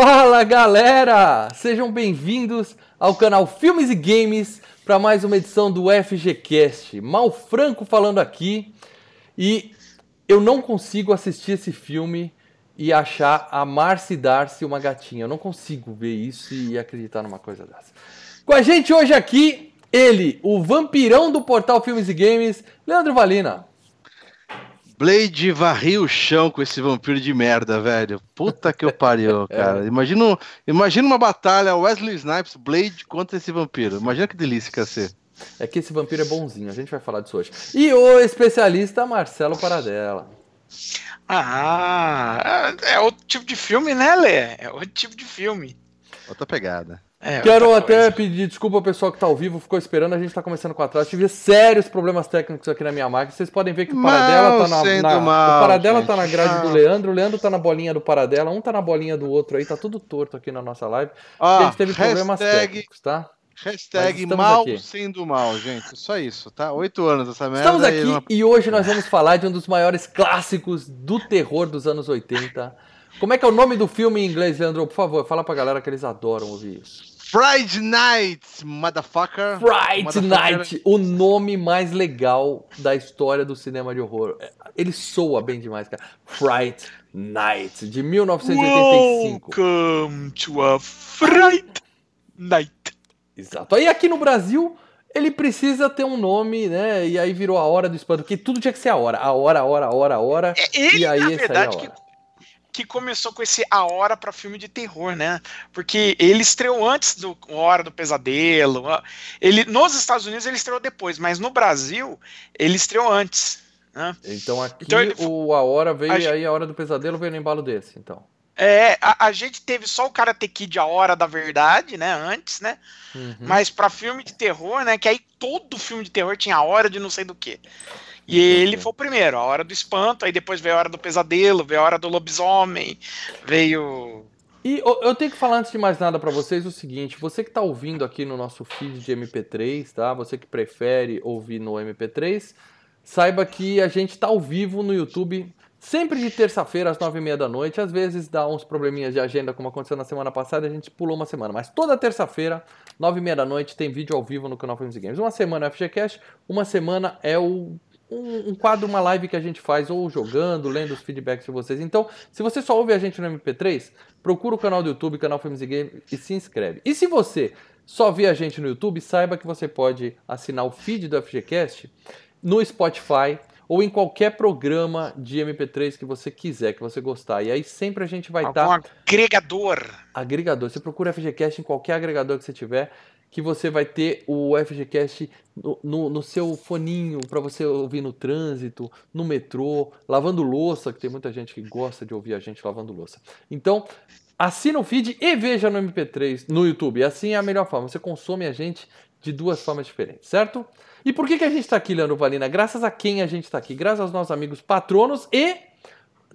Fala galera! Sejam bem-vindos ao canal Filmes e Games para mais uma edição do FGCast. Mal Franco falando aqui e eu não consigo assistir esse filme e achar a Marcy Darcy uma gatinha. Eu não consigo ver isso e acreditar numa coisa dessa. Com a gente hoje aqui, ele, o vampirão do portal Filmes e Games, Leandro Valina. Blade varreu o chão com esse vampiro de merda, velho. Puta que eu pariu, cara. É. Imagina, imagina uma batalha Wesley Snipes, Blade contra esse vampiro. Imagina que delícia que ia ser. É que esse vampiro é bonzinho, a gente vai falar disso hoje. E o especialista Marcelo Paradela. Ah, é outro tipo de filme, né, Lê? É outro tipo de filme. Outra pegada. É, Quero até pedir desculpa ao pessoal que está ao vivo, ficou esperando, a gente está começando com atraso. Tive sérios problemas técnicos aqui na minha máquina. Vocês podem ver que o Paradela está na, na mal, o Paradela tá na grade do Leandro, o Leandro está na bolinha do Paradela, um está na bolinha do outro aí, tá tudo torto aqui na nossa live. Ah, a gente teve problemas técnicos, tá? Hashtag mal aqui. sendo mal, gente. Só isso, tá? Oito anos essa merda. Estamos aqui e, não... e hoje nós vamos falar de um dos maiores clássicos do terror dos anos 80. Como é que é o nome do filme em inglês, Leandro? Por favor, fala pra galera que eles adoram ouvir isso. Friday Night, motherfucker. Friday motherfucker. Night, o nome mais legal da história do cinema de horror. Ele soa bem demais, cara. Friday Night, de 1985. Welcome to a Friday Night. Exato. Aí aqui no Brasil, ele precisa ter um nome, né? E aí virou a hora do espanto, porque tudo tinha que ser a hora. A hora, a hora, a hora, a hora. É, ele, e aí, na verdade, que que começou com esse A Hora para filme de terror, né? Porque ele estreou antes do Hora do Pesadelo. Ele nos Estados Unidos ele estreou depois, mas no Brasil ele estreou antes. Né? Então aqui então, ele, o A Hora veio a aí gente, a Hora do Pesadelo veio no embalo desse, então. É, a, a, gente teve só o Karate Kid a Hora da Verdade, né, antes, né? Uhum. Mas para filme de terror, né, que aí todo filme de terror tinha a hora de não sei do que. E ele foi o primeiro, a hora do espanto, aí depois veio a hora do pesadelo, veio a hora do lobisomem, veio. E eu tenho que falar antes de mais nada para vocês o seguinte: você que tá ouvindo aqui no nosso feed de MP3, tá? Você que prefere ouvir no MP3, saiba que a gente tá ao vivo no YouTube Sempre de terça-feira às nove e meia da noite, às vezes dá uns probleminhas de agenda, como aconteceu na semana passada, a gente pulou uma semana. Mas toda terça-feira, nove e meia da noite, tem vídeo ao vivo no canal Filmes e Games. Uma semana é FGCast, uma semana é o um, um, quadro, uma live que a gente faz, ou jogando, lendo os feedbacks de vocês. Então, se você só ouve a gente no MP3, procura o canal do YouTube, canal Filmes e Games, e se inscreve. E se você só vê a gente no YouTube, saiba que você pode assinar o feed do FGCast no Spotify ou em qualquer programa de MP3 que você quiser, que você gostar. E aí sempre a gente vai estar. Tá... agregador. Agregador. Você procura FGCast em qualquer agregador que você tiver que você vai ter o FGCast no, no, no seu foninho para você ouvir no trânsito, no metrô, lavando louça, que tem muita gente que gosta de ouvir a gente lavando louça. Então, assina o feed e veja no MP3 no YouTube. Assim é a melhor forma. Você consome a gente de duas formas diferentes, certo? E por que, que a gente está aqui, Leandro Valina? Graças a quem a gente está aqui? Graças aos nossos amigos patronos e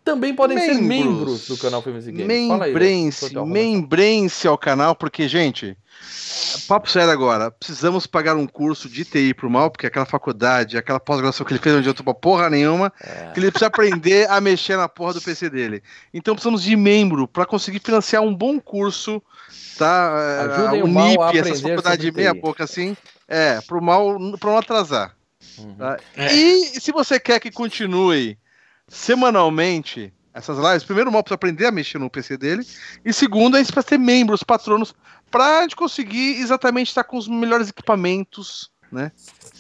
também podem membros. ser membros do canal Filmes e Games. Membrense, membrense ao canal, porque, gente, Papo sério agora, precisamos pagar um curso de TI pro mal, porque aquela faculdade, aquela pós-graduação que ele fez não adiantou pra porra nenhuma, é. que ele precisa aprender a mexer na porra do PC dele. Então precisamos de membro para conseguir financiar um bom curso, tá? Ajudem o, o NIP, essa faculdade meia boca assim, é, pro mal, pro não atrasar. Uhum. Tá? É. E se você quer que continue semanalmente essas lives, primeiro, mal para aprender a mexer no PC dele, e segundo, é para ter membros, patronos, para a gente conseguir exatamente estar com os melhores equipamentos, né?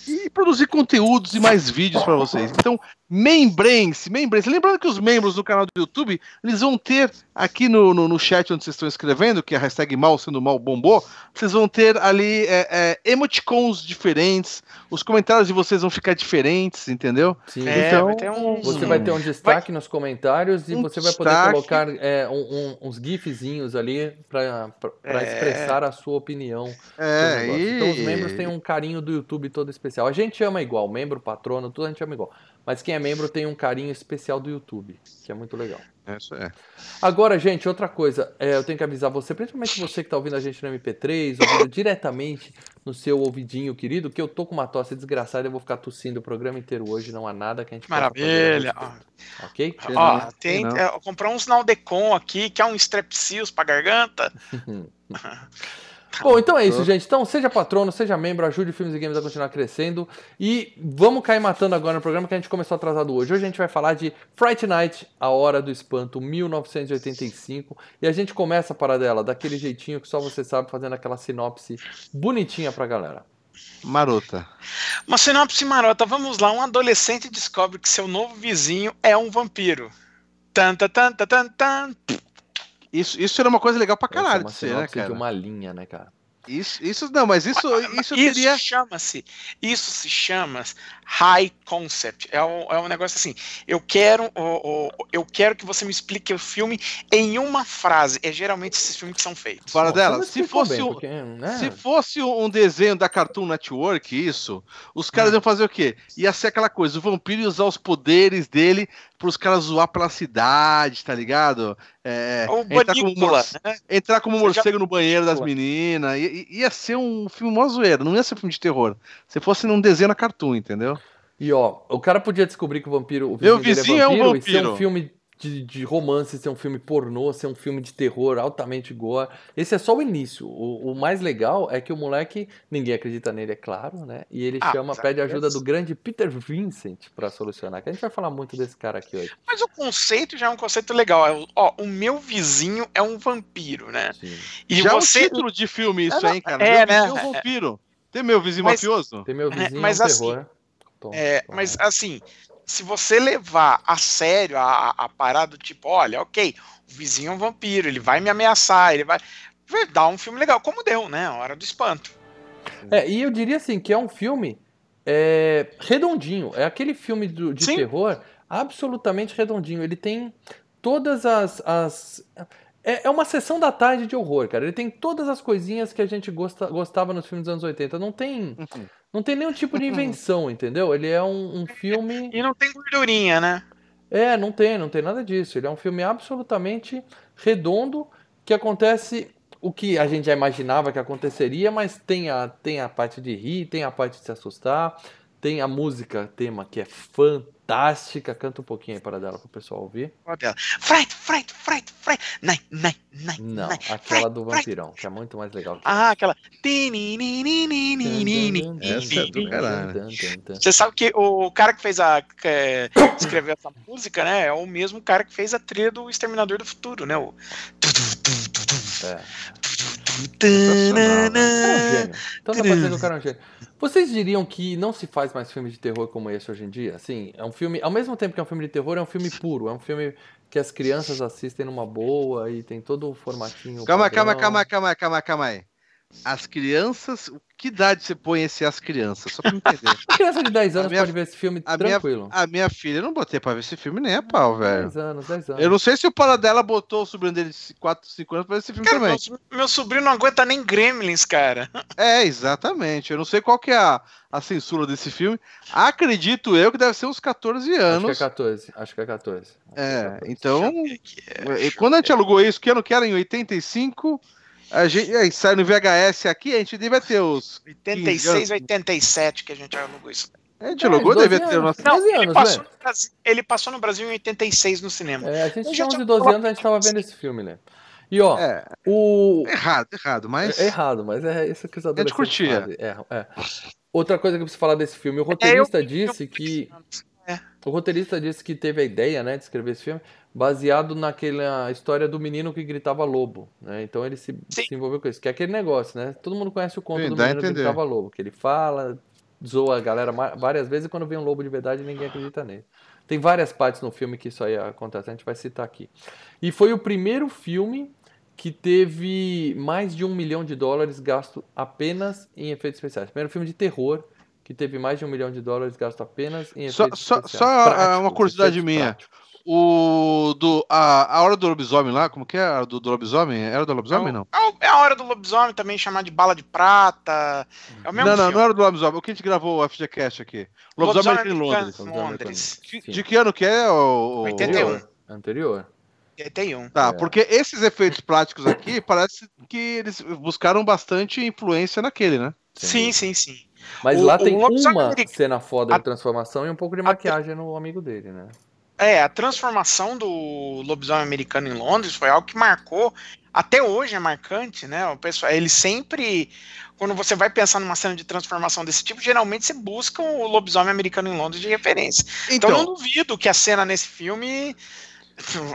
E produzir conteúdos e mais vídeos para vocês. Então, Membrance, Membrance. Lembrando que os membros do canal do YouTube, eles vão ter aqui no, no, no, chat onde vocês estão escrevendo, que é a hashtag mal sendo mal bombou, vocês vão ter ali é, é, emoticons diferentes, os comentários de vocês vão ficar diferentes, entendeu? Sim. É, então, vai um... você vai ter um destaque vai... nos comentários e um você vai poder colocar é, um, um, uns gifzinhos ali para é. expressar a sua opinião. E... Então os membros têm um carinho do YouTube todo especial. A gente ama igual, membro, patrono, tudo a gente ama igual. mas quem é membro tem um carinho especial do YouTube, que é muito legal. Isso é. Agora, gente, outra coisa, é, eu tenho que avisar você, principalmente você que está ouvindo a gente no MP3, ouvindo diretamente no seu ouvidinho querido, que eu tô com uma tosse desgraçada e eu vou ficar tossindo o programa inteiro hoje, não há nada que a gente Maravilha! Ok? Ó, tem, é, comprar uns Naldecon aqui, que é um Strepsils pra garganta. Bom, então é isso, gente. Então, seja patrono, seja membro, ajude o Filmes e Games a continuar crescendo. E vamos cair matando agora no programa que a gente começou atrasado hoje. Hoje a gente vai falar de Fright Night, A Hora do Espanto, 1985. E a gente começa para dela daquele jeitinho que só você sabe, fazendo aquela sinopse bonitinha pra galera. Marota. Uma sinopse marota. Vamos lá. Um adolescente descobre que seu novo vizinho é um vampiro. Tan, tan, tan, tan, tan. Isso, isso era uma coisa legal pra caralho é uma de ser, né, cara? de uma linha, né, cara? Isso, isso não, mas isso, isso, Isso teria. chama-se, isso se chama high concept. É um, é um negócio assim. Eu quero, o, o, eu quero que você me explique o filme em uma frase. É geralmente esses filmes que são feitos. Fora Bom, dela, se fosse, bem, um, porque, né? se fosse um desenho da Cartoon Network, isso, os caras Hum. iam fazer o quê? Ia ser aquela coisa, o vampiro ia usar os poderes dele pros caras zoar pela cidade, tá ligado? É, Ou entrar como, morce- né? entrar como Você já- morcego no banheiro das meninas. Ia, ser um filme mó zoeiro, não ia ser filme de terror. Se fosse num desenho na Cartoon, entendeu? E ó, o cara podia descobrir que o vampiro. O Meu dele vizinho é um e ser um vampiro. filme de, de romance, ser um filme pornô, ser um filme de terror altamente gore. Esse é só o início. O, o mais legal é que o moleque, ninguém acredita nele, é claro, né? E ele Ah, chama, mas pede aí ajuda é- do grande Peter Vincent pra solucionar. Que a gente vai falar muito desse cara aqui hoje. Mas o conceito já é um conceito legal. É o- ó, o meu vizinho é um vampiro, né? Sim. E Já você. é um título de filme isso, É, hein, cara? é, meu vizinho né? é um vampiro. Tem meu vizinho Mas- mafioso? Tem meu vizinho, mas é um assim, terror. Toma, É, toma. mas assim, se você levar a sério a, a parada do tipo, olha, ok, o vizinho é um vampiro, ele vai me ameaçar, ele vai. vai dar um filme legal, como deu, né? A Hora do Espanto. É, e eu diria assim que é um filme é, redondinho. É aquele filme do- de Sim. terror absolutamente redondinho. Ele tem todas as. as- é, é uma sessão da tarde de horror, cara. Ele tem todas as coisinhas que a gente gosta, gostava nos filmes dos anos 80. Não tem, Uhum. Não tem nenhum tipo de invenção, entendeu? Ele é um, um filme. E não tem gordurinha, né? É, não tem, não tem nada disso. Ele é um filme absolutamente redondo que acontece o que a gente já imaginava que aconteceria, mas tem a, tem a parte de rir, tem a parte de se assustar, tem a música tema que é fantástica. Canta um pouquinho aí para dela para o pessoal ouvir. Fright, fright, fright, fright. Nai, nai, nai, Não, aquela do vampirão, que é muito mais legal. que Ah, aquela. Essa é do caralho. Você sabe que o cara que fez a. que escreveu essa música, né? É o mesmo cara que fez a trilha do Exterminador do Futuro, né? O. É. Cara é um gênio. Então dá pra dizer que o cara é um gênio. Vocês diriam que não se faz mais filme de terror como esse hoje em dia? Assim, é um filme, ao mesmo tempo que é um filme de terror, é um filme puro, é um filme que as crianças assistem numa boa e tem todo o formatinho. Calma, calma, calma, calma, calma, calma aí. As crianças, que idade você põe esse as crianças? Só pra eu entender. Criança de 10 anos minha- pode ver esse filme a minha- tranquilo. A minha filha, eu não botei pra ver esse filme nem a pau, velho. 10 anos, 10 anos. Eu não sei se o para dela botou o sobrinho dele de 4, 5 anos pra ver esse filme Cara, também. meu, meu sobrinho não aguenta nem Gremlins, cara. É, exatamente. Eu não sei qual que é a, a censura desse filme. Acredito eu que deve ser uns 14 Acho que é anos. 14. Acho que é 14. Acho É, 14. então. Deixa eu ver aqui. E Quando a gente alugou isso, que ano que era? Em 85. A gente aí, sai no VHS aqui, a gente devia ter os. 86, 87 que a gente alugou isso. A gente É, alugou, 12 devia ter o anos. nosso. Não, 12 ele anos, passou, né? no Brasil, ele passou no Brasil em 86 no cinema. É, a gente Eu tinha uns tinha 12 falado anos, a gente tava vendo esse filme, né? E ó, É, o. errado, errado, mas. É errado, mas é isso que os gente adolescentes curtia. fazem. É, é. Outra coisa que eu preciso falar desse filme, o É, eu- roteirista disse que É. o roteirista disse que teve a ideia, né, de escrever esse filme baseado naquela história do menino que gritava lobo, né? Então ele se, se envolveu com isso, que é aquele negócio, né? Todo mundo conhece o conto Sim, do menino que gritava lobo, que ele fala, zoa a galera várias vezes e quando vem um lobo de verdade ninguém acredita nele. Tem várias partes no filme que isso aí acontece, a gente vai citar aqui. E foi o primeiro filme que teve mais de um milhão de dólares gasto apenas em efeitos especiais. Primeiro filme de terror que teve mais de um milhão de dólares gasto apenas em efeitos Só, só, só Práticos, uma curiosidade minha. práticos. o. Do, a, a Hora do Lobisomem lá, como que é? A do, do Lobisomem? Era do Lobisomem, não? É a Hora do Lobisomem, também chamada de Bala de Prata. É o mesmo não, não, filme. não era do Lobisomem. O que a gente gravou o FGCast aqui? Lobisomem, Lobisomem em Londres. Londres. De, de, que ano que é? O, 81. Anterior. 81. Tá, é. porque esses efeitos práticos aqui parece que eles buscaram bastante influência naquele, né? Sim, sim, sim. Mas o, lá tem uma cena foda a... de transformação e um pouco de maquiagem a... no amigo dele, né? É, a transformação do lobisomem americano em Londres foi algo que marcou, até hoje é marcante, né? O pessoal, ele sempre, quando você vai pensar numa cena de transformação desse tipo, geralmente você busca o lobisomem americano em Londres de referência. Então, então eu não duvido que a cena nesse filme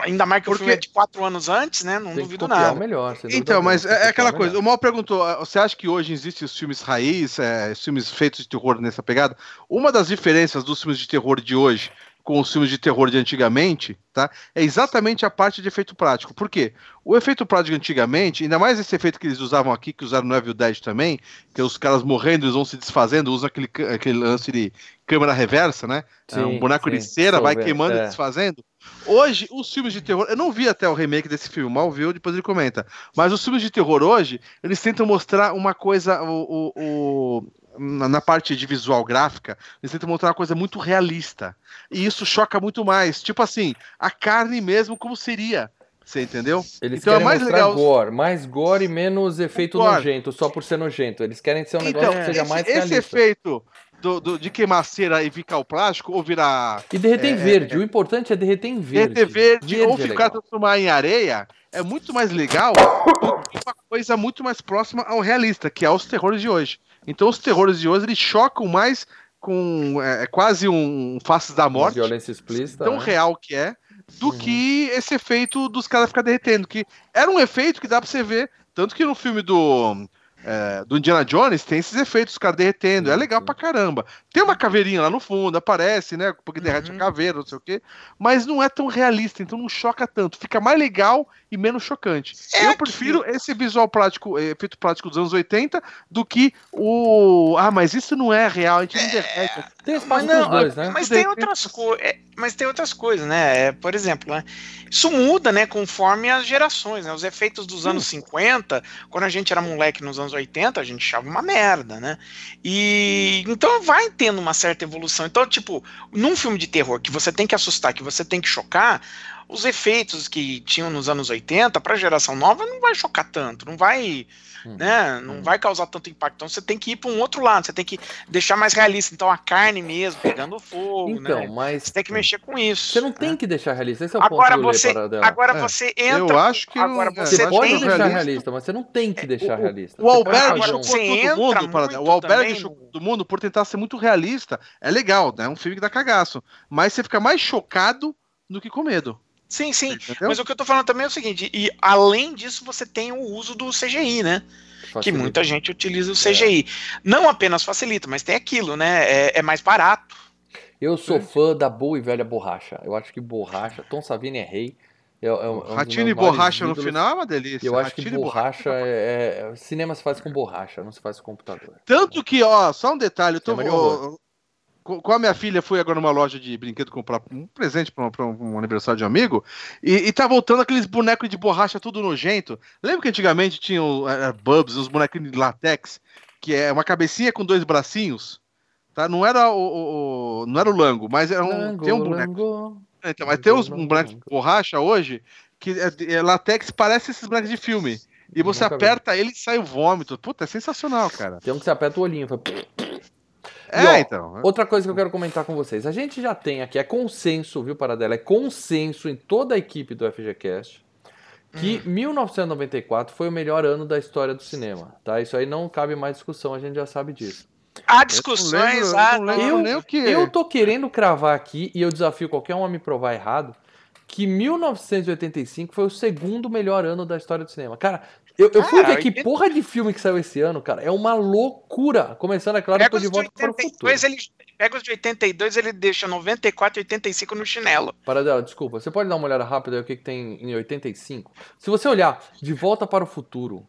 Ainda mais que Porque... o filme é de quatro anos antes, né? Não Tem duvido nada. melhor. Então, mas é, é aquela coisa. Melhor. O Mal perguntou: ah, você acha que hoje existem os filmes raiz, é, filmes feitos de terror nessa pegada? Uma das diferenças dos filmes de terror de hoje com os filmes de terror de antigamente, tá? É exatamente a parte de efeito prático. Por quê? O efeito prático antigamente, ainda mais esse efeito que eles usavam aqui, que usaram no Evil Dead também, que é os caras morrendo, eles vão se desfazendo, usam aquele, aquele lance de câmera reversa, né? Sim, é um boneco sim, de cera, vai queimando é. e desfazendo. Hoje, os filmes de terror. Eu não vi até o remake desse filme, mal viu, depois ele comenta. Mas os filmes de terror hoje, eles tentam mostrar uma coisa. O, o, o na parte de visual gráfica, eles tentam mostrar uma coisa muito realista. E isso choca muito mais. Tipo assim, a carne mesmo como seria. Você entendeu? Eles então é mais legal. Gore, mais gore e menos efeito nojento, só por ser nojento. Eles querem ser um então, negócio que seja esse, mais realista. Esse efeito do, do, de queimar cera e ficar o plástico, ou virar. E derreter é, em verde. É, o importante é derreter em verde. Derreter verde, verde ou é ficar transformar em areia é muito mais legal do que uma coisa muito mais próxima ao realista, que é os terrores de hoje. Então, os terrores de hoje eles chocam mais com é, é quase um Faces da Morte. violência explícita. Tão né? real que é, do uhum. que esse efeito dos caras ficar derretendo. Que era um efeito que dá pra você ver. Tanto que no filme do é, do Indiana Jones tem esses efeitos, os caras derretendo. É legal pra caramba. Tem uma caveirinha lá no fundo, aparece, né? Porque derrete uhum. a caveira, não sei o quê. Mas não é tão realista, então não choca tanto. Fica mais legal e menos chocante. É eu prefiro esse visual prático, eh, efeito prático dos anos 80 do que o. Ah, mas isso não é real, a gente não é... derrete. Tem espaço mas não, dois, né? Mas tem outras coisas. É, mas tem outras coisas, né? É, por exemplo, né? isso muda, né, conforme as gerações, né? Os efeitos dos anos 50, quando a gente era moleque nos anos 80, a gente achava uma merda, né? E então vai tendo uma certa evolução. Então, tipo, num filme de terror que você tem que assustar, que você tem que chocar, os efeitos que tinham nos anos 80 para a geração nova não vai chocar tanto, não vai Hum. né? Não hum. vai causar tanto impacto. Então você tem que ir para um outro lado, você tem que deixar mais realista. Então a carne mesmo, pegando fogo, então, né? Mas você tem que mexer com isso. Você não tem né? que deixar realista. Esse é o agora ponto você, Agora é. você entra. Eu acho que agora você, você pode deixar realista. realista. mas você não tem que deixar o, realista. O Alberto chocou todo mundo, para, o Alberto chocou todo mundo por tentar ser muito realista. É legal, né? É um filme que dá cagaço, mas você fica mais chocado do que com medo. Sim, sim. Entendeu? Mas o que eu tô falando também é o seguinte, e além disso você tem o uso do CGI, né? Facilita. Que muita gente utiliza o CGI. É. Não apenas facilita, mas tem aquilo, né? É, é mais barato. Eu sou fã da boa e velha borracha. Eu acho que borracha, Tom Savini é rei. É, é, é um Ratinho e borracha no final é uma delícia. Eu acho Ratinho que borracha, borracha é, é, Cinema se faz com borracha, não se faz com computador. Tanto que, ó, só um detalhe. Eu tô, com a minha filha, fui agora numa loja de brinquedo comprar um presente para um, um, aniversário de um amigo, e, e tá voltando aqueles bonecos de borracha tudo nojento. Lembra que antigamente tinham uh, Bubs, uns bonecos de latex, que é uma cabecinha com dois bracinhos? Tá? Não era o, o não era o Lango, mas era um, lango, tem um boneco. Lango. Então, mas tem uns, um boneco de borracha hoje que é, é, latex parece esses bonecos de filme. E você aperta vi. ele e sai o vômito. Puta, é sensacional, cara. Tem um que você aperta o olhinho. Fala... É, e, ó, então. Outra coisa que eu quero comentar com vocês. A gente já tem aqui, é consenso, viu, Paradela? É consenso em toda a equipe do FGCast que hum. 1994 foi o melhor ano da história do cinema, tá? Isso aí não cabe mais discussão, a gente já sabe disso. Há discussões, há... Eu, eu, eu tô querendo cravar aqui, e eu desafio qualquer um a me provar errado, que 1985 foi o segundo melhor ano da história do cinema. Cara, eu, eu fui ver que porra de filme que saiu esse ano, cara. É uma loucura. Começando, é claro, depois de volta de 82, para o futuro. Ele, pega os de 82, ele deixa 94 e 85 no chinelo. Paradela, desculpa. Você pode dar uma olhada rápida aí o que, que tem em 85? Se você olhar De Volta para o Futuro,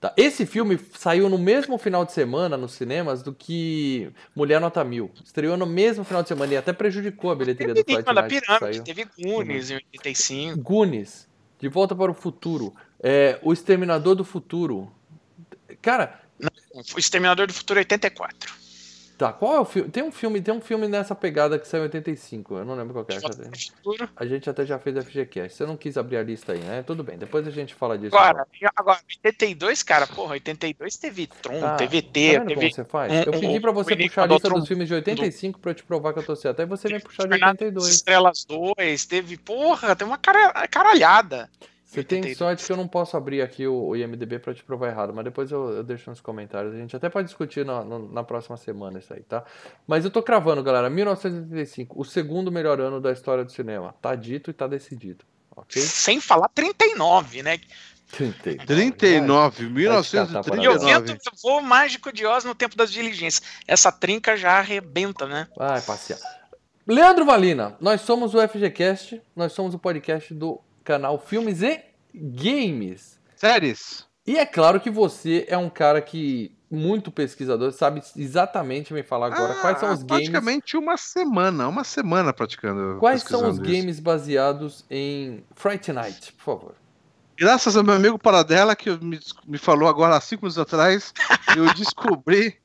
Tá. Esse filme saiu no mesmo final de semana nos cinemas do que Mulher Nota Mil. Estreou no mesmo final de semana e até prejudicou a bilheteria teve do Flight da. Pirâmide, teve Goonies em 85. Goonies, De Volta para o Futuro, é, O Exterminador do Futuro. Cara... Não, o Exterminador do Futuro 84. Tá, qual é o filme? Tem um filme, tem um filme nessa pegada que saiu em 85. Eu não lembro qual é. A gente até já fez FGCast. Você não quis abrir a lista aí, né? Tudo bem, depois a gente fala disso. Agora, agora 82, cara, porra, 82 teve Tron, tá, teve T, tá teve... você faz? Um, eu pedi pra você um, puxar a lista dos filmes de 85 pra eu te provar que eu tô certo. Aí você vem puxar de 82. Estrelas 2, teve, porra, tem uma cara, caralhada. Você tem sorte que eu não posso abrir aqui o, o IMDB para te provar errado, mas depois eu, eu, deixo nos comentários. A gente até pode discutir na, na, na, próxima semana isso aí, tá? Mas eu tô cravando, galera. 1985, o segundo melhor ano da história do cinema. Tá dito e tá decidido. Ok? Sem falar 39, né? 39, 39 1939. E o vento levou mágico de Oz no tempo das diligências. Essa trinca já arrebenta, né? Vai passear. Leandro Valina, nós somos o FGCast, nós somos o podcast do canal Filmes e Games. Séries. E é claro que você é um cara que muito pesquisador, sabe exatamente me falar agora ah, quais são os praticamente games. Praticamente uma semana, uma semana praticando. Quais são os isso. games baseados em Fright Night, por favor? Graças ao meu amigo Paradela, que me, me falou agora há cinco minutos atrás, eu descobri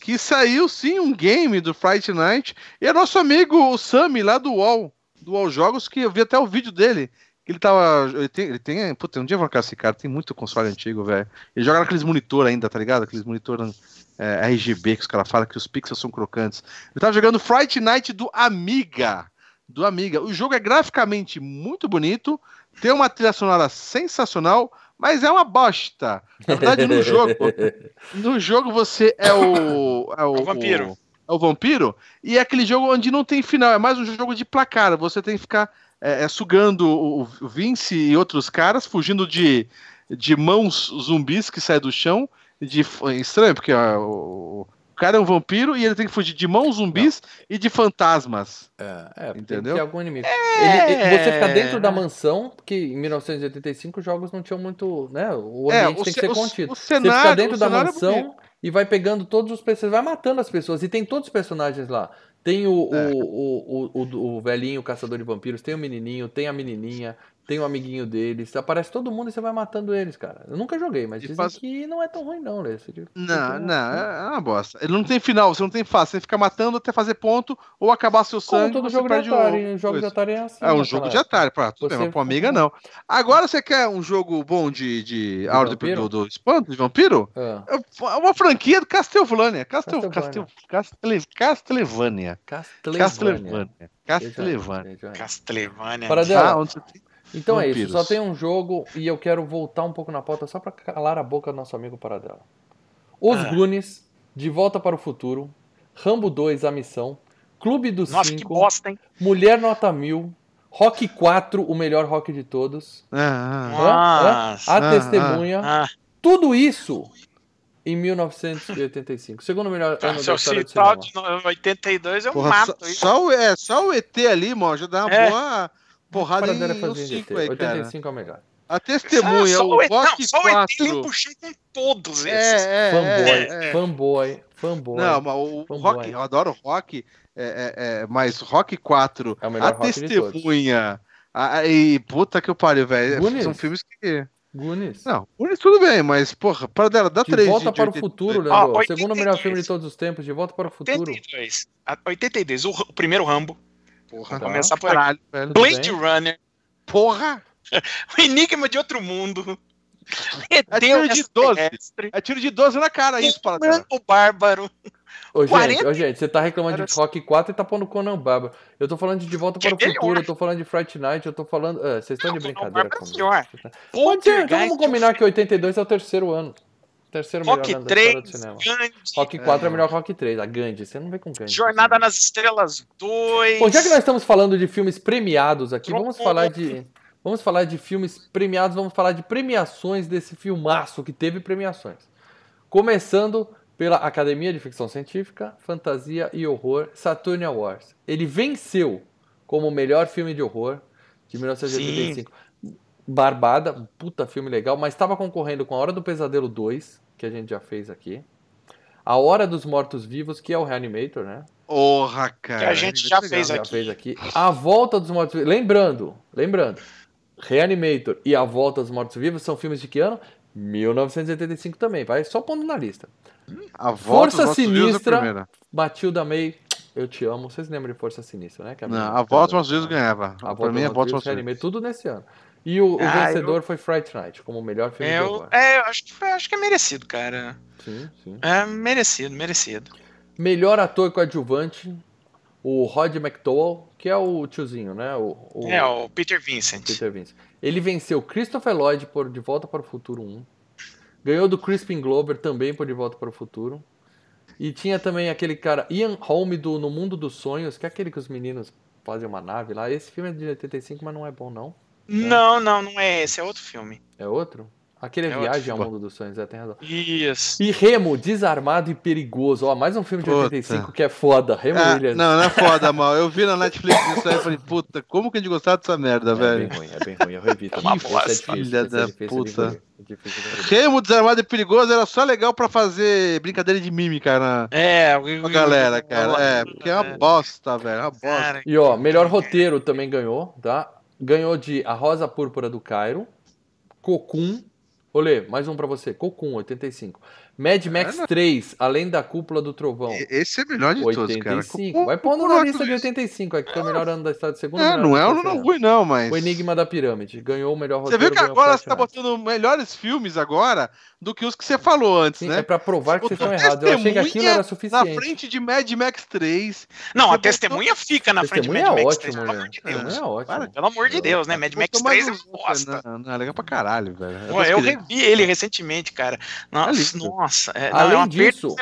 que saiu sim um game do Fright Night. E é nosso amigo o Sami lá do UOL, do UOL Jogos, que eu vi até o vídeo dele. Ele tava. Ele tem. Ele tem puta, um dia eu vou esse cara, tem muito console antigo, velho. Ele joga naqueles monitor ainda, tá ligado? Aqueles monitor é, RGB que os caras falam que os pixels são crocantes. Ele tava jogando Fright Night do Amiga. Do Amiga. O jogo é graficamente muito bonito, tem uma trilha sonora sensacional, mas é uma bosta. Na verdade, no jogo. no jogo você é o. É o, o vampiro. O, é o vampiro. E é aquele jogo onde não tem final, é mais um jogo de placar. Você tem que ficar é, é, sugando o, o, Vince e outros caras, fugindo de, de mãos zumbis que saem do chão. De, é estranho, porque ó, o, o cara é um vampiro e ele tem que fugir de mãos zumbis Não. e de fantasmas. É, é entendeu? Tem algum inimigo. É... Ele, ele, você fica dentro da mansão, porque em 1985 os jogos não tinham muito. Né, o é, ambiente é, o tem que ser contido. O, cenário, você fica dentro da mansão e vai pegando todos os personagens, vai matando as pessoas. E tem todos os personagens lá. Tem o, é. o, o, o, o, velhinho caçador de vampiros, tem o menininho, tem a menininha, tem um amiguinho deles. Aparece todo mundo e você vai matando eles, cara. Eu nunca joguei, mas dizem faz... que não é tão ruim, não, né? Esse tipo, não, não, é uma bosta. Ele não tem final, você não tem fase. Você fica matando até fazer ponto ou acabar seu sangue. Como todo jogo de Atari. O... Jogo de Atari é assim. É um jogo de Atari, pra, tudo você... bem, mas pro amiga não. Agora você quer um jogo bom de, de, de aula do, do, espanto, de vampiro? É. é uma franquia do Castlevania. Castel, Castel, Castel, Castlevania. Castlevania. Castlevania. Castlevania. Para dela. Ah, onde você tem então Vampiros. é isso, só tem um jogo e eu quero voltar um pouco na pauta só para calar a boca do nosso amigo Paradela. Os ah. Goonies, De Volta para o Futuro, Rambo 2, A Missão, Clube dos Nossa, Cinco, bosta, Mulher Nota Mil, Rock 4, o melhor rock de todos, ah, ah, A Testemunha, ah, tudo isso em 1985. Segundo melhor ano da história do cinema. de 82 eu Porra, mato só, só, o, é, só o ET ali, mano, já dá uma é. boa porrada em fazer 5 aí, 85 cara. é o melhor. A testemunha, ah, o, o Rock não, 4... Só o puxei com todos é, esses. É, é, fanboy, é, é. fanboy, fanboy. Não, mas o fanboy. Rock, eu adoro Rock, é, é, é, mas Rock 4, é o melhor a rock testemunha, a, e puta que eu pariu, velho. São filmes que... Goonies. Não, Goonies tudo bem, mas, porra, para dela, dá de três. Volta de para 82. o futuro, Leandro. Ah, Segundo melhor filme de todos os tempos, De Volta para o Futuro. 82. 82, o, o primeiro Rambo. Porra, começar por caralho, velho. Blade Runner. Porra! o Enigma de Outro Mundo. É tiro de 12. É tiro de 12 na cara, isso, para O Bárbaro. Ô, gente, ô, gente, você tá reclamando de Rock 4 e tá pondo Conan Bárbaro. Eu tô falando de De Volta para o Futuro, eu tô falando de Fright Night, eu tô falando. Ah, vocês estão de brincadeira comigo. Pode ser, então vamos combinar que 82 é o terceiro ano. Terceiro Rock melhor 3, do cinema. Gandhi. Rock 4 é. é melhor que Rock 3. A Gandhi, você não vem com Gandhi. Jornada nas Estrelas 2. Bom, já que nós estamos falando de filmes premiados aqui, vamos falar de. Vamos falar de filmes premiados, vamos falar de premiações desse filmaço que teve premiações. Começando pela Academia de Ficção Científica, Fantasia e Horror Saturn Awards. Ele venceu como o melhor filme de horror de 1985. Sim. Barbada, puta filme legal, mas estava concorrendo com A Hora do Pesadelo 2, que a gente já fez aqui. A Hora dos Mortos Vivos, que é o Reanimator, né? Porra, cara. Que a gente já fez Já aqui. fez aqui. A Volta dos Mortos Vivos. Lembrando, lembrando, Reanimator e A Volta dos Mortos Vivos são filmes de que ano? 1985 também, vai só pondo na lista. A volta Força dos é a Sinistra. primeira. Matilda May, eu te amo. Vocês lembram de Força Sinistra, né? Que a Não, a volta dos nossos Deus ganhava. A pra mim, a volta dos Reanimei, Deus. tudo nesse ano. E o, o Ah, vencedor foi Fright Night, como o melhor filme de Eu, horror. é, eu acho que, foi- acho que é merecido, cara. Sim, sim. É merecido, merecido. Melhor ator coadjuvante, o Rod McDowell, que é o tiozinho, né? O, o É, o Peter Vincent. Peter Vince. Ele venceu Christopher Lloyd por De Volta para o Futuro 1. Ganhou do Crispin Glover também por De Volta para o Futuro. E tinha também aquele cara, Ian Holm do No Mundo dos Sonhos, que é aquele que os meninos fazem uma nave lá. Esse filme é de 85, mas não é bom, não. Não, não, não é esse, é outro filme. É outro? Aquele é É outro Viagem ao. Mundo dos Sonhos, é, tem razão. Isso. E Remo, Desarmado e Perigoso. Ó, mais um filme de Puta. 85 que é foda. Remo Ah, Williams. não, não é foda, mal. Eu vi na Netflix isso aí e falei, puta, como que a gente gostava dessa merda, É velho? bem ruim, é bem ruim. Eu revi também. uma Esse é bosta. difícil, Filha é da difícil puta. é difícil. Remo desarmado e perigoso era só legal pra fazer brincadeira de mímica na É, com a galera, cara. É, porque é uma bosta, velho. É uma bosta. Cara, E ó, melhor roteiro também ganhou, tá? Ganhou de A Rosa Púrpura do Cairo, Cocum. Olê, mais um pra você. Cocum, 85. Mad Max 3, Além da Cúpula do Trovão. Esse é o melhor de todos, cara. 85. Vai pondo na lista de 85, é que foi o melhor ano da história do segundo. É, não é ano história. ruim, não, mas. O Enigma da Pirâmide. Ganhou o melhor Você roteiro. viu que agora você tá botando melhores filmes agora do que os que você falou antes, Sim, né? é pra provar que vocês estão errados. Eu achei que aquilo testemunha era Na suficiente. frente de Mad Max 3. Não, Você a botou- testemunha fica na frente de Mad é Max ótimo, 3, pelo amor né? de Deus. é ótimo. Pelo amor de Deus, né? Mad Max Botou mais 3 é bosta. Não, não, é legal pra caralho, velho. Eu revi. ele recentemente, cara. Nossa, lindo. Nossa. É, não, Além é uma perda disso,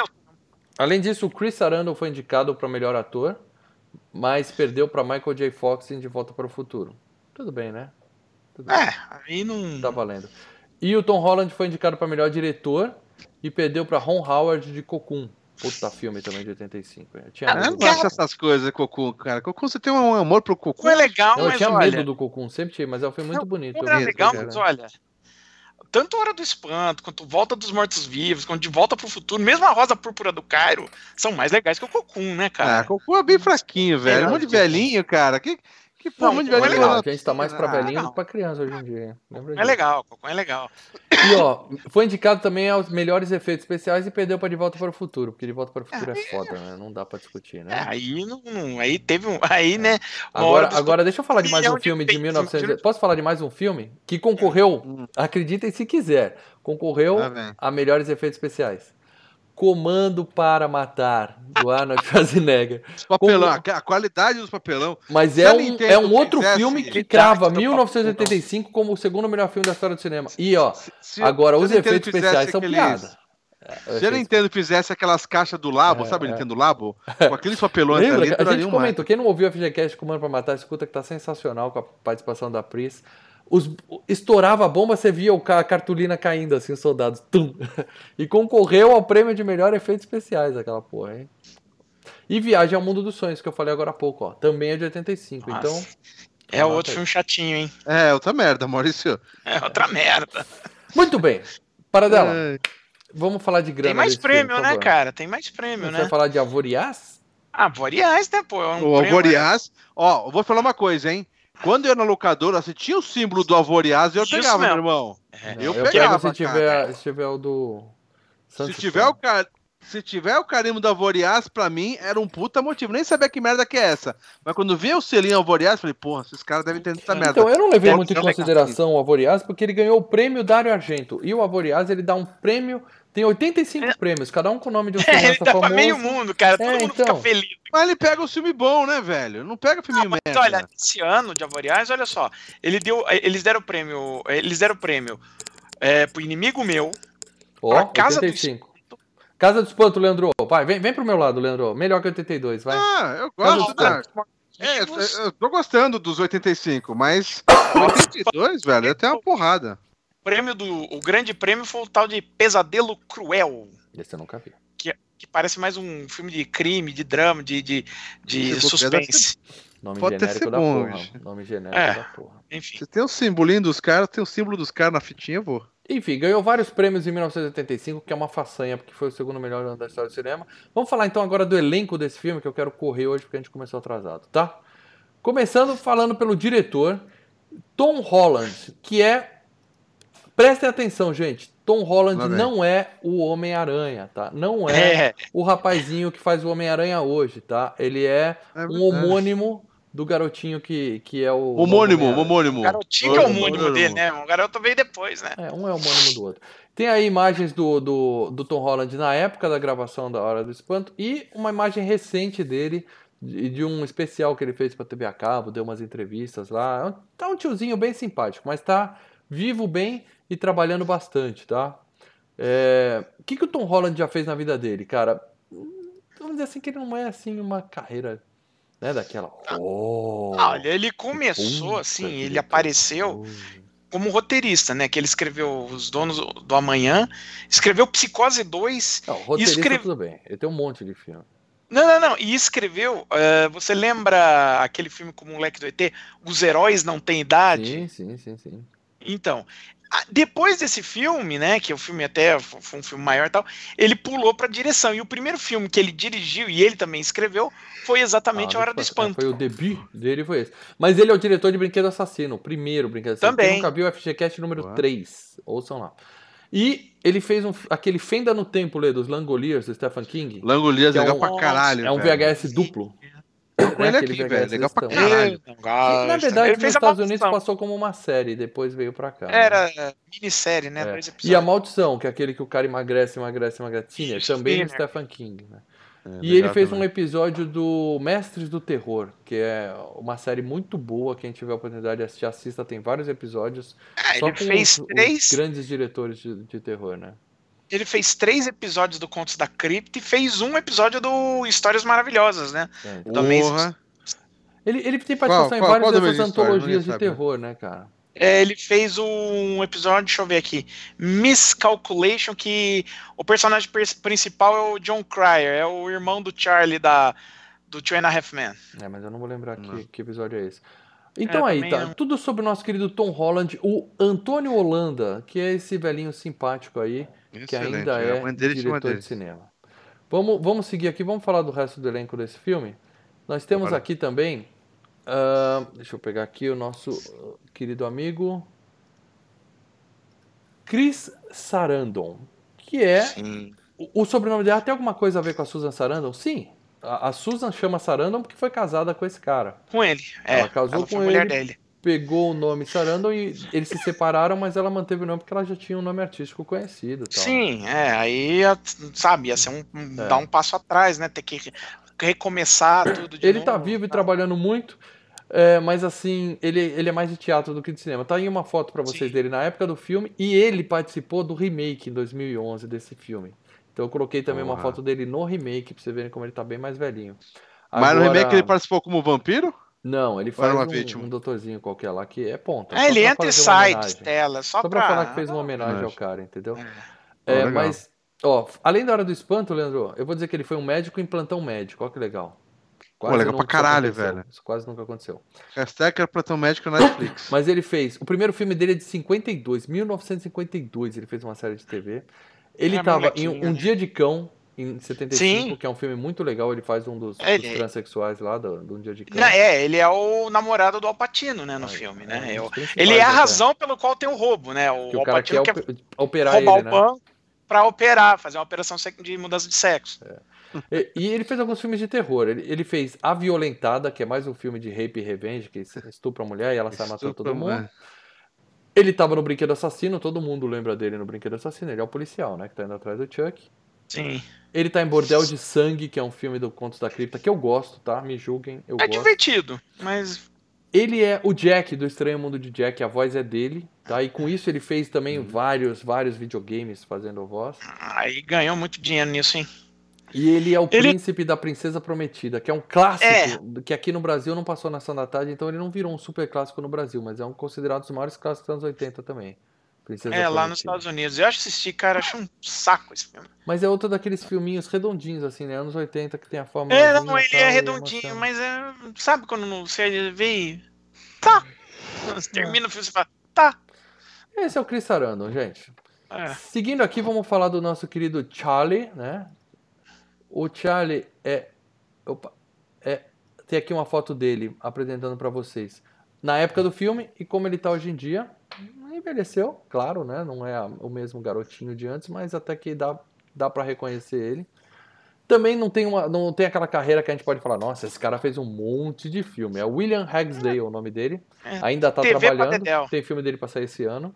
Além disso, o Chris Sarandon foi indicado para melhor ator, mas perdeu para Michael J. Fox em De Volta para o Futuro. Tudo bem, né? Tudo bem. É, aí não. Tá valendo. E o Tom Holland foi indicado para melhor diretor e perdeu para Ron Howard de Cocoon. Puta filme também de 85. Eu tinha Ah, Eu não gosto dessas coisas, Cocum, cara. Cocum, você tem um amor pro Cocum? Não é legal, Não, eu mas tinha olha. medo do Cocoon, sempre tive, mas é um filme muito bonito. Não era vi, legal, cara. mas olha. Tanto Hora do Espanto, quanto Volta dos Mortos Vivos, quanto De Volta pro Futuro, mesmo a Rosa Púrpura do Cairo, são mais legais que o Cocum, né, Ah, cara? Cocum é bem fraquinho, velho. É, Um monte de velhinho, cara. Que, que porra, de é legal. A gente tá mais pra Ah, velhinho do não. que pra criança hoje em dia. Lembra É legal, Cocum é legal. E ó, foi indicado também aos melhores efeitos especiais e perdeu pra De Volta para o Futuro, porque De Volta para o Futuro é foda, né? Não dá pra discutir, É, né? aí não, não- aí teve um, aí, né, uma hora Agora, agora deixa eu falar de mais um de filme de efeitos, 1900. Posso falar de mais um filme que concorreu? Hum. Acreditem se quiser. Concorreu Ah, a melhores efeitos especiais. Comando para Matar, do Arnold Schwarzenegger. Papelão, Como- a qualidade dos papelão. Mas é um, é um outro filme que crava do 1985 como o segundo melhor filme da história do cinema. E ó, Se- se- agora se os efeitos especiais são aqueles- piada. É, Se a Nintendo fizesse aquelas caixas do Labo, É, sabe a é. Nintendo Labo? Com aqueles papelões Lembra? ali, A gente um comentou, quem não ouviu a FGCast Comando pra Matar, escuta que tá sensacional com a participação da Pris. Os, estourava a bomba, você via a cartolina caindo, assim, os soldados. Tum. E concorreu ao prêmio de melhor efeitos especiais, aquela porra, hein? E Viagem ao Mundo dos Sonhos, que eu falei agora há pouco, ó. Também é de 85. Nossa. Então, é outro aí. filme chatinho, hein? É, outra merda, Maurício. É outra merda. muito bem. Para dela. É, Vamos falar de grana. Tem mais filme, prêmio, por né, cara? Tem mais prêmio, Você né? vai falar de Avoriaz? Ah, Boreais, né, pô? É um o prêmio, Alvoriaz. Ó, eu vou falar uma coisa, hein? Quando eu ia na locadora, se tinha o símbolo do Alvoriaz, eu Isso pegava, meu mesmo. irmão. É. Eu pego pegava, se tiver, se tiver o do. Se Santos tiver, Fan. o car... se tiver o carimbo do Alvoriaz, pra mim, era um puta motivo. Nem sabia que merda que é essa. Mas quando vi o selinho Alvoriaz, falei, porra, esses caras devem ter essa merda. Então, eu não levei muito em consideração o Avoriaz, porque ele ganhou o prêmio Dário Argento. E o Avoriaz, ele dá um prêmio. Tem 85 prêmios, cada um com o nome de um É, ele dá pra famoso. meio mundo, cara. Todo É, mundo então. fica feliz. Mas ele pega o filme bom, né, velho? Não pega filme Mas merda. olha, esse ano de Avoriais, olha só. Ele deu, eles deram o prêmio. Eles deram o prêmio é, pro inimigo meu. Ó, Pra Casa do 85. Casa do Espanto, Leandro. Vai, vem, vem pro meu lado, Leandro. Melhor que 82, vai. Ah, eu gosto da... Espanto. É, eu- eu tô gostando dos 85, mas 82, velho, até uma porrada. O prêmio do. O grande prêmio foi o tal de Pesadelo Cruel. Esse eu nunca vi. Que parece mais um filme de crime, de drama, de, de, de suspense. Nome Pode genérico ser da bom, porra. gente. Nome genérico É. da porra. Enfim. Você tem o simbolinho dos caras, tem o símbolo dos caras na fitinha, eu vou. Enfim, ganhou vários prêmios em 1985, que é uma façanha, porque foi o segundo melhor ano da história do cinema. Vamos falar então agora do elenco desse filme, que eu quero correr hoje porque a gente começou atrasado, tá? Começando falando pelo diretor, Tom Holland, que é. Prestem atenção, gente. Tom Holland Lá vem. não é o Homem-Aranha, tá? Não é, É, o rapazinho que faz o Homem-Aranha hoje, tá? Ele é, É um homônimo do garotinho que, que é o. Homônimo, homônimo. o garotinho que é o homônimo. dele, né? O garoto veio depois, né? É, um é homônimo do outro. Tem aí imagens do, do, do Tom Holland na época da gravação da Hora do Espanto e uma imagem recente dele, de, de um especial que ele fez pra TV a cabo, deu umas entrevistas lá. Tá um tiozinho bem simpático, mas tá vivo bem e trabalhando bastante, tá? É, O que, que o Tom Holland já fez na vida dele, cara? Vamos dizer assim que ele não é assim uma carreira, né, daquela. Oh, Olha, ele começou assim, que ele apareceu como roteirista, né? Que ele escreveu Os Donos do Amanhã, escreveu Psicose 2. Não, roteirista escreve- tudo bem. Ele tem um monte de filme. Não, não, não. E escreveu. eh, você lembra aquele filme com o moleque do ET? Os Heróis Não Têm Idade? Sim, sim, sim, sim. Então, depois desse filme, né, que o filme até fo- foi um filme maior e tal, ele pulou pra direção. E o primeiro filme que ele dirigiu e ele também escreveu foi exatamente Ah, A Hora do é, Espanto. Foi o debut dele, foi esse. Mas ele é o diretor de Brinquedo Assassino, o primeiro Brinquedo Assassino. Também. Quem nunca viu o FGCast número Boa. 3, ouçam lá. E ele fez um, aquele Fenda no Tempo, Lê, dos Langoliers, do Stephen King. Langolias Que é legal um- pra caralho. É um velho. VHS Com ele né, aqui, velho. Legal pra caralho. Ele na verdade, ele nos Estados Unidos passou como uma série, depois veio pra cá. né? Era minissérie, né? É. Dois E a. Maldição, que é aquele que o cara emagrece, emagrece, emagrece. Isso, também do Thinner. Stephen King. Né? É, E ele fez também. um episódio do Mestres do Terror, que é uma série muito boa. Quem tiver a oportunidade de assistir, assista. Tem vários episódios. Ah, só ele com fez os, os três. grandes diretores de, de terror, né? Ele fez três episódios do Contos da Cripta e fez um episódio do Histórias Maravilhosas, né? É. também- Porra. Ele, ele tem participação Qual- em várias qual do dessas antologias de terror, né, cara? É, ele fez um episódio, deixa eu ver aqui, Miscalculation, que o personagem pers- principal é o John Cryer, é o irmão do Charlie da, do Two and a Half Men. É, mas eu não vou lembrar Não. que, que episódio é esse. Então É, aí, tá. não. Tudo sobre o nosso querido Tom Holland, o Antônio Holanda, que é esse velhinho simpático aí, que Excelente. ainda A é chama diretor de cinema. Vamos, vamos seguir aqui, vamos falar do resto do elenco desse filme. Nós temos Bora. aqui também, ah, deixa eu pegar aqui o nosso ah, querido amigo Chris Sarandon, que é o, o sobrenome dela tem alguma coisa a ver com a Susan Sarandon? Sim. A, Susan chama Sarandon porque foi casada com esse cara. Com ele. É, Ela casou ela com mulher ele. dele. Pegou o nome Sarandon e eles se separaram, mas ela manteve o nome porque ela já tinha um nome artístico conhecido. Tal. Sim, é, aí, ia- sabe, ia ser um, É. dar um passo atrás, né? Ter que re- recomeçar tudo de Ele novo. tá vivo e trabalhando muito, é, mas assim, ele, ele é mais de teatro do que de cinema. Tá aí uma foto pra vocês Sim. dele na época do filme e ele participou do remake em 2011 desse filme. Então eu coloquei também uma Porra. foto dele no remake pra vocês verem como ele tá bem mais velhinho. Mas no Agora- remake ele participou como vampiro? Não, ele faz uma um, um doutorzinho qualquer lá que é ponta. É, ele pra entra e sai de tela, só, Só pra falar que fez uma homenagem ao cara, entendeu? É. É, legal. mas, ó, além da hora do espanto, Leandro, eu vou dizer que ele foi um médico em plantão médico, ó que legal. legal nunca pra caralho, aconteceu, velho. Isso quase nunca aconteceu. Hashtag era Platão Médico na Netflix. Mas ele fez, o primeiro filme dele é de 52, 1952, ele fez uma série de TV. Ele É, tava em Um né? Dia de Cão, em 75, Sim. que é um filme muito legal, ele faz um dos, É, dos ele- transexuais lá, do, do Um Dia de. Não, é, ele é o namorado do Alpatino, né, no filme, é, né? um É principais ele é a até. razão pelo qual tem o roubo, né? O, Que o cara quer Alpatino quer ope- operar roubar ele, o né? banco pra operar, fazer uma operação de mudança de sexo. E, e ele fez alguns filmes de terror. Ele, ele fez A Violentada, que é mais um filme de rape e revenge, que estupra a mulher e ela sai matando todo mundo. né? Ele tava no Brinquedo Assassino, todo mundo lembra dele no Brinquedo Assassino. Ele é o policial, né? Que tá indo atrás do Chuck. Sim. Ele tá em Bordel de Sangue, que é um filme do Contos da Cripta, que eu gosto, tá? Me julguem, eu É gosto. divertido, mas Ele é o Jack, do Estranho Mundo de Jack, a voz é dele, tá? E com isso ele fez também Uhum. vários, vários videogames fazendo a voz. aí ganhou muito dinheiro nisso, hein? E ele é o Ele- príncipe da Princesa Prometida, que é um clássico É. que aqui no Brasil não passou na da Tarde, então ele não virou um super clássico no Brasil, mas é um considerado dos maiores clássicos dos anos 80 também. Princesa é, lá nos Estados Unidos. Eu acho que assisti, cara, acho um saco esse filme. Mas é outro daqueles filminhos redondinhos, assim, né? Anos 80, que tem a forma. É, não, ele é redondinho, mas é. Sabe quando você vê. Tá! Você termina o filme e fala, tá! Esse é o Chris Sarandon, gente. É. Seguindo aqui, vamos falar do nosso querido Charlie, né? O Charlie é. Opa, é tem aqui uma foto dele apresentando para vocês na época do filme e como ele tá hoje em dia. Envelheceu, claro, né? Não é o mesmo garotinho de antes, mas até que dá, dá para reconhecer ele. Também não tem, uma, não tem aquela carreira que a gente pode falar, nossa, esse cara fez um monte de filme. É William Hagsdale o nome dele. É. Ainda tá TV trabalhando. Tem filme dele pra sair esse ano.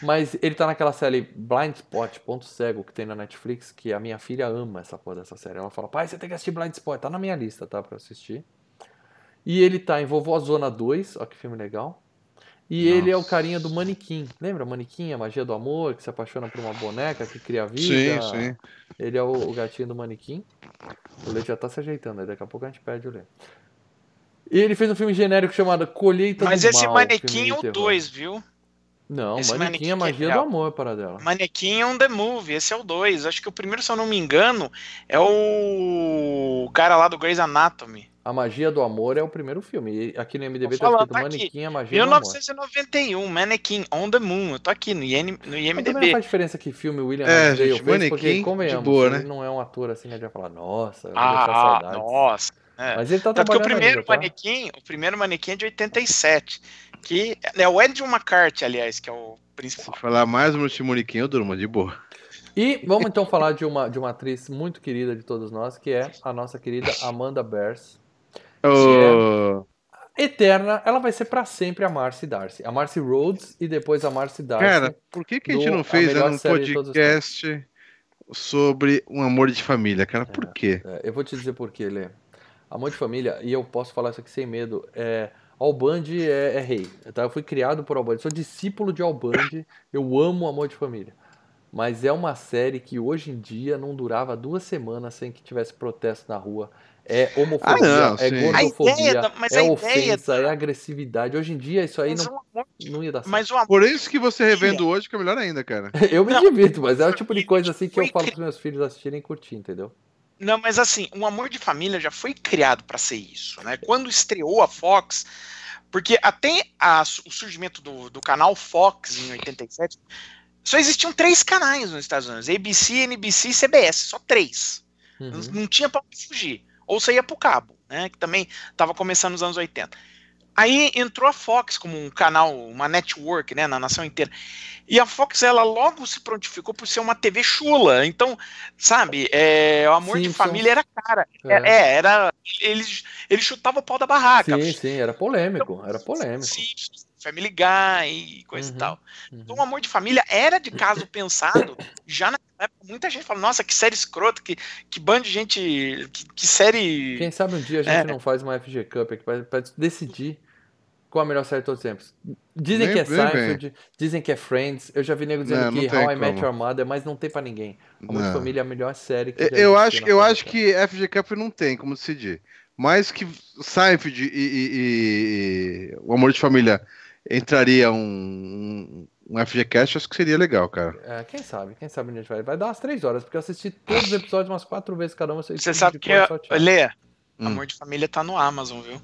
Mas ele tá naquela série Blind Spot, Ponto Cego, que tem na Netflix, que a minha filha ama essa porra dessa série. Ela fala, pai, você tem que assistir Blind Spot. Tá na minha lista, tá? Pra assistir. E ele tá em Vovó Zona 2, ó que filme legal. E Nossa. ele é o carinha do manequim. Lembra manequim, a magia do amor, que se apaixona por uma boneca, que cria vida? Sim, sim. Ele é o, o gatinho do manequim. O Lê já tá se ajeitando, aí daqui a pouco a gente perde o Lê. E ele fez um filme genérico chamado Colheita Mas do Mal. Mas esse manequim é o 2, viu? Não, esse manequim, é magia é do amor para dela. Manequim é um The Movie, esse é o 2. Acho que o primeiro, se eu não me engano, é o cara lá do Grey's Anatomy. A Magia do Amor é o primeiro filme. E aqui no MDB tá escrito tá Manequim, a Magia 1991, do Amor. Mannequin, On the Moon. Eu tô aqui no, IN, no IMDB. Mas não faz diferença que filme William é, gente, fez, Manequim, porque, convenhamos, boa, né? ele não é um ator assim, né? De falar, nossa, ah, nossa. É. Mas ele tá Tanto que o primeiro ainda, tá? manequim, o primeiro manequim é de 87, que é o Andrew McCarthy, aliás, que é o principal. Se falar mais no manequim, eu durmo de boa. E vamos então falar de uma, de uma atriz muito querida de todos nós, que é a nossa querida Amanda Bears. Oh. É eterna, ela vai ser para sempre a Marcy Darcy. A Marcy Rhodes e depois a Marcy Darcy. Cara, por que, que a gente não fez um podcast sobre um amor de família, cara? Por é, quê? É, eu vou te dizer por quê, Lê. Amor de família, e eu posso falar isso aqui sem medo, é. Alband é, é rei. Tá? Eu fui criado por Alband, sou discípulo de Alband, eu amo Amor de Família. Mas é uma série que hoje em dia não durava duas semanas sem que tivesse protesto na rua é homofobia, ah, não, é gordofobia, da, é ofensa, da... é agressividade. Hoje em dia isso aí não, não ia dar certo. Mas Por isso que você revendo hoje que é melhor ainda, cara. eu me divirto, mas é o tipo de coisa assim que eu falo pros meus filhos assistirem e curtir, entendeu? Não, mas assim, um amor de família já foi criado para ser isso, né? Quando estreou a Fox, porque até a, o surgimento do, do canal Fox em 87, só existiam três canais nos Estados Unidos: ABC, NBC e CBS, só três. Uhum. Não, não tinha para fugir ou você ia para o cabo, né, que também estava começando nos anos 80. Aí entrou a Fox como um canal, uma network, né, na nação inteira. E a Fox, ela logo se prontificou por ser uma TV chula. Então, sabe, é, o amor sim, de família sim. era cara. É. é, era. Eles, eles chutavam o pau da barraca. Sim, sim, era polêmico. Então, era polêmico. Sim, Family Guy e coisa uhum, e tal. Uhum. Então, o amor de família era de caso pensado já na época. Muita gente fala, nossa, que série escrota, que, que bando de gente. Que, que série. Quem sabe um dia a gente é. não faz uma FG Cup aqui pra, pra decidir qual a melhor série de todos os tempos. Dizem bem, que é Seinfeld, dizem que é Friends. Eu já vi nego dizendo não, que não How I como. Met Your Mother, mas não tem pra ninguém. Amor de Família é a melhor série que Eu acho, eu acho que FG Cup não tem como decidir. Mais que Seinfeld e, e, e, o Amor de Família entraria um, um FGCast, acho que seria legal, cara. É, quem sabe, quem sabe onde a gente vai. Vai dar umas três horas, porque eu assisti todos os episódios umas quatro vezes cada um. Você sabe que, Lê, hum. Amor de Família tá no Amazon, viu?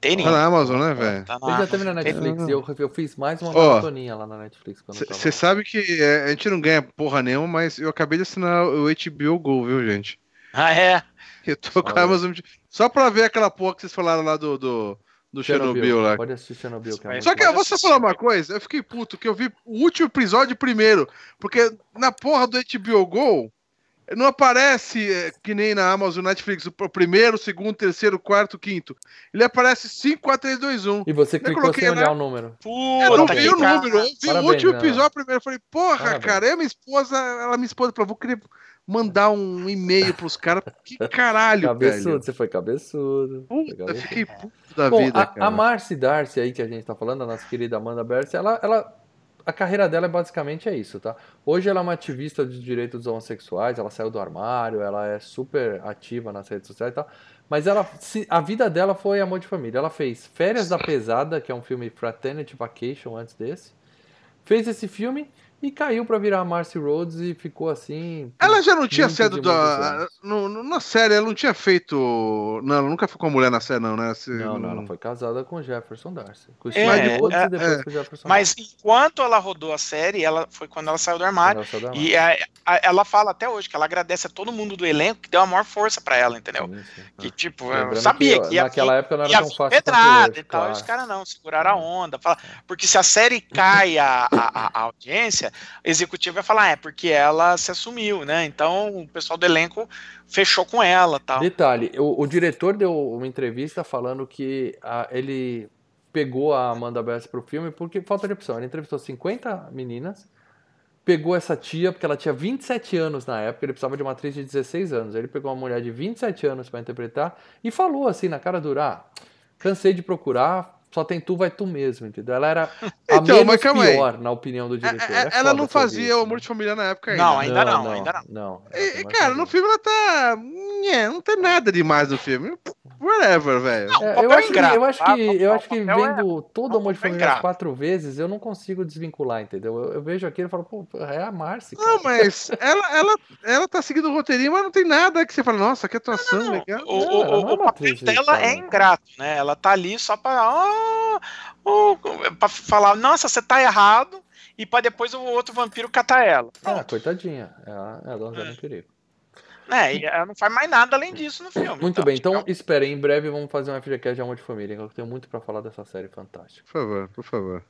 Tem Tá na Amazon, né, velho? Tá Ele já teve na Netflix, e eu, eu fiz mais uma oh, maratoninha lá na Netflix. Você sabe que é, a gente não ganha porra nenhuma, mas eu acabei de assinar o HBO Go, viu, gente? Ah, é? Eu tô com a Amazon... Só pra ver aquela porra que vocês falaram lá do... do do Chernobyl, Chernobyl lá. Pode assistir Chernobyl, cara. Só que eu vou só falar uma coisa, eu fiquei puto que eu vi o último episódio primeiro, porque na porra do HBO Go não aparece é, que nem na Amazon Netflix o primeiro, o segundo, o terceiro, o quarto, o quinto. Ele aparece 5, 4, 3, 2, 1. E você clicou coloquei, sem olhar né? o número. Puta eu não vi o número, eu vi Parabéns, o último episódio primeiro. Eu falei, porra, Parabéns. cara, eu minha esposa, ela minha esposa falou, vou querer mandar um e-mail pros caras. Que caralho, cabeçudo, velho. você foi cabeçudo. Puta, foi cabeçudo. fiquei puto da Bom, vida, a, cara. A Marcy Darcy aí que a gente tá falando, a nossa querida Amanda Berce, ela, ela a carreira dela é basicamente é isso, tá? Hoje ela é uma ativista dos direitos dos homossexuais, ela saiu do armário, ela é super ativa nas redes sociais e tal. Mas ela, a vida dela foi amor de família. Ela fez Férias da Pesada, que é um filme Fraternity Vacation antes desse. fez esse filme e caiu para virar Marcy Rhodes e ficou assim. Ela já não tinha sido da. No, no, na série, ela não tinha feito. Não, ela nunca ficou mulher na série, não, né? Se... Não, não, ela foi casada com Jefferson Darcy. Com é, Rhodes é, e depois é. com Jefferson Mas Darcy. enquanto ela rodou a série, ela foi quando ela saiu do armário. Saiu do armário. E a, a, ela fala até hoje que ela agradece a todo mundo do elenco que deu a maior força para ela, entendeu? Sim, sim. Que tipo, Lembrando eu sabia que, que naquela época não era tão fácil. Pedrada e tal, claro. os caras não, seguraram a onda. Fala, porque se a série cai a, a, executivo vai falar, é porque ela se assumiu, né? Então o pessoal do elenco fechou com ela tal. Detalhe, o, o diretor deu uma entrevista falando que a, ele pegou a Amanda Bess pro filme porque falta de opção. Ele entrevistou 50 meninas, pegou essa tia, porque ela tinha 27 anos na época, ele precisava de uma atriz de 16 anos. Ele pegou uma mulher de 27 anos para interpretar e falou assim na cara dura, ah, cansei de procurar, só tem tu, vai tu mesmo, entendeu? Ela era a então, menos pior, aí. na opinião do é, diretor. É, é, ela não fazia o Amor de Família na época ainda. Não, ainda não, não, ainda não. não e, cara, no filme ela tá... não tem nada demais no filme. Whatever, velho. É, eu, acho que, eu acho que, eu acho que vendo todo o Amor de Família quatro vezes, eu não consigo desvincular, entendeu? Eu, eu vejo aquilo e falo, pô, é a Marcy. Não, mas ela, ela, ela tá seguindo o roteirinho, mas não tem nada que você fala, nossa, que atuação legal. O, o, o papel dela é ingrato, né? Ela tá ali só pra... Oh, para falar, nossa, você tá errado, e para depois o outro vampiro catar ela. Ah, coitadinha. Ela, ela é. em perigo. É, e ela não faz mais nada além disso no filme. Muito então, bem, então é esperem, em breve vamos fazer um FGCast de Amor de Família, eu tenho muito para falar dessa série fantástica. Por favor, por favor.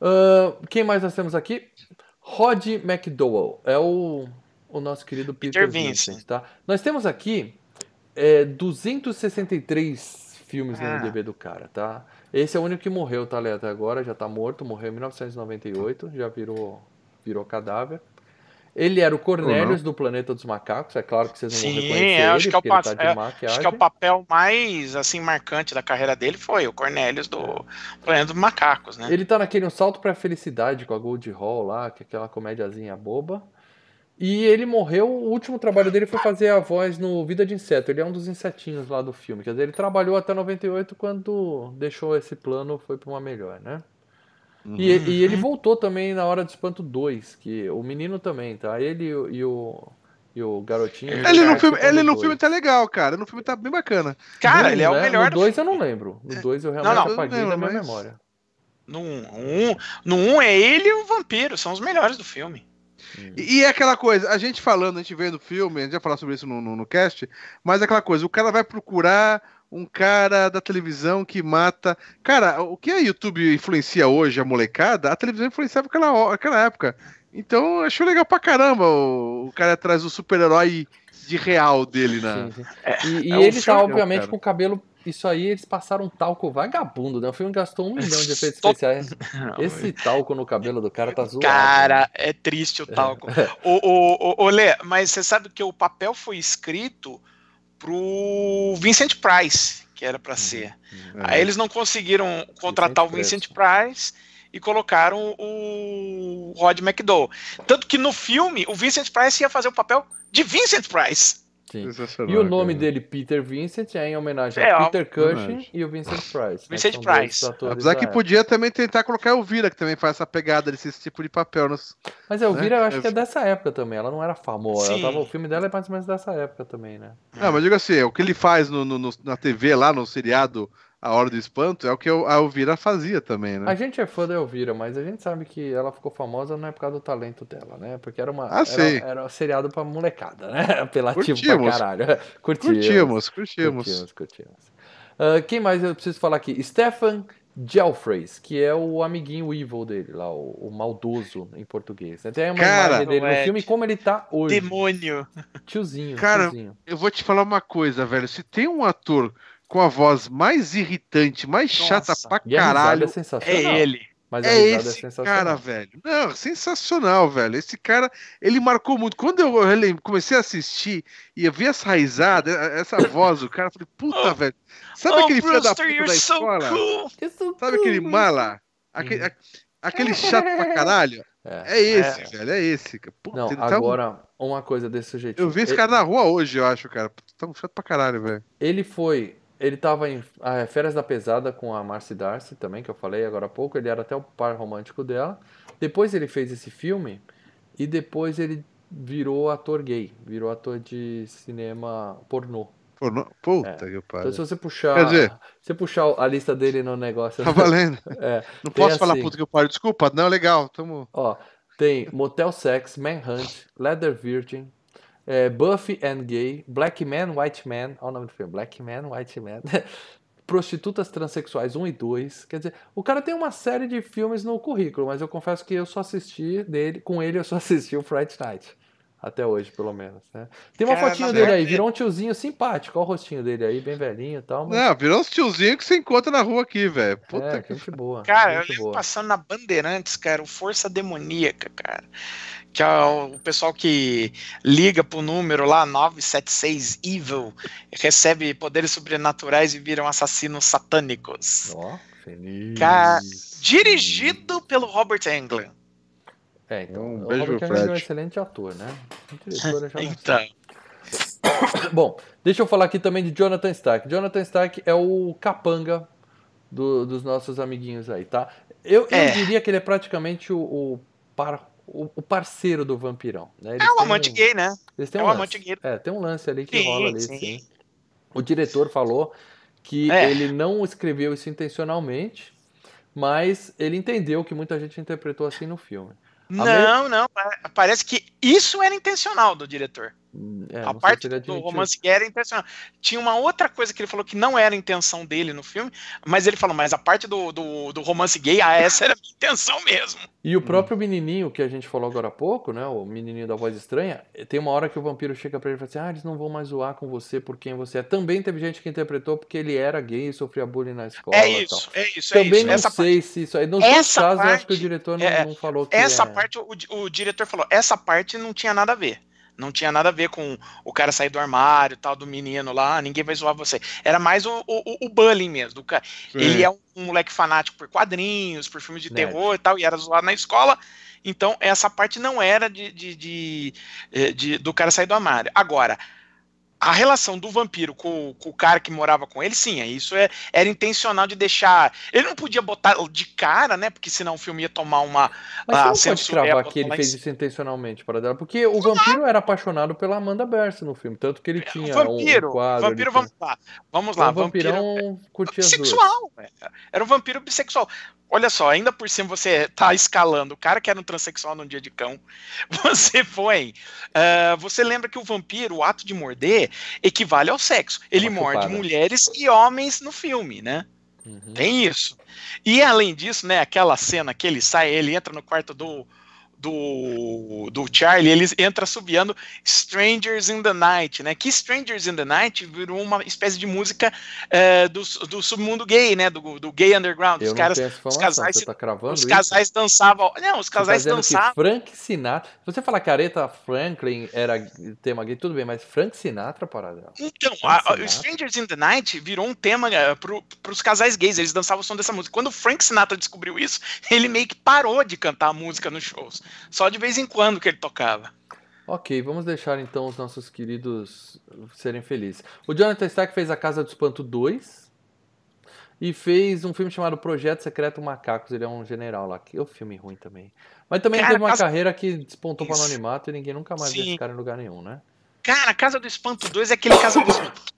Uh, quem mais nós temos aqui? Rod McDowell, é o, o nosso querido Peter, Peter Vincent, Vincent, tá? Nós temos aqui é, 263 filmes ah. no MDB do cara, tá? Esse é o único que morreu, tá, até agora, já tá morto, morreu em 1998, já virou, virou cadáver. Ele era o Cornelius uhum. do Planeta dos Macacos, é claro que vocês não Sim, vão reconhecer é, acho ele, que é o, tá é, acho que é o papel mais assim marcante da carreira dele foi o Cornelius do é. Planeta dos Macacos, né? Ele tá naquele Um Salto pra Felicidade com a Gold Hall lá, que é aquela comédiazinha boba. E ele morreu, o último trabalho dele foi fazer a voz no Vida de Inseto. Ele é um dos insetinhos lá do filme. Quer dizer, ele trabalhou até 98 quando deixou esse plano, foi para uma melhor, né? Uhum. E, e, ele voltou também na Hora do Espanto 2, que o menino também, tá? Ele e, e o e o garotinho. Ele no filme, ele no filme tá legal, cara. No filme tá bem bacana. Cara, ele é o né? melhor. No 2 eu não lembro. No 2 eu realmente não, não, apaguei da minha mas... memória. No 1 um, no um é ele e o vampiro, são os melhores do filme. E, e é aquela coisa, a gente falando, a gente vendo o filme, a gente vai falar sobre isso no, no, no cast, mas é aquela coisa, o cara vai procurar um cara da televisão que mata. Cara, o que a YouTube influencia hoje, a molecada, a televisão influenciava aquela, aquela época. Então, achou legal pra caramba o, o cara atrás do super-herói de real dele, né? Sim, sim. É, e, é ele tá, obviamente, cara. com o cabelo isso aí eles passaram um talco vagabundo, né? O filme gastou um milhão de efeitos especiais. Esse talco no cabelo do cara tá zoado. Cara, né? é triste o talco. o, o Lê, mas você sabe que o papel foi escrito pro Vincent Price, que era para uhum. ser. Uhum. Aí eles não conseguiram contratar Vincent o Vincent Price e colocaram o Rod McDowell. Tanto que no filme, o Vincent Price ia fazer o papel de Vincent Price. Sim. E o nome cara. dele, Peter Vincent, é em homenagem é, a Peter Cushing e o Vincent Price. Né, Vincent Price. Apesar que podia também tentar colocar o Vira, que também faz essa pegada desse tipo de papel. Nos, mas é, o Vira né? eu acho que é dessa época também. Ela não era famosa. Tava, o filme dela é mais ou menos dessa época também, né? Não, mas diga assim, o que ele faz no, no, na TV lá, no seriado a Hora do Espanto é o que a Elvira fazia também, né? A gente é fã da Elvira, mas a gente sabe que ela ficou famosa não é por causa do talento dela, né? Porque era uma. Ah, era, era um seriado pra molecada, né? Apelativo curtimos. pra caralho. Curtimos. Curtimos, curtimos. curtimos, curtimos. Uh, quem mais eu preciso falar aqui? Stefan Gelfreys, que é o amiguinho evil dele, lá, o, o maldoso em português. Tem uma Cara, imagem dele no é. filme como ele tá hoje. Demônio. Tiozinho. Cara, tiozinho. eu vou te falar uma coisa, velho. Se tem um ator com a voz mais irritante, mais Nossa. chata pra caralho. É, é ele. Mas é esse é cara, velho. Não, sensacional, velho. Esse cara, ele marcou muito. Quando eu comecei a assistir e eu vi essa risada, essa voz do cara, eu falei, puta, oh, velho. Sabe oh, aquele filho da puta da escola? So cool. Sabe aquele mala? Aquele, hum. aquele chato pra caralho? É, é esse, é. velho, é esse. Puta, Não, tá agora, tá... uma coisa desse jeito. Eu vi esse ele... cara na rua hoje, eu acho, cara. Tão chato pra caralho, velho. Ele foi ele tava em ah, Férias da Pesada com a Marcy Darcy também, que eu falei agora há pouco. Ele era até o par romântico dela. Depois ele fez esse filme e depois ele virou ator gay, virou ator de cinema pornô. Pornô? Puta é. que pariu. Então se você puxar, Quer dizer, se você puxar a lista dele no negócio... Tá valendo. É, não posso assim, falar puta que pariu, desculpa, não, legal, tamo... Ó, tem Motel Sex, Manhunt, Leather Virgin, é, Buffy and Gay, Black Man, White Man, olha o nome do filme, Black Man, White Man, Prostitutas Transsexuais 1 e 2. Quer dizer, o cara tem uma série de filmes no currículo, mas eu confesso que eu só assisti dele, com ele eu só assisti o Fright Night. Até hoje, pelo menos. Né? Tem uma cara, fotinho dele aí, virou um tiozinho simpático. Olha o rostinho dele aí, bem velhinho e tal. Mas... Não, virou uns tiozinhos que você encontra na rua aqui, velho. Puta é, que gente boa. Cara, gente eu boa. passando na Bandeirantes, cara, o Força Demoníaca, cara que é o pessoal que liga pro número lá 976 Evil recebe poderes sobrenaturais e viram assassinos satânicos. Ó, oh, feliz. dirigido pelo Robert Englund. É, então, um o Robert Englund é um excelente ator, né? Diretor, então. Bom, deixa eu falar aqui também de Jonathan Stark. Jonathan Stark é o capanga do, dos nossos amiguinhos aí, tá? Eu, é. eu diria que ele é praticamente o, o par o, o parceiro do vampirão. Né? Eles é o amante um, gay, né? Eles têm é um o lance. amante gay. É, tem um lance ali que sim, rola ali, sim. sim. O diretor falou que é. ele não escreveu isso intencionalmente, mas ele entendeu que muita gente interpretou assim no filme. Não, não. Parece que isso era intencional do diretor. É, a parte do romance gay era intencional. Tinha uma outra coisa que ele falou que não era intenção dele no filme, mas ele falou, mas a parte do, do, do romance gay, ah, essa era a minha intenção mesmo. E o próprio menininho que a gente falou agora há pouco, né, o menininho da voz estranha, tem uma hora que o vampiro chega pra ele e fala assim, ah, eles não vão mais zoar com você por quem você é. Também teve gente que interpretou porque ele era gay e sofria bullying na escola. É isso, é isso, é Também isso. não essa sei parte... se isso aí, nos essa casos parte, eu acho que o diretor não, é, não falou que Essa é. parte, o, o diretor falou, essa parte não tinha nada a ver. Não tinha nada a ver com o cara sair do armário, tal, do menino lá, ninguém vai zoar você. Era mais o, o, o bullying mesmo. Do cara. Ele é um, um, moleque fanático por quadrinhos, por filmes de Nerd. terror e tal, e era zoado na escola. Então, essa parte não era de, de, de, eh, de, do cara sair do armário. Agora, a relação do vampiro com, com, o cara que morava com ele, sim, é isso é, era intencional de deixar. Ele não podia botar de cara, né? Porque senão o filme ia tomar uma. Mas você não pode cravar que ele fez isso intencionalmente para dela, porque o vampiro era apaixonado pela Amanda Berce no filme, tanto que ele tinha o vampiro, um quadro. Vampiro, vamos lá, vamos lá. Um vampirão vampiro, curtia bissexual, era um vampiro bissexual. Olha só, ainda por cima você tá escalando o cara que era um transexual num dia de cão. Você foi. Uh, você lembra que o vampiro, o ato de morder, equivale ao sexo. Ele morde mulheres e homens no filme, né? Uhum. Tem isso. E além disso, né, aquela cena que ele sai, ele entra no quarto do do, do Charlie, ele entra subiando Strangers in the Night, né? Que Strangers in the Night virou uma espécie de música é, do, do submundo gay, né? Do, do gay underground. Eu os caras, os casais, tá os casais isso? dançavam. Não, os casais tá dançavam. Frank Sinatra. Se você falar que Aretha Franklin era tema gay, tudo bem, mas Frank Sinatra, parada. Então, a, a, Strangers in the Night virou um tema uh, pro, pros casais gays. Eles dançavam o som dessa música. Quando o Frank Sinatra descobriu isso, ele meio que parou de cantar a música nos shows. Só de vez em quando que ele tocava. Ok, vamos deixar então os nossos queridos serem felizes. O Jonathan Stark fez A Casa do Espanto 2 e fez um filme chamado Projeto Secreto Macacos. Ele é um general lá, que é um filme ruim também. Mas também cara, teve uma casa... carreira que despontou para anonimato e ninguém nunca mais Sim. viu esse cara em lugar nenhum, né? Cara, a Casa do Espanto 2 é aquele Casa do Espanto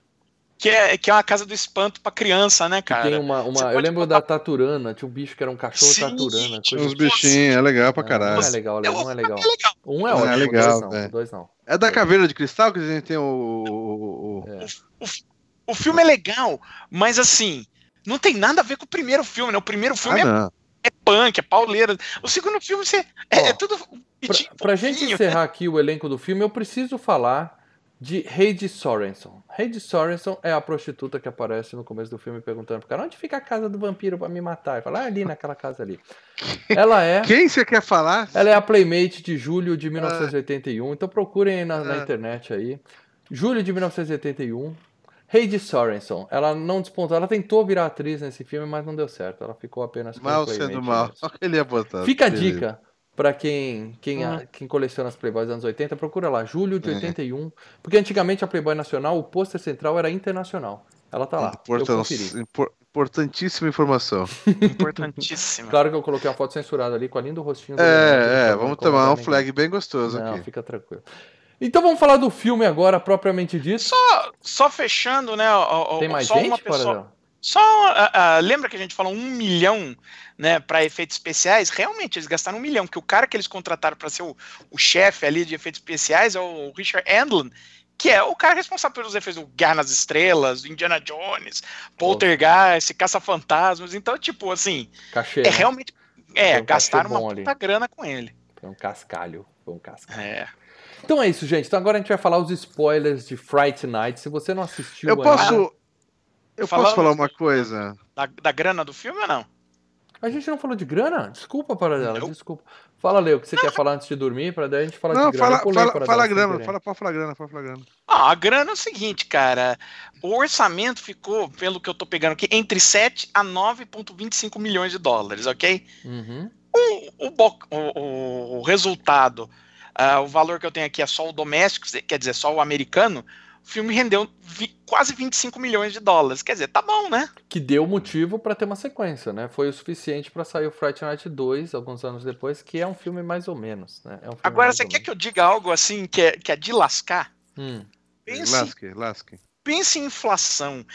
que é, que é uma casa do espanto pra criança, né, cara? tem uma, uma eu lembro botar... da Taturana, tinha um bicho que era um cachorro Sim, Taturana. Tinha uns bichinhos, é legal pra caralho. Um é legal, legal, um é legal. Um é ótimo, é legal, dois não, dois não. É da caveira de cristal que a gente tem o... O, o, é. o, o filme é legal, mas assim, não tem nada a ver com o primeiro filme, né? O primeiro filme ah, é, é punk, é pauleira. O segundo filme você, é, Ó, é tudo... Pra, pra gente encerrar aqui o elenco do filme, eu preciso falar de Heidi Sorensen. Heidi Sorensen é a prostituta que aparece no começo do filme perguntando pro cara onde fica a casa do vampiro para me matar. E fala, ah, ali naquela casa ali. Ela é. Quem você quer falar? Ela é a Playmate de julho de 1981. Ah. Então procurem na, na ah. internet aí. Julho de 1981. Heidi Sorensen, ela não despontou, ela tentou virar atriz nesse filme, mas não deu certo. Ela ficou apenas mal sendo mal. Só que ele ia botar. Fica a dica para quem, quem, uhum. quem coleciona as Playboys dos anos 80, procura lá, julho de 81. Uhum. Porque antigamente a Playboy Nacional, o pôster central era internacional. Ela tá lá. Importan impor importantíssima informação. Importantíssima. claro que eu coloquei a foto censurada ali com a linda rostinho. É, é, vamos tomar um flag bem gostoso Não, aqui. fica tranquilo. Então vamos falar do filme agora, propriamente dito. Só, só fechando, né? Ó, Tem mais só gente, uma pessoa. Só uh, uh, lembra que a gente falou um milhão, né, para efeitos especiais? Realmente eles gastaram um milhão, porque o cara que eles contrataram para ser o, o chefe ali de efeitos especiais é o Richard Andlin, que é o cara responsável pelos efeitos do Guerra nas Estrelas, do Indiana Jones, Poltergeist, Caça-Fantasmas. Então, tipo, assim, Cachê, é né? realmente. É, Foi um gastaram uma ali. puta grana com ele. Foi um cascalho. Foi um cascalho. É. Então é isso, gente. Então agora a gente vai falar os spoilers de Fright Night. Se você não assistiu Eu ainda- posso. Eu Falando- posso falar uma coisa? Da, da grana do filme ou não? A gente não falou de grana? Desculpa, Paradela, Não. desculpa. Fala, Leo, o que você quer falar antes de dormir, para daí a gente falar Não, de grana. fala, fala, fala sem grana, fala, pode falar grana, pode falar grana. Ah, a grana é o seguinte, cara. O orçamento ficou, pelo que eu tô pegando aqui, entre 7 a 9,25 milhões de dólares, ok? Uhum. O, o, o- o- resultado, ah, o valor que eu tenho aqui é só o doméstico, quer dizer, só o americano. O filme rendeu vi- quase 25 milhões de dólares. Quer dizer, tá bom, né? Que deu motivo pra ter uma sequência, né? Foi o suficiente pra sair o Fright Night 2, alguns anos depois, que é um filme mais ou menos, né? É um filme Agora, você quer que eu diga algo assim que é, que é de lascar? Hum. Pense, Lasque, lasque. pense em inflação.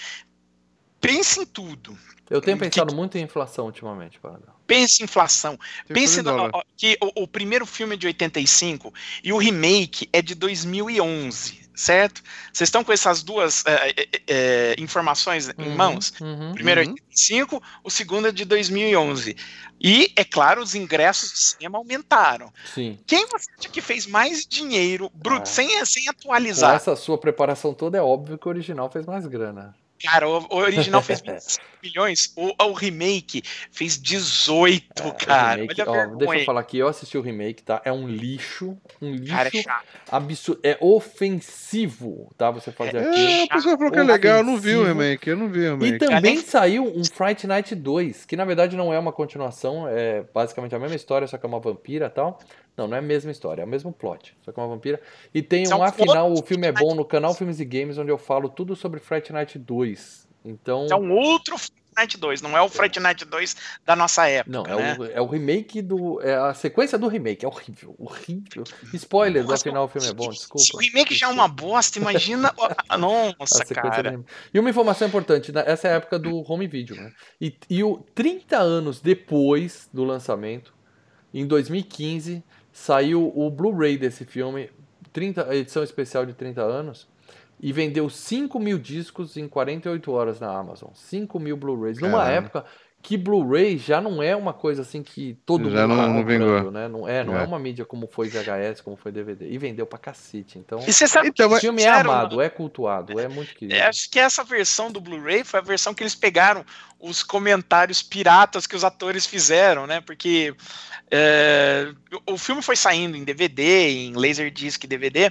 Pense em tudo. Eu tenho Que- pensado muito em inflação ultimamente, Paradela. Pense em inflação. Tem Pense que no- que o, o primeiro filme é de 85 e o remake é de 2011, certo? Vocês estão com essas duas é, é, informações em Uhum, mãos? uhum. O primeiro é Uhum. de 85, o segundo é de 2011. E, é claro, os ingressos do cinema aumentaram. Sim. Quem você acha que fez mais dinheiro, bruto, Ah. sem, sem Com atualizar? essa sua preparação toda, é óbvio que o original fez mais grana. Cara, o, o original fez 25 milhões, o, o remake fez 18, É, cara. remake- ó, deixa eu falar aqui, eu assisti o remake, tá? É um lixo, um lixo Cara, é chato. absurdo, é ofensivo, tá? Você fazer aquilo. É, a pessoa falou que é legal, eu não vi o remake, eu não vi o E remake. também nem- saiu um Fright Night 2, que na verdade não é uma continuação, é basicamente a mesma história, só que é uma vampira e tal. Não, não é a mesma história, é o mesmo plot, só que é uma vampira. E tem São um Afinal, o filme é bom no canal Filmes e Games, onde eu falo tudo sobre Fright Night 2. Então. É um outro Fright Night 2, não é o Fright Night 2 da nossa época. Não, é, né? o, é o remake do. É a sequência do remake. É horrível, horrível. Spoiler, do Mas, afinal o filme é bom, Se desculpa. o remake já é uma bosta, imagina. Nossa, cara. E uma informação importante, né? essa é a época do home video, né? E, e o 30 anos depois do lançamento, em 2015, saiu o Blu-ray desse filme, 30, a edição especial de 30 anos, e vendeu 5 mil discos em 48 horas na Amazon. 5 mil Blu-rays. Numa época que Blu-ray já não é uma coisa assim que todo Já mundo não- tá não comprando, né? Não é, não é. É. uma mídia como foi VHS, como foi DVD. E vendeu pra cacete. Então, E você sabe Então, o filme é amado, é cultuado, é muito querido. É, acho que essa versão do Blu-ray foi a versão que eles pegaram os comentários piratas que os atores fizeram, né? Porque é, o o filme foi saindo em DVD, em Laserdisc DVD,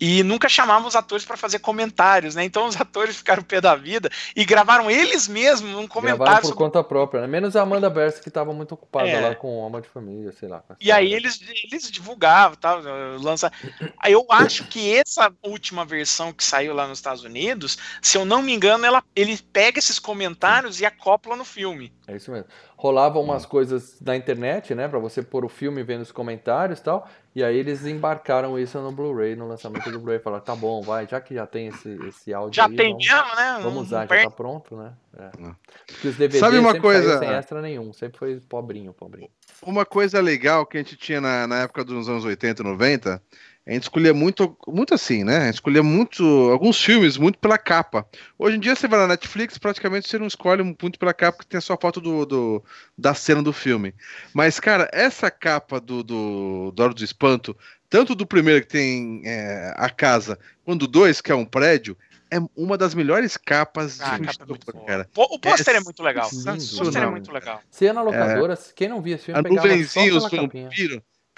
e nunca chamavam os atores para fazer comentários, né? Então os atores ficaram pé da vida e gravaram eles mesmos um Gravaram comentário por sobre conta própria, né? Menos a Amanda Berce, que estava muito ocupada É. lá com Alma de Família, sei lá. E aí eles, eles divulgavam, tal, lança. Aí eu acho que essa última versão que saiu lá nos Estados Unidos, se eu não me engano, ela, ele pega esses comentários e acopla no filme. É isso mesmo. Rolavam umas coisas na internet, né? Pra você pôr o filme vendo os comentários e tal. E aí eles embarcaram isso no Blu-ray, no lançamento do Blu-ray. Falaram, tá bom, vai, já que já tem esse, esse áudio Já aí, tem vamos, mesmo, né? vamos usar, já tá pronto, né? É. Não. Porque os DVDs Sabe uma sempre coisa- sem extra nenhum. Sempre foi pobrinho, pobrinho. Uma coisa legal que a gente tinha na, na época dos anos 80 e 90, a gente escolhia muito, muito assim, né? A gente escolhia muito, alguns filmes muito pela capa. Hoje em dia você vai na Netflix, praticamente você não escolhe muito pela capa, porque tem só a foto do, do- da cena do filme. Mas, cara, essa capa do, do, do Hora do Espanto, tanto do primeiro que tem é, a casa, quanto do dois, que é um prédio, é uma das melhores capas Ah, de capa é cara. O pôster é, É muito legal. O sensacional. pôster é muito legal. Você ia na locadora, quem não via esse filme, A pegava só pela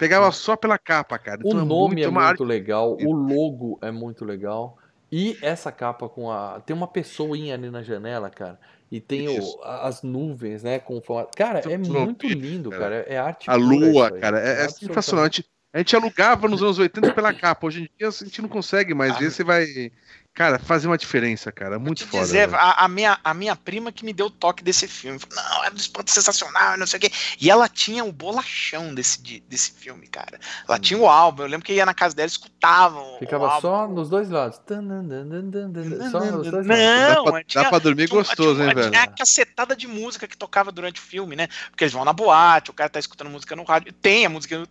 pegava só pela capa, cara. O Então nome muito- é muito legal, o logo é muito legal. E essa capa com a. Tem uma pessoinha ali na janela, cara. E tem o- as nuvens, né? Com formato. Cara, é Muito lindo, cara. É arte A lua, cara, é, é Absolutamente. sensacional. A gente, alugava nos anos 80 pela capa. Hoje em dia a gente não consegue mais Ah, ver. Você vai Cara, fazia uma diferença, cara. Muito foda. Dizer, a, a, minha, a minha prima que me deu o toque desse filme. Falou, não, é do espanto sensacional, não sei o quê. E ela tinha o bolachão desse, desse filme, cara. Ela hum. tinha o álbum. Eu lembro que ia na casa dela e escutava. Ficava só nos dois lados. Só nos dois não, lados. Dá, pra, dá pra dormir tinha, gostoso, tinha, hein, velho? Tinha a cacetada de música que tocava durante o filme, né? Porque eles vão na boate, o cara tá escutando música no rádio. Tem a música no.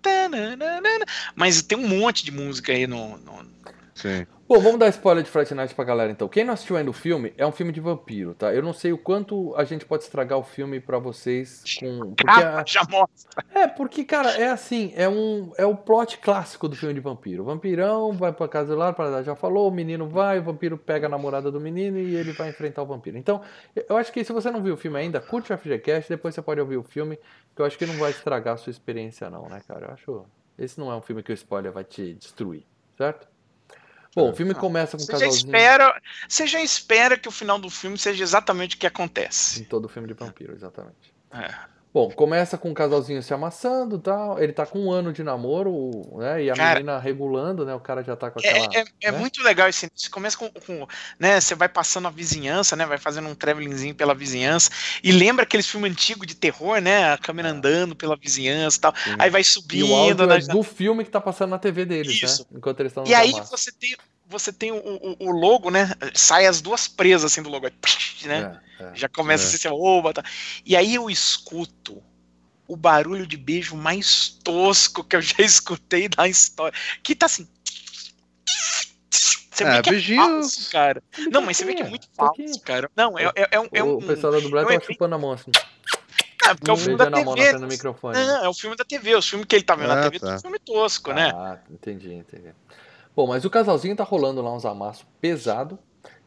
Mas tem um monte de música aí no, no Sim. Bom, vamos dar spoiler de Fright Night pra galera então. Quem não assistiu ainda o filme, é um filme de vampiro, tá? Eu não sei o quanto a gente pode estragar o filme para vocês com. Porque ah, já mostra. É, porque, cara, é assim, é um. É o plot clássico do filme de vampiro. O vampirão vai pra casa do lado, para já falou, o menino vai, o vampiro pega a namorada do menino e ele vai enfrentar o vampiro. Então, eu acho que se você não viu o filme ainda, curte o FGCast, depois você pode ouvir o filme, que eu acho que não vai estragar a sua experiência, não, né, cara? Eu acho. Esse não é um filme que o spoiler vai te destruir, certo? Bom, o filme começa com um casalzinho. Já espera, você já espera que o final do filme seja exatamente o que acontece. Em todo filme de vampiro, exatamente. É. Bom, começa com um casalzinho se amassando e tal. Ele tá com um ano de namoro, né? E a cara, menina regulando, né? O cara já tá com aquela. É, é, é né? muito legal esse. Você começa com, com, né? Você vai passando a vizinhança, né? Vai fazendo um travelingzinho pela vizinhança. E lembra aqueles filmes antigos de terror, né? A câmera é. andando pela vizinhança e tal. Sim. Aí vai subindo. E o áudio né? é do filme que tá passando na TV deles, Isso. né? Enquanto eles estão E aí você tem você tem o, o, o, logo, né? Sai as duas presas assim do logo, né? É, é, já começa é. a ser oba, tá. E aí eu escuto o barulho de beijo mais tosco que eu já escutei da história. Que tá assim. Você é, vê que é falso, cara. Não, mas você vê que é muito falso, cara. Não, é, é, é, é um. O pessoal da dublagem tá chupando a mão assim. É, porque é o filme da TV. No microfone. Não, é o filme da TV. O filme que ele tá vendo ah, na TV tá. é um filme tosco, ah, né? Ah, entendi, entendi. Bom, mas o casalzinho tá rolando lá uns amassos pesado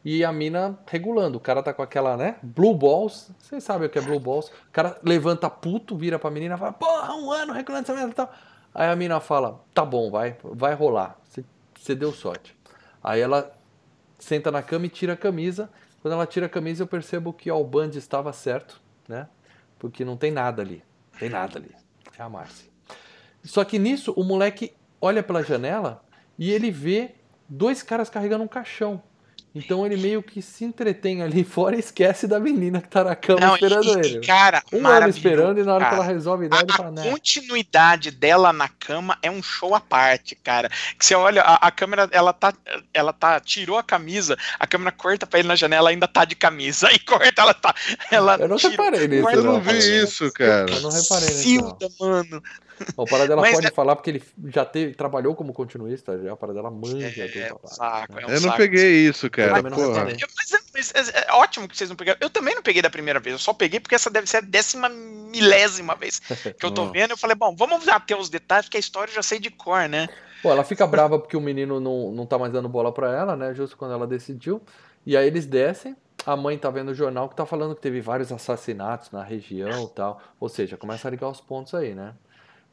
e a mina regulando. O cara tá com aquela, né? Blue balls. Vocês sabem o que é blue balls. O cara levanta puto, vira pra menina e fala: Porra, um ano regulando essa merda e tal. Aí a mina fala: Tá bom, vai, vai rolar. Você deu sorte. Aí ela senta na cama e tira a camisa. Quando ela tira a camisa, eu percebo que o Band estava certo, né? Porque não tem nada ali. Tem nada ali. É a Márcia. Só que nisso, o moleque olha pela janela e ele vê dois caras carregando um caixão. Então ele meio que se entretém ali fora e esquece da menina que tá na cama não, esperando e, ele. Cara, um ano esperando e na hora cara, que ela resolve dar, a, ele fala, A continuidade dela na cama é um show à parte, cara. Que você olha, a, a, câmera, ela tá, ela tá, tirou a camisa, a câmera corta pra ele na janela, ainda tá de camisa. Aí corta, ela tá. Ela eu não tira, reparei nisso. Eu não vi isso, cara. Eu não reparei nisso. mano. O Paradela Mas pode é... falar porque ele já teve, trabalhou como continuista, já. O Paradela manja é, é um saco, é um Eu não saco. peguei isso, cara. Mas, mas, mas, é, é, ótimo que vocês não pegaram. Eu também não peguei da primeira vez, eu só peguei porque essa deve ser a décima milésima vez que eu tô vendo. Eu falei, bom, vamos ter os detalhes, porque a história eu já sei de cor, né? Pô, ela fica brava porque o menino não, não tá mais dando bola pra ela, né? Justo quando ela decidiu. E aí eles descem, a mãe tá vendo o jornal que tá falando que teve vários assassinatos na região e tal. Ou seja, começa a ligar os pontos aí, né?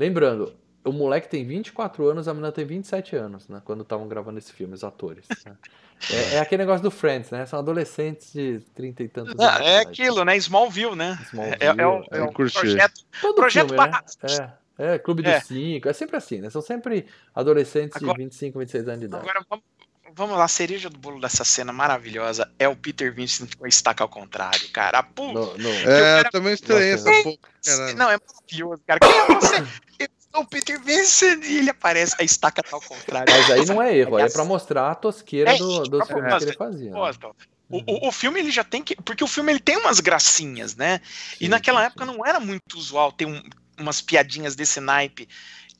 Lembrando, o moleque tem 24 anos, a menina tem 27 anos, né? Quando estavam gravando esse filme, os atores. Né? É, é, aquele negócio do Friends, né? São adolescentes de 30 e tantos anos. É aquilo, né? Smallville, né? Smallville, é, é, o, é o projeto. Todo projeto filme, né? É, é, Clube dos 5, é. é sempre assim, né? São sempre adolescentes agora, de 25, 26 anos de idade. Agora vamos, vamos lá, a cereja do bolo dessa cena maravilhosa é o Peter Vincent com a estaca ao contrário, cara. Pô, não, não. É, eu também estranhei essa porra. Não, é maravilhoso, cara. Quem é você? o Peter Vincent e ele aparece, a estaca tá ao contrário. Mas aí não é erro, aí é pra mostrar a tosqueira é, do, dos filmes que ele fazia. Né? O, o, o, filme ele já tem que. Porque o filme ele tem umas gracinhas, né? Sim, e naquela sim, época sim. não era muito usual ter um, umas piadinhas desse naipe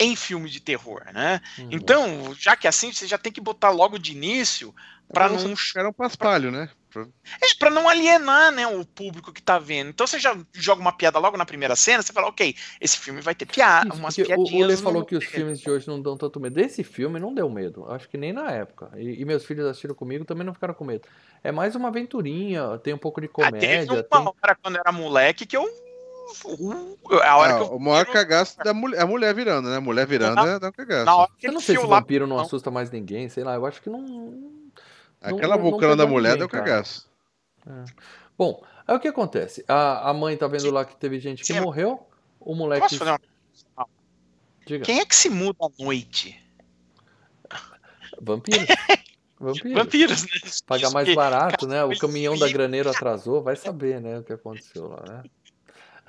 em filme de terror, né? Uhum. Então, já que é assim, você já tem que botar logo de início para não. Era um paspalho, né? É, pra não alienar, né, o público que tá vendo. Então você já joga uma piada logo na primeira cena, você fala, ok, esse filme vai ter piada, umas piadinhas. O Lê falou que os filmes de hoje não dão tanto medo. Esse filme não deu medo, acho que nem na época. E, e, meus filhos assistiram comigo também não ficaram com medo. É mais uma aventurinha, tem um pouco de comédia. Ah, teve uma tem... hora quando eu era moleque que eu a hora que eu... O maior cagaço da mulher, a mulher virando, né? A mulher virando na, é da cagaço. Na hora que eu não sei se o vampiro não assusta mais ninguém, sei lá, eu acho que não. Aquela não, bocana da mulher ninguém, deu cagaço. É. Bom, aí o que acontece? A, a mãe tá vendo lá que teve gente que Sim. morreu, o moleque. Posso fazer uma... Diga. Quem é que se muda à noite? Vampiro. Vampiros. Vampiros, né? Pagar mais que- barato, né? O caminhão da graneiro atrasou, vai saber, né? O que aconteceu lá, né?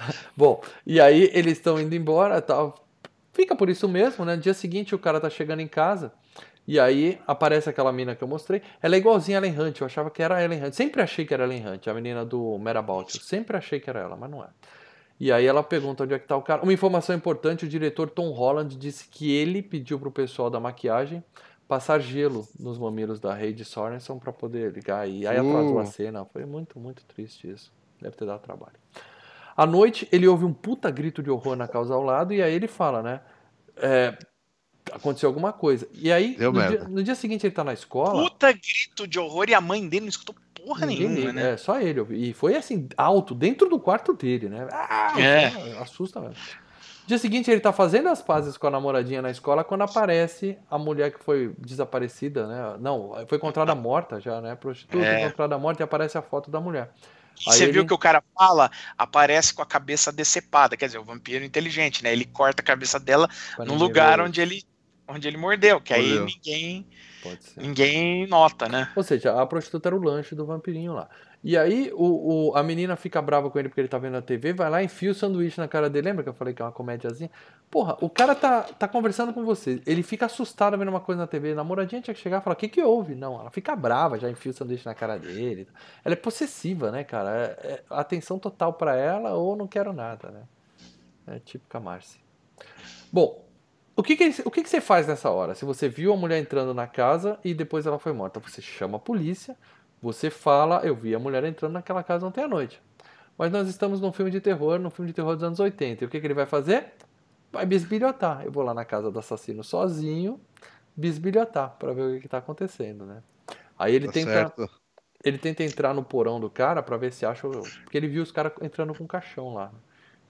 Bom, e aí eles estão indo embora tal. Fica por isso mesmo, né? No dia seguinte o cara tá chegando em casa. E aí aparece aquela mina que eu mostrei. Ela é igualzinha a Ellen Hunt. Eu achava que era a Ellen Hunt. Sempre achei que era a Ellen Hunt, a menina do Merabout. Eu sempre achei que era ela, mas não é. E aí ela pergunta onde é que tá o cara. Uma informação importante, o diretor Tom Holland disse que ele pediu pro pessoal da maquiagem passar gelo nos mamilos da Heidi Sorensen para poder ligar. E aí atrasou a Uh. cena. Foi muito, muito triste isso. Deve ter dado trabalho. À noite, ele ouve um puta grito de horror na casa ao lado, e aí ele fala, né? é, aconteceu alguma coisa. E aí, no dia, no dia seguinte, ele tá na escola. Puta grito de horror e a mãe dele não escutou porra nenhuma, né? É, só ele. ouviu. E foi assim, alto, dentro do quarto dele, né? Ah, É. Assusta mesmo. Dia seguinte, ele tá fazendo as pazes com a namoradinha na escola quando aparece a mulher que foi desaparecida, né? Não, foi encontrada morta já, né? Prostituta É. encontrada morta e aparece a foto da mulher. Aí você ele- viu que o cara fala, aparece com a cabeça decepada, quer dizer, o vampiro inteligente, né? Ele corta a cabeça dela pra no ninguém lugar onde ele, onde ele mordeu, que aí Mordeu. ninguém, Pode ser. ninguém nota, né? Ou seja, a prostituta era o lanche do vampirinho lá. E aí o, o- a menina fica brava com ele porque ele tá vendo a TV, vai lá e enfia o sanduíche na cara dele. Lembra que eu falei que é uma comédiazinha? Porra, o cara tá, tá conversando com você. Ele fica assustado vendo uma coisa na TV. A namoradinha tinha que chegar e falar: O que que houve? Não, ela fica brava, já enfia o sanduíche na cara dele. Ela é possessiva, né, cara? É, é atenção total pra ela ou não quero nada, né? É típica Marcy. Bom, o que que, o que que você faz nessa hora? Se você viu a mulher entrando na casa e depois ela foi morta, você chama a polícia, você fala, eu vi a mulher entrando naquela casa ontem à noite. Mas nós estamos num filme de terror, num filme de terror dos anos 80. E o que, que ele vai fazer? Vai bisbilhotar. Eu vou lá na casa do assassino sozinho, bisbilhotar, pra ver o que, que tá acontecendo, né? Aí ele Tá tenta, certo. ele tenta entrar no porão do cara pra ver se acha. o- Porque ele viu os caras entrando com um caixão lá.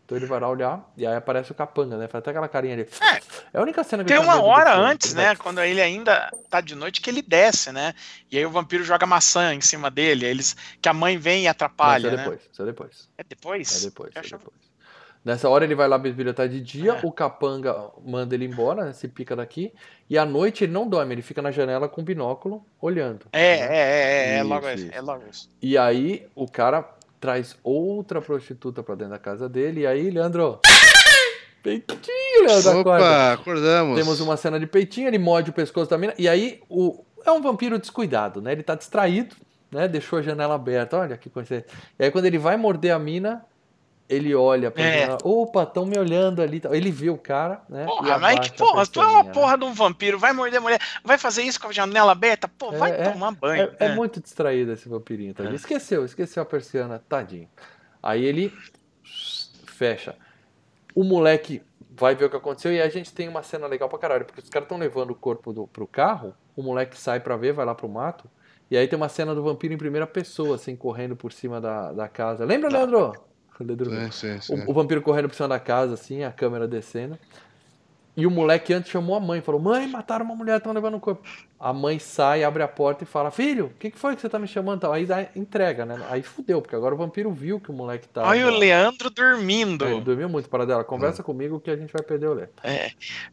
Então ele vai lá olhar e aí aparece o capanga, né? Faz até aquela carinha ali. É a única cena que Tem uma hora filme. antes, né? Quando ele ainda tá de noite, que ele desce, né? E aí o vampiro joga maçã em cima dele, eles que a mãe vem e Não, atrapalha, isso é né? depois, isso é depois. É depois? É depois, é achava- depois. Nessa hora ele vai lá bisbilhotar de dia, É. o capanga manda ele embora, né, se pica daqui, e à noite ele não dorme, ele fica na janela com binóculo, olhando. É, né? é, é, é, é Isso, logo isso. é logo isso. E aí o cara traz outra prostituta pra dentro da casa dele, e aí, Leandro... Peitinho, Leandro, acorda. Opa, acordamos. Temos uma cena de peitinho, ele morde o pescoço da mina, e aí o... é um vampiro descuidado, né? Ele tá distraído, né? Deixou a janela aberta, olha que coisa. E aí quando ele vai morder a mina, ele olha pra É. janela, opa, estão me olhando ali. Ele vê o cara, né? Porra, mas que abaixa a porra, tu é uma né? porra de um vampiro, vai morder a mulher, vai fazer isso com a janela aberta? Pô, É, vai é, tomar banho. É, é né? muito distraído esse vampirinho, tadinho. É. Esqueceu, esqueceu a persiana, tadinho. Aí ele fecha. O moleque vai ver o que aconteceu e a gente tem uma cena legal pra caralho, porque os caras estão levando o corpo do, pro carro, o moleque sai pra ver, vai lá pro mato, e aí tem uma cena do vampiro em primeira pessoa, assim, correndo por cima da, da casa. Lembra, Tá. Leandro? O Leandro Sim, sim, sim. o, o vampiro correndo por cima da casa, assim, a câmera descendo. E o moleque antes chamou a mãe, falou: Mãe, mataram uma mulher, estão levando o corpo. A mãe sai, abre a porta e fala: Filho, o que, que foi que você tá me chamando? Tal. Aí dá, entrega, né? Aí fudeu, porque agora o vampiro viu que o moleque tá. Olha o Leandro dormindo. É, ele dormiu muito para dela. Conversa comigo que a gente vai perder o Lê. É.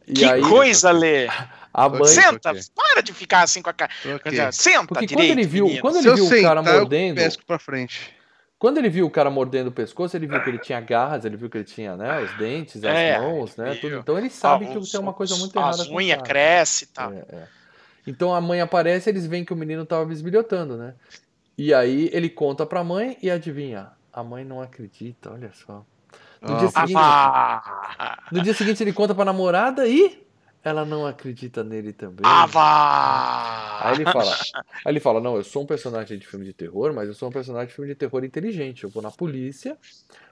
E Que aí, coisa, Lê. a mãe. Senta, para de ficar assim com a cara. Senta Porque quando direito, ele viu, menino. quando ele eu viu o cara sentar, eu mordendo, pesco pra frente. Quando ele viu o cara mordendo o pescoço, ele viu que ele tinha garras, ele viu que ele tinha, né, os dentes, as É, mãos, né, tudo. Então ele sabe Ah, que os- tem uma coisa muito As errada o unhas crescem e tal. É, é. Então a mãe aparece, eles veem que o menino tava bisbilhotando, né? E aí ele conta pra mãe e adivinha? A mãe não acredita, olha só. No, dia, Ah, seguinte, Ah, no dia seguinte ele conta pra namorada e ela não acredita nele também. ah, vá. Aí ele fala, aí ele fala, não, eu sou um personagem de filme de terror, mas eu sou um personagem de filme de terror inteligente. Eu vou na polícia,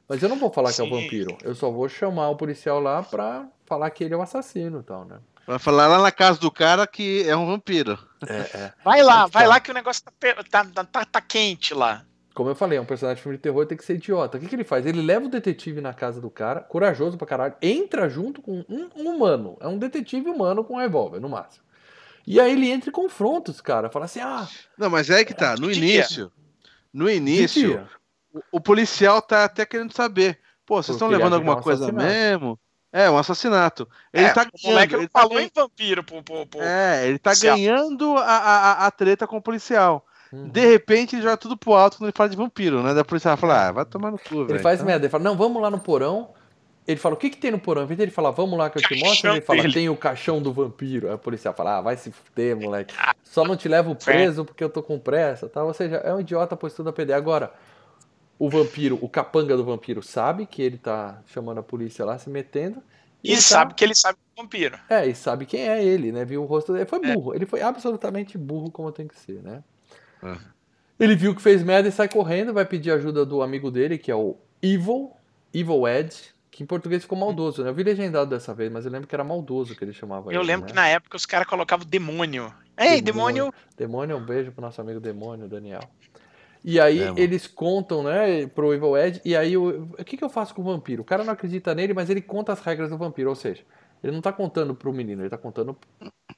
mas eu não vou falar que é o Sim. vampiro. Eu só vou chamar o policial lá pra falar que ele é o assassino e tal, né? Vai falar lá na casa do cara que é um vampiro. É, é. Vai lá, vai tá. lá que o negócio tá, tá, tá- tá quente lá. Como eu falei, é um personagem de filme de terror, tem que ser idiota. O que, que ele faz? Ele leva o detetive na casa do cara, corajoso pra caralho, entra junto com um, um humano. É um detetive humano com um revólver, no máximo. E aí ele entra e confronta os caras. Fala assim, ah, Não, mas é aí que tá. No início. No início, o, o policial tá até querendo saber. Pô, vocês estão levando é alguma um coisa mesmo? É, um assassinato. Ele É, tá o moleque ganhando. Ele falou em vampiro pro, pro, pro- é, ele tá ganhando a, a, a- a treta com o policial. Uhum. De repente ele joga tudo pro alto quando ele fala de vampiro, né? Da polícia fala, ah, vai tomar no cu, velho. Ele faz Então, merda, ele fala, não, vamos lá no porão. Ele fala, o que que tem no porão? Em vez dele falar, vamos lá que eu te mostro, Caixão ele fala, dele. tem o caixão do vampiro. Aí o policial fala, ah, vai se fuder, moleque. Só não te levo preso porque eu tô com pressa, tá? Ou seja, é um idiota, pois tudo a perder. Agora, o vampiro, o capanga do vampiro sabe que ele tá chamando a polícia lá, se metendo. E ele tá- sabe que ele sabe que é vampiro. É, e sabe quem é ele, né? Viu o rosto dele. Ele foi É. burro. Ele foi absolutamente burro como tem que ser, né? É. Ele viu que fez merda e sai correndo, vai pedir ajuda do amigo dele, que é o Evil, Evil Ed, que em português ficou maldoso, né? Eu vi legendado dessa vez, mas eu lembro que era maldoso que ele chamava Eu ele, lembro né? que na época os caras colocavam demônio. Ei, demônio. Demônio, um beijo pro nosso amigo Demônio, Daniel. E aí É, eles contam, né, pro Evil Ed, e aí o, o que, que eu faço com o vampiro? O cara não acredita nele, mas ele conta as regras do vampiro, ou seja, ele não tá contando pro menino, ele tá contando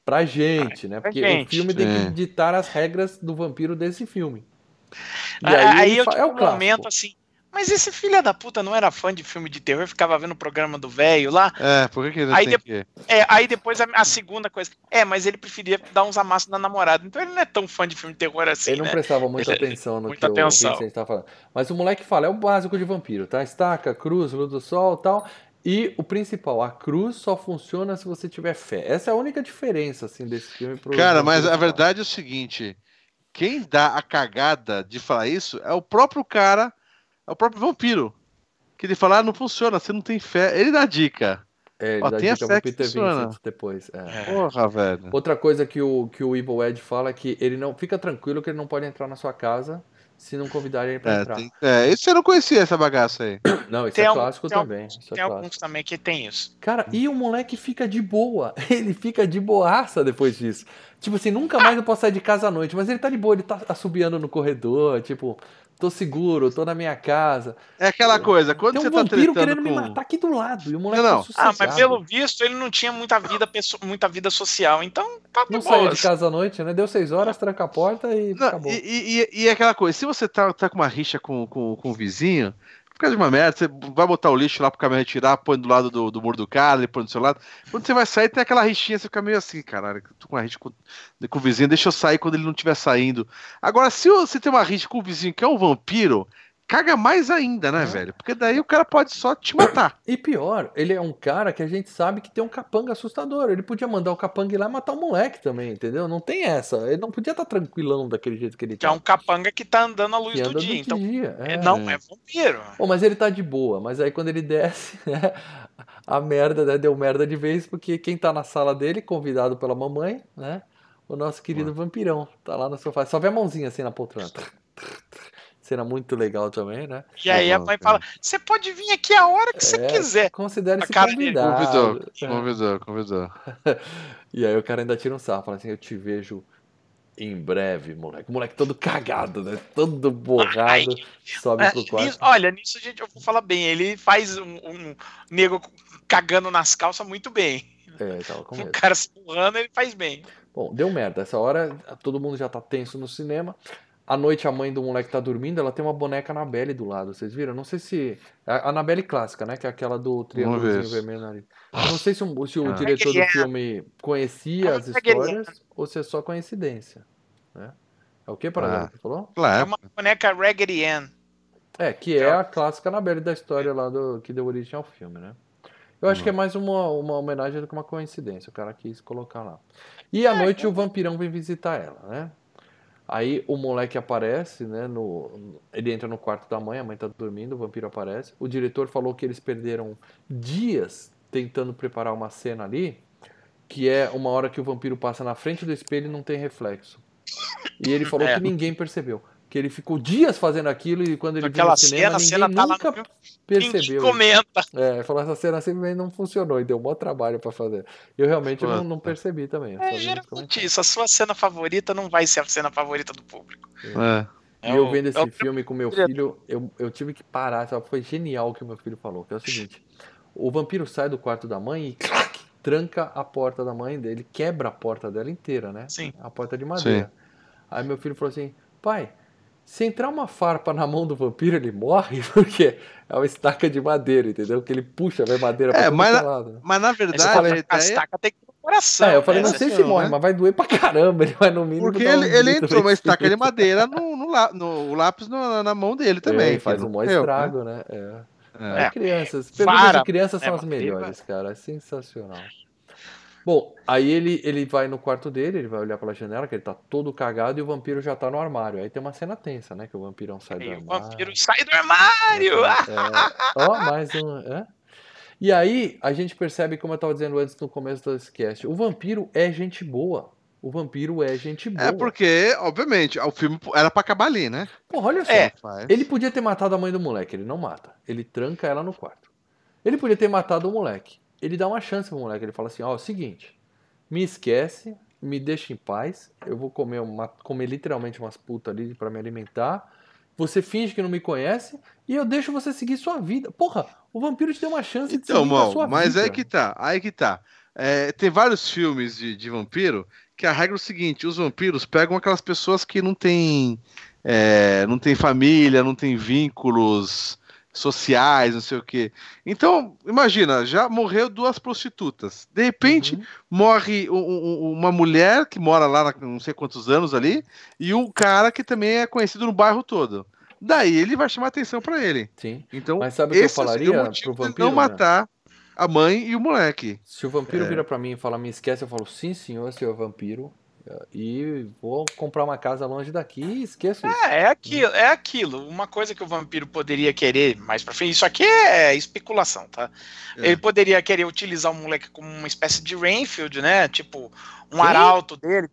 pra gente, né? Porque o gente. filme tem que É. ditar as regras do vampiro desse filme. E Aí, aí eu tive é o um clássico. momento assim. Mas esse filho da puta não era fã de filme de terror, ficava vendo o programa do velho lá. É, por que, que ele Aí tem que. É, aí depois a, a segunda coisa. É, mas ele preferia dar uns amassos na namorada. Então ele não é tão fã de filme de terror assim, Ele não né? prestava muita Ele- atenção no muita que atenção. o Vincent tá falando. Mas o moleque fala, é o básico de vampiro, tá? Estaca, cruz, luz do sol tal. E o principal, a cruz só funciona se você tiver fé. Essa é a única diferença, assim, desse filme pro. Cara, mas a verdade é o seguinte: quem dá a cagada de falar isso é o próprio cara, é o próprio vampiro. Que ele fala, ah, não funciona, você não tem fé. Ele dá dica. É, ele Ó, dá tenha dica pro Peter. Vincent depois. é. Porra, velho. Outra coisa que o, que o Evil Ed fala é que ele não. Fica tranquilo que ele não pode entrar na sua casa se não convidarem ele pra É, entrar. tem- é, esse eu não conhecia essa bagaça aí. Não, isso Tem é clássico também. alguns- isso é Tem clássico. alguns também que tem isso. Cara, e o moleque fica de boa. Ele fica de boaça depois disso. Tipo assim, nunca mais eu posso sair de casa à noite, mas ele tá de boa, ele tá assobiando no corredor, tipo, tô seguro, tô na minha casa. É aquela coisa, quando Tem um você tá vampiro tretando querendo me matar aqui do lado. E o moleque Não, não. tá Ah, mas pelo visto ele não tinha muita vida, pesso- muita vida social. Então tá de Não boas. de casa à noite, né? Deu seis horas, tranca a porta e Não, acabou. e, e, e- e é aquela coisa, se você tá, tá com uma rixa com, com, com o vizinho, fica de uma merda, você vai botar o lixo lá pro caminhão retirar, põe do lado do, do muro do cara, ele põe do seu lado. Quando você vai sair, tem aquela rixinha, você fica meio assim, caralho, tô com uma rixa com, com o vizinho, deixa eu sair quando ele não estiver saindo. Agora, se você tem uma rixa com o vizinho que é um vampiro, caga mais ainda, né, velho? Porque daí o cara pode só te matar. E pior, ele é um cara que a gente sabe que tem um capanga assustador. Ele podia mandar o capanga ir lá e matar o moleque também, entendeu? Não tem essa. Ele não podia estar tranquilão daquele jeito que ele Que é tá. um capanga que tá andando à luz que do anda dia. do Então dia. é, é. não é vampiro. Pô, mas ele tá de boa, mas aí quando ele desce, né, a merda, né, deu merda de vez, porque quem tá na sala dele, convidado pela mamãe, né, o nosso querido vampirão, tá lá no sofá, só vê a mãozinha assim na poltrona. Cena muito legal também, né? E aí a mãe fala: você pode vir aqui a hora que você É, quiser. Considere-se convidado. Convidou, É. convidou, convidou. E aí o cara ainda tira um sarro, fala assim, eu te vejo em breve, moleque. O moleque todo cagado, né? Todo borrado, sobe É, pro quarto. nisso- olha, nisso, gente, eu vou falar bem. Ele faz um, um nego cagando nas calças muito bem. É, tava com O medo. cara se empurrando, ele faz bem. Bom, deu merda. Essa hora todo mundo já tá tenso no cinema. À noite a mãe do moleque tá dormindo, ela tem uma boneca Anabelle do lado, vocês viram? Não sei se. A Anabelle clássica, né? Que é aquela do triângulozinho ver. vermelho na Não sei se, um- se o Ah. diretor do Raggedy filme conhecia as Raggedy histórias ou se é só coincidência. Né? É o que, Paradela, Ah. falou? É Claro. uma boneca Raggedy Ann. É, que é a clássica Annabelle da história lá do que deu origem ao filme, né? Eu acho que é mais uma, uma homenagem do que uma coincidência. O cara quis colocar lá. E à noite o vampirão vem visitar ela, né? Aí o moleque aparece, né? No, ele entra no quarto da mãe, a mãe tá dormindo, o vampiro aparece. O diretor falou que eles perderam dias tentando preparar uma cena ali, que é uma hora que o vampiro passa na frente do espelho e não tem reflexo. E ele falou É. que ninguém percebeu. Que ele ficou dias fazendo aquilo e quando ele viu Aquela no cinema, cena, a ninguém cena tá lá nunca. Ninguém percebeu. comenta. É, falou essa cena simplesmente não funcionou e deu um bom trabalho pra fazer. Eu realmente não, não percebi também. É geralmente comentários. isso. A sua cena favorita não vai ser a cena favorita do público. É. E eu vendo esse é o- filme com meu filho, eu, eu tive que parar, sabe? Foi genial o que o meu filho falou, que é o seguinte: o vampiro sai do quarto da mãe e clac, tranca a porta da mãe dele, quebra a porta dela inteira, né? Sim. A porta de madeira. Aí meu filho falou assim: pai, Se entrar uma farpa na mão do vampiro, ele morre, porque é uma estaca de madeira, entendeu? Que ele puxa, vai madeira pra é, mas, na, né? mas na verdade. A, a estaca tem que ir no coração. É, eu falei, né? não sei se morre, né? mas vai doer pra caramba. Ele vai no mínimo. Porque ele, um ele entrou uma estaca de madeira no, no, no, lápis no, na mão dele também. É, faz um maior estrago, né? É. É. é. Crianças. Perguntas de crianças são é, as melhores, cara. É sensacional. Bom, aí ele, ele vai no quarto dele, ele vai olhar pela janela, que ele tá todo cagado e o vampiro já tá no armário. Aí tem uma cena tensa, né? Que o vampirão sai do armário. O vampiro sai do armário! É, é, ó, mais um. É? E aí a gente percebe, como eu tava dizendo antes no começo desse cast, o vampiro é gente boa. O vampiro é gente boa. É porque, obviamente, o filme era pra acabar ali, né? Porra, olha só. É. Ele podia ter matado a mãe do moleque, ele não mata. Ele tranca ela no quarto. Ele podia ter matado o moleque ele dá uma chance pro moleque. Ele fala assim: ó, é o seguinte, me esquece, me deixa em paz. Eu vou comer, uma, comer literalmente umas putas ali para me alimentar. Você finge que não me conhece e eu deixo você seguir sua vida. Porra, o vampiro te deu uma chance então, de seguir mal, a sua mas vida. Mas aí que tá, aí que tá. É, tem vários filmes de, de vampiro que a regra é o seguinte: os vampiros pegam aquelas pessoas que não têm, é, não tem família, não tem vínculos sociais, não sei o quê. Então, imagina, já morreu duas prostitutas. De repente, uhum. morre um, um, uma mulher que mora lá não sei quantos anos ali, e um cara que também é conhecido no bairro todo. Daí ele vai chamar atenção para ele. Sim. Então, Mas sabe o que eu falaria pro vampiro? Não matar né? a mãe e o moleque. Se o vampiro é. vira para mim e fala, me esquece, eu falo, sim, senhor, senhor vampiro, e vou comprar uma casa longe daqui e esqueço isso. É, é aquilo, é aquilo. Uma coisa que o vampiro poderia querer mais pra frente. Isso aqui é especulação, tá? É. Ele poderia querer utilizar o moleque como uma espécie de Rainfield, né? Tipo, um Sim. arauto dele.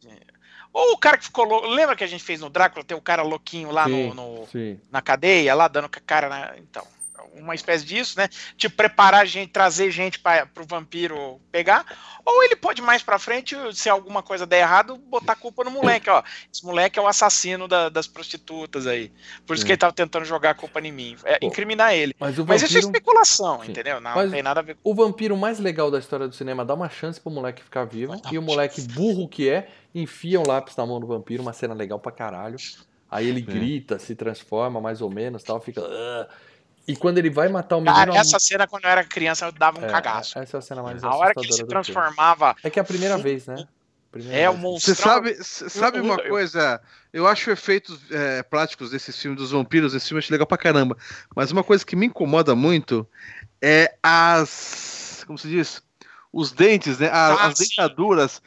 Ou o cara que ficou louco. Lembra que a gente fez no Drácula? Tem o cara louquinho lá sim, no, no na cadeia, lá dando com a cara na. Então uma espécie disso, né? Tipo, preparar gente, trazer gente para o vampiro pegar. Ou ele pode mais para frente, se alguma coisa der errado, botar a culpa no moleque, ó. Esse moleque é o assassino da, das prostitutas aí. Por isso é. que ele tava tentando jogar a culpa em mim. É, Pô, incriminar ele. Mas, vampiro... mas, isso é especulação, Sim. entendeu? Não, não, tem nada a ver com O vampiro mais legal da história do cinema dá uma chance pro moleque ficar vivo. E o moleque burro que é, enfia um lápis na mão do vampiro, uma cena legal pra caralho. Aí ele é. grita, se transforma mais ou menos, tal, fica. Uh, e quando ele vai matar o menino. Cara, essa cena, quando eu era criança, eu dava um é, cagaço. Essa é a cena mais A hora que ele se transformava. É que é a primeira vez, né? Primeira é, o monstro. Você sabe, sabe uma coisa? Eu acho efeitos é, práticos desses filmes dos vampiros, esse filme acho legal pra caramba. Mas uma coisa que me incomoda muito é as. Como se diz? Os dentes, né? As, ah, as dentaduras.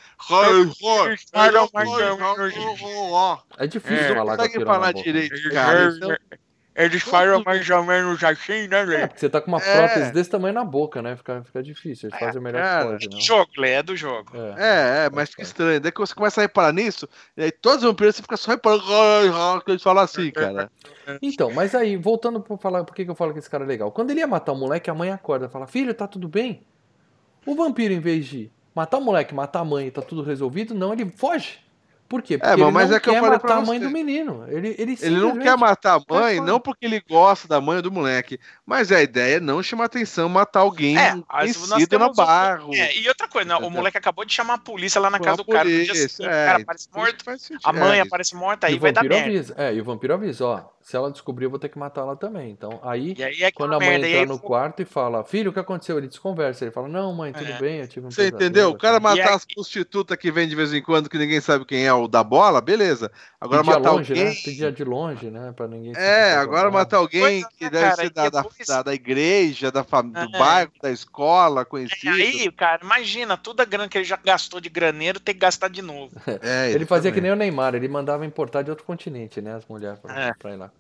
É difícil é, falar com Não consegue falar direito, cara. Então, eles falam mais ou menos assim, né, Lê? É, porque você tá com uma é. prótese desse tamanho na boca, né? Fica, fica difícil. Eles é, fazem o melhor é, que pode, né? jogo, Lê, é do jogo. É, é, mas fica estranho. Daí que você começa a reparar nisso, e aí todos os vampiros você fica só reparando que eles falam assim, cara. Então, mas aí, voltando pra falar por que eu falo que esse cara é legal. Quando ele ia matar o moleque, a mãe acorda e fala: Filho, tá tudo bem? O vampiro, em vez de matar o moleque, matar a mãe e tá tudo resolvido, não, ele foge. Por quê? Porque é, ele mas não é quer matar a mãe do menino. Ele, ele, ele não quer matar a mãe, não porque ele gosta da mãe do moleque, mas a ideia é não chamar atenção, matar alguém é, conhecido no barro. É, e outra coisa, o moleque acabou de chamar a polícia lá na casa do cara. Polícia, é, o cara aparece morto, a mãe é, aparece morta, aí vai dar merda. Avisa, é, e o vampiro avisa, ó, se ela descobrir, eu vou ter que matar ela também. Então, aí, aí é quando a mãe entra no quarto e fala, filho, o que aconteceu? Ele desconversa. Ele fala, não, mãe, tudo é. bem, eu tive um Você entendeu? O cara matar as prostitutas que vem de vez em quando, que ninguém sabe quem é o da bola, beleza. Agora Pedia matar longe, alguém. Né? Pedia de longe, né? Pra ninguém É, agora matar alguém que é, deve cara, ser da, depois... da, da, igreja, da fam... do bairro, da escola, conhecido. É, aí, cara, imagina, toda a grana que ele já gastou de graneiro, ter que gastar de novo. É, ele fazia que nem o Neymar, ele mandava importar de outro continente, né? As mulheres pra, é. pra ir lá.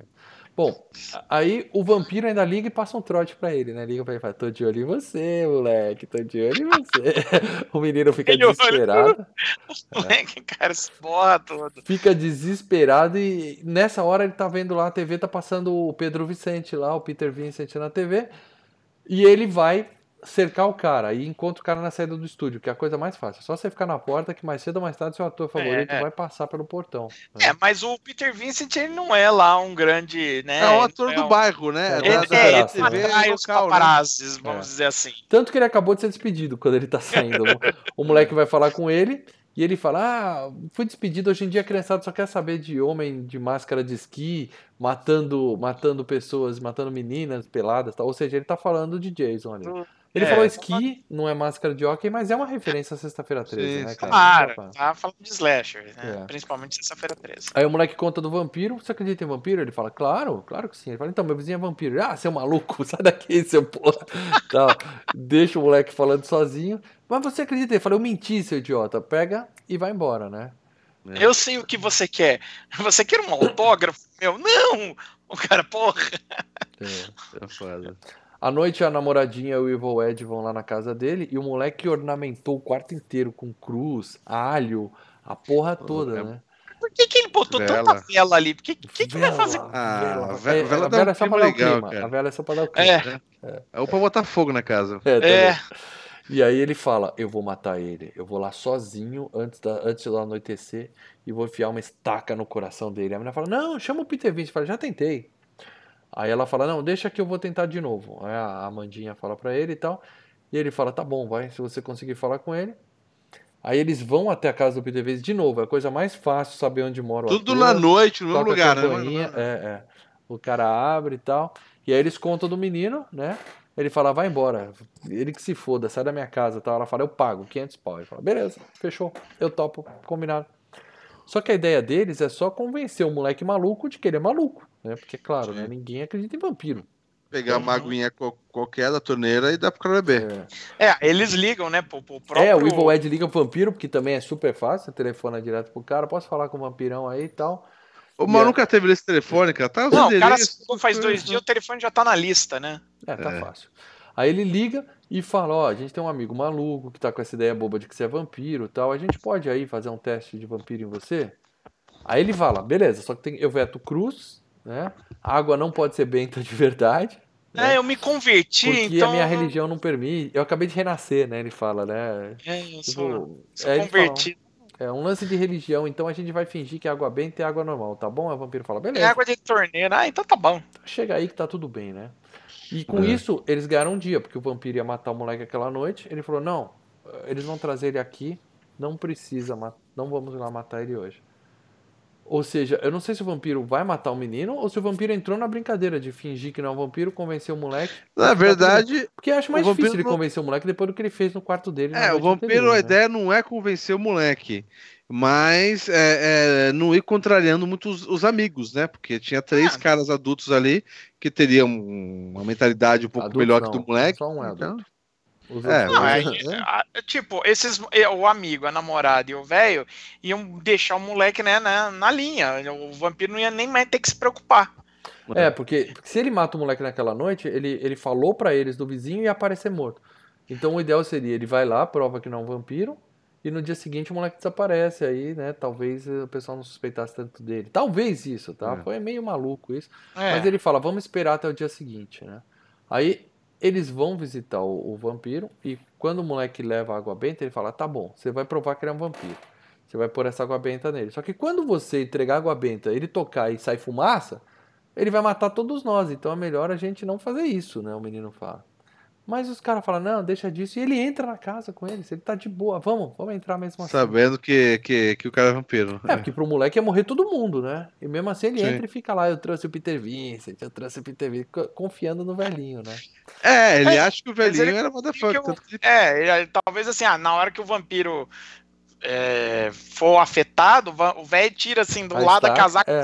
Bom, aí o vampiro ainda liga e passa um trote pra ele, né? Liga pra ele e fala: tô de olho em você, moleque, tô de olho em você. o menino fica desesperado. O moleque, cara, se borra todo. Fica desesperado e nessa hora ele tá vendo lá a TV, tá passando o Pedro Vicente lá, o Peter Vincent na TV. E ele vai cercar o cara e encontra o cara na saída do estúdio, que é a coisa mais fácil. É só você ficar na porta que mais cedo ou mais tarde seu ator favorito é, é. vai passar pelo portão. Né? É, mas o Peter Vincent ele não é lá um grande, né? É o ator do um... bairro, né? Ele, da, é, ele atrai os paparazes, né? vamos dizer assim. Tanto que ele acabou de ser despedido quando ele tá saindo. o moleque vai falar com ele E ele fala: Ah, fui despedido. Hoje em dia a criançada só quer saber de homem de máscara de esqui, matando, matando pessoas, matando meninas peladas. Tal. Ou seja, ele tá falando de Jason ali. Ele é, falou esqui, não é máscara de hockey, mas é uma referência à sexta-feira 13, né, cara? Claro, tá falando de slasher, né? É. Principalmente sexta-feira 13. Aí o moleque conta do vampiro. Você acredita em vampiro? Ele fala, claro, claro que sim. Ele fala, então, meu vizinho é vampiro. Ah, seu maluco, sai daqui, seu porra. Tá, deixa o moleque falando sozinho. Mas você acredita? Ele fala, eu menti, seu idiota. Pega e vai embora, né? É. Eu sei o que você quer. Você quer um autógrafo meu? Não! O cara, porra. É, é foda. À noite, a namoradinha e o Evil Ed vão lá na casa dele e o moleque ornamentou o quarto inteiro com cruz, alho, a porra toda, né? Por que, que ele botou vela. tanta vela ali? Por que, que, que vai fazer? Ah, vela, é, vela, a vela é só pra dar legal, o clima. Cara. A vela é só pra dar o clima. É. É, é. ou pra botar fogo na casa. É. é. E aí ele fala: Eu vou matar ele. Eu vou lá sozinho antes, da, antes do anoitecer e vou enfiar uma estaca no coração dele. A menina fala: Não, chama o Peter Vince. Fala: Já tentei. Aí ela fala: Não, deixa que eu vou tentar de novo. Aí a Amandinha fala pra ele e tal. E ele fala: Tá bom, vai, se você conseguir falar com ele. Aí eles vão até a casa do Peter Vez de novo. É a coisa mais fácil saber onde mora o Tudo ator, na noite, no mesmo lugar, né? É, é. O cara abre e tal. E aí eles contam do menino, né? Ele fala, vai embora. Ele que se foda, sai da minha casa. Tal. Ela fala, eu pago 500 pau. Ele fala, beleza, fechou. Eu topo, combinado. Só que a ideia deles é só convencer o moleque maluco de que ele é maluco, né? Porque, claro, né? ninguém acredita em vampiro. Pegar uma aguinha qualquer da torneira e dar pro cara beber. É. é, eles ligam, né, pro, pro próprio... É, o Evil Ed liga pro vampiro, porque também é super fácil, telefona direto pro cara, posso falar com o vampirão aí e tal. O Mal nunca teve esse telefone, cara. Tá não, o cara faz dois dias, o telefone já tá na lista, né? É, tá é. fácil. Aí ele liga e fala, ó, a gente tem um amigo maluco que tá com essa ideia boba de que você é vampiro e tal, a gente pode aí fazer um teste de vampiro em você? Aí ele fala, beleza, só que tem, eu veto cruz, né? A água não pode ser benta de verdade. Né? É, eu me converti, Porque então... a minha religião não permite. Eu acabei de renascer, né? Ele fala, né? É, eu tipo, sou, sou convertido. é um lance de religião, então a gente vai fingir que é água benta e água normal, tá bom? Aí o vampiro fala, beleza. É água de torneira, ah, então tá bom. Chega aí que tá tudo bem, né? E com é. isso, eles ganharam um dia, porque o vampiro ia matar o moleque aquela noite. Ele falou, não, eles vão trazer ele aqui, não precisa, não vamos lá matar ele hoje. Ou seja, eu não sei se o vampiro vai matar o menino ou se o vampiro entrou na brincadeira de fingir que não é um vampiro, convencer o moleque. Na verdade. Porque eu acho mais difícil ele convencer o moleque depois do que ele fez no quarto dele. É, o vampiro, anterior, a né? ideia não é convencer o moleque. Mas é, é, não ir contrariando muito os, os, amigos, né? Porque tinha três ah. caras adultos ali que teriam uma mentalidade um pouco Adulto melhor não, que do moleque. Só um é adulto. Então, é, não, é, é, tipo, esses, o amigo, a namorada e o velho iam deixar o moleque né, na, na linha. O vampiro não ia nem mais ter que se preocupar. É, porque, porque se ele mata o moleque naquela noite, ele, ele falou para eles do vizinho e ia aparecer morto. Então o ideal seria ele vai lá, prova que não é um vampiro, e no dia seguinte o moleque desaparece. Aí, né, talvez o pessoal não suspeitasse tanto dele. Talvez isso, tá? É. Foi meio maluco isso. É. Mas ele fala, vamos esperar até o dia seguinte, né? Aí eles vão visitar o, o, vampiro e quando o moleque leva água benta, ele fala: tá bom, você vai provar que ele é um vampiro. Você vai pôr essa água benta nele. Só que quando você entregar água benta, ele tocar e sai fumaça, ele vai matar todos nós. Então é melhor a gente não fazer isso, né? O menino fala. Mas os caras falam, não, deixa disso. E ele entra na casa com eles. Ele tá de boa. Vamos, vamos entrar mesmo assim. Sabendo que, que, que o cara é vampiro. É, porque pro moleque ia morrer todo mundo, né? E mesmo assim ele Sim. entra e fica lá. Eu trouxe o Peter Vincent, eu trouxe o Peter Vincent, confiando no velhinho, né? É, ele é, acha que o velhinho ele, era motherfucker. Que eu, é, ele, talvez assim, ah, na hora que o vampiro é, for afetado, o velho tira assim do Aí lado está, da casaca. É.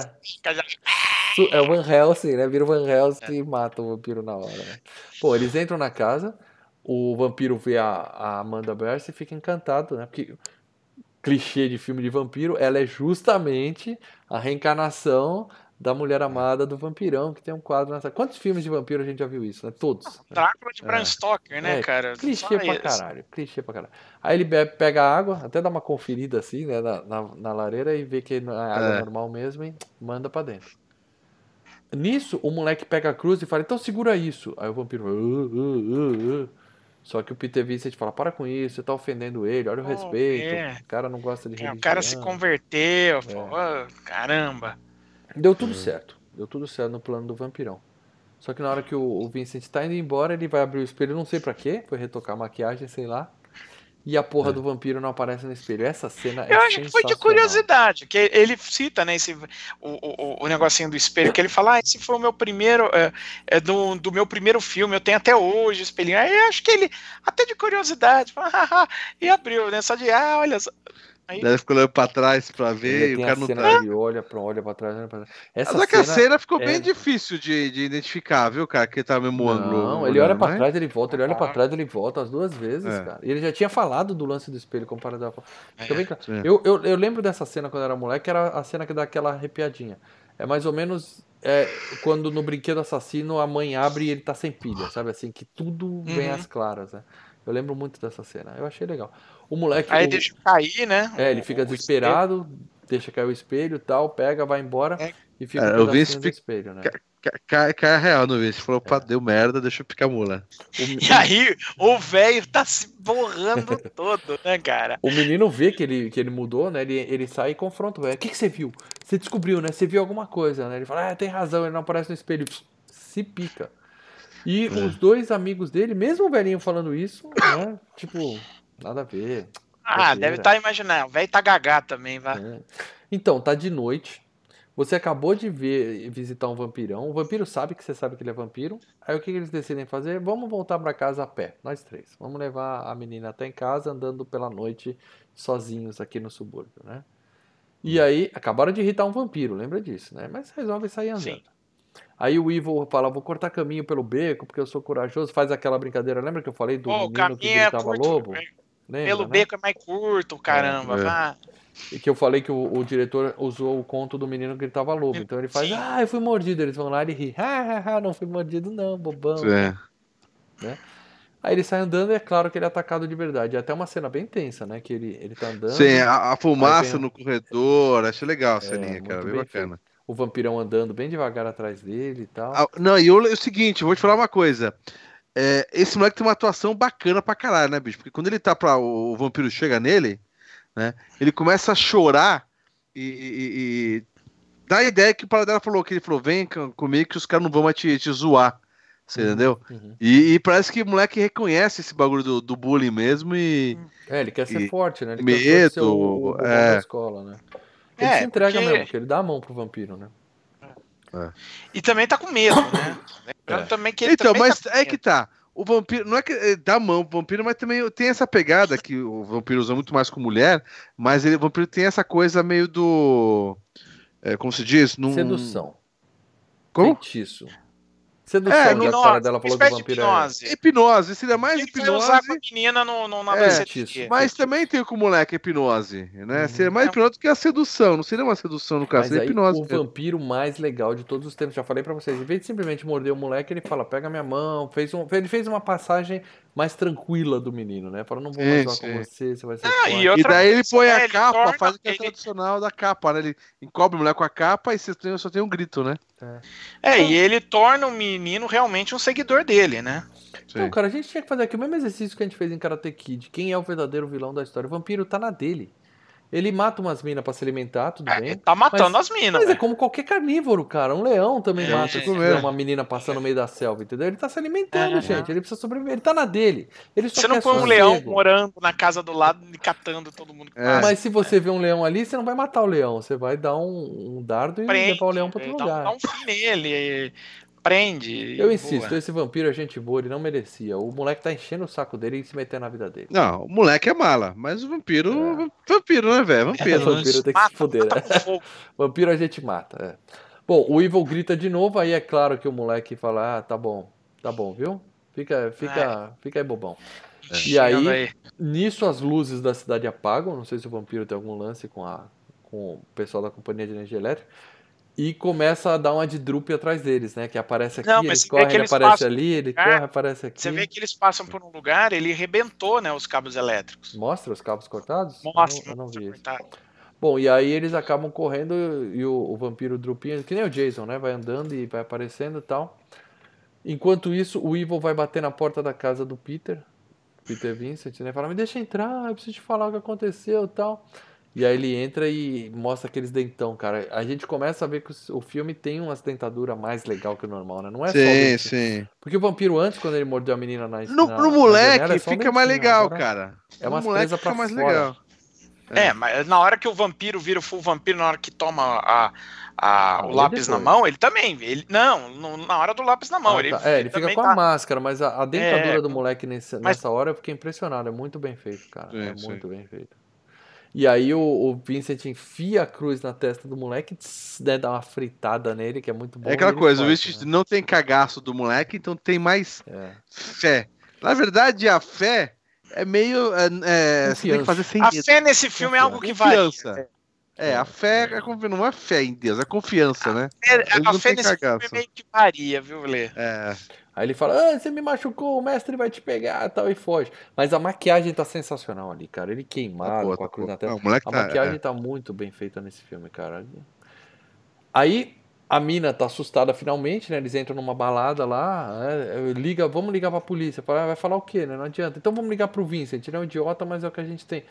é o Van Helsing, né? Vira o Van Helsing é. e mata o vampiro na hora. Né? Pô, eles entram na casa, o vampiro vê a, a Amanda Berce e fica encantado, né? Porque clichê de filme de vampiro, ela é justamente a reencarnação da Mulher Amada do Vampirão, que tem um quadro nessa. Quantos filmes de vampiro a gente já viu isso, né? Todos. Drácula de Bram é. Stoker, né, é, cara? Clichê Só pra isso. caralho, clichê pra caralho. Aí ele bebe, pega a água, até dá uma conferida assim, né, na, na, na lareira e vê que é água é. normal mesmo e manda pra dentro. Nisso, o moleque pega a cruz e fala, então segura isso. Aí o vampiro. Uh, uh, uh, Só que o Peter Vincent fala, para com isso, você tá ofendendo ele, olha o oh, respeito. É. O cara não gosta de religião. O cara se converteu, é. caramba. Deu tudo hum. certo. Deu tudo certo no plano do vampirão. Só que na hora que o, Vincent está indo embora, ele vai abrir o espelho, não sei para quê, foi retocar a maquiagem, sei lá. E a porra é. do vampiro não aparece no espelho. Essa cena Eu é acho que foi de curiosidade, que ele cita, né, esse, o, o, o negocinho do espelho, que ele fala, ah, esse foi o meu primeiro, é, é do, do meu primeiro filme, eu tenho até hoje o espelhinho. Aí eu acho que ele, até de curiosidade, e abriu, né, só de, ah, olha só, Aí... Daí ficou olhando pra trás pra ver e o cara não tá. Ele olha pra, olha pra trás, olha pra trás. Essa Mas é que a cena ficou é... bem difícil de, de identificar, viu, cara? Que ele tá mesmo ângulo. Não, ele olha pra né? trás, ele volta, ele olha pra trás, ele volta as duas vezes, é. cara. E ele já tinha falado do lance do espelho comparado a. Fica bem. É. Eu, eu, eu lembro dessa cena quando eu era moleque, era a cena que dá aquela arrepiadinha. É mais ou menos é, quando no brinquedo assassino a mãe abre e ele tá sem pilha, sabe? Assim, que tudo vem uhum. às claras, né? Eu lembro muito dessa cena. Eu achei legal. O moleque. Aí o... deixa cair, né? É, ele fica desesperado, espelho. deixa cair o espelho tal, pega, vai embora é. e fica é, eu vi esse espelho, né? Cai, cai, real no vídeo. Falou, pá, é. deu merda, deixa eu picar mula. E aí, o velho tá se borrando todo, né, cara? O menino vê que ele, que ele mudou, né? Ele, ele sai e confronta o velho. O que, que você viu? Você descobriu, né? Você viu alguma coisa, né? Ele fala, ah, tem razão, ele não aparece no espelho. Se pica. E é. os dois amigos dele, mesmo o velhinho falando isso, né? Tipo, nada a ver. Ah, deve estar tá imaginando. O velho tá gagá também, vai. É. Então, tá de noite. Você acabou de ver visitar um vampirão. O vampiro sabe que você sabe que ele é vampiro. Aí o que eles decidem fazer? Vamos voltar para casa a pé, nós três. Vamos levar a menina até em casa andando pela noite sozinhos aqui no subúrbio, né? E hum. aí, acabaram de irritar um vampiro, lembra disso, né? Mas resolve sair andando. Sim. Aí o Ivo fala, vou cortar caminho pelo beco, porque eu sou corajoso, faz aquela brincadeira. Lembra que eu falei do oh, menino que é gritava é lobo? Lembra, pelo né? beco é mais curto, caramba. É. E que eu falei que o, o, diretor usou o conto do menino que gritava lobo. Então ele faz, Sim. ah, eu fui mordido. Eles vão lá e ri, ah, ah, ah, não fui mordido não, bobão. É. Né? Aí ele sai andando e é claro que ele é atacado de verdade. É até uma cena bem tensa, né? Que ele, ele tá andando. Sim, a, a fumaça vem... no corredor, achei legal a é, ceninha, cara, bem, bem bacana. Feito o vampirão andando bem devagar atrás dele e tal. Ah, não, e o, é o seguinte, eu vou te falar uma coisa. É, esse moleque tem uma atuação bacana pra caralho, né, bicho? Porque quando ele tá pra. O, o vampiro chega nele, né? Ele começa a chorar e, e, e dá a ideia que o Paradela falou, que ele falou, vem comigo que os caras não vão mais te, te zoar. Você uhum, entendeu? Uhum. E, e, parece que o moleque reconhece esse bagulho do, do bullying mesmo e. É, ele quer ser e, forte, né? Ele medo, quer ser o, o, é. da escola, né? Ele é, se entrega porque... mesmo, porque ele dá a mão pro vampiro, né? É. E também tá com medo, né? É. Também que então, também mas tá é que tá. O vampiro, não é que é, dá mão pro vampiro, mas também tem essa pegada que o vampiro usa muito mais com mulher, mas ele, o vampiro tem essa coisa meio do. É, como se diz? Num... Sedução. Como? Feitiço. Sedução, é, hipnose, a história dela falou do vampiro. Hipnose. É... hipnose, seria mais Tem hipnose. usar com a menina no, no, na é, Mas também tem com o moleque hipnose, né? Uhum. Seria mais hipnose do que a sedução. Não seria uma sedução no caso, mas seria hipnose. O vampiro mais legal de todos os tempos, já falei para vocês. Em vez de simplesmente morder o moleque, ele fala: pega minha mão. Fez um, ele fez uma passagem mais tranquila do menino, né? Fala, não vou mais jogar com você, você vai ser. Ah, e, e, daí ele põe a capa, torna, faz o que é tradicional da capa, né? Ele encobre o moleque com a capa e você tem, só tem um grito, né? É. é, e ele torna o menino realmente um seguidor dele, né? Não, cara, a gente tinha que fazer aqui o mesmo exercício que a gente fez em Karate Kid. Quem é o verdadeiro vilão da história? O vampiro tá na dele. Ele mata umas minas pra se alimentar, tudo é, bem. Tá matando mas, as minas. Mas véio. é como qualquer carnívoro, cara. Um leão também é, mata se tiver uma menina passando no meio da selva, entendeu? Ele tá se alimentando, é, gente. Ele precisa sobreviver. Ele tá na dele. Ele você não põe um leão morando na casa do lado e catando todo mundo. É. Mas se você vê um leão ali, você não vai matar o leão. Você vai dar um, um dardo e Prende, levar o leão pra outro lugar. Dá um fim nele prende. Eu insisto, boa. esse vampiro é gente boa, ele não merecia. O moleque tá enchendo o saco dele e se metendo na vida dele. Não, o moleque é mala, mas o vampiro. É. Vampiro, né, velho? Vampiro. É, vampiro tem que mata, se fuder, né? vampiro a gente mata. É. Bom, o Evil grita de novo, aí é claro que o moleque fala: Ah, tá bom, tá bom, viu? Fica, fica, é. fica aí, bobão. É. E aí, aí, nisso as luzes da cidade apagam. Não sei se o vampiro tem algum lance com, a, com o pessoal da companhia de energia elétrica e começa a dar uma de drupe atrás deles, né? Que aparece aqui, Não, ele corre, ele aparece passam... ali, ele corre, aparece aqui. Você vê que eles passam por um lugar, ele rebentou, né, os cabos elétricos. Mostra os cabos cortados? Mostra. Eu não, eu não vi isso. Bom, e aí eles acabam correndo e o, o vampiro drupinho, que nem o Jason, né? Vai andando e vai aparecendo e tal. Enquanto isso, o Evil vai bater na porta da casa do Peter, Peter Vincent, né? Fala, me deixa entrar, eu preciso te falar o que aconteceu e tal. E aí ele entra e mostra aqueles dentão, cara. A gente começa a ver que o filme tem umas dentaduras mais legal que o normal, né? Não é sim, só. Sim, sim. Porque o vampiro antes, quando ele mordeu a menina na No, na, no moleque janela, é fica mais legal, agora, cara. É uma presa pra mais fora. legal. É. é. mas na hora que o vampiro vira o full vampiro, na hora que toma a, a, ah, o lápis na mão, ele também. Ele, não, no, na hora do lápis na mão. Ah, ele, tá. É, ele, fica com tá... a máscara, mas a, a dentadura é, do moleque nesse, mas... nessa hora eu fiquei impressionado. É muito bem feito, cara. Sim, é sim. muito bem feito. E aí o, o, Vincent enfia a cruz na testa do moleque, tss, né, dá uma fritada nele, que é muito bom. É aquela coisa, o Vincent né? não tem cagaço do moleque, então tem mais é. fé. Na verdade, a fé é meio. É, é, você tem que fazer sem A fé nesse filme Confiança. é algo que vai. É, a fé é, não é fé em Deus, é confiança, né? É, a fé nesse cagaço. filme meio que varia, viu, Lê? É. Aí ele fala, ah, você me machucou, o mestre vai te pegar tal, e foge. Mas a maquiagem tá sensacional ali, cara. Ele queimado tá com a cruz tá na testa. a tá, maquiagem é. tá muito bem feita nesse filme, cara. Aí a mina tá assustada finalmente, né? Eles entram numa balada lá, né? liga, vamos ligar pra polícia. Fala, ah, vai falar o quê, né? Não adianta. Então vamos ligar pro Vincent, ele é um idiota, mas é o que a gente tem.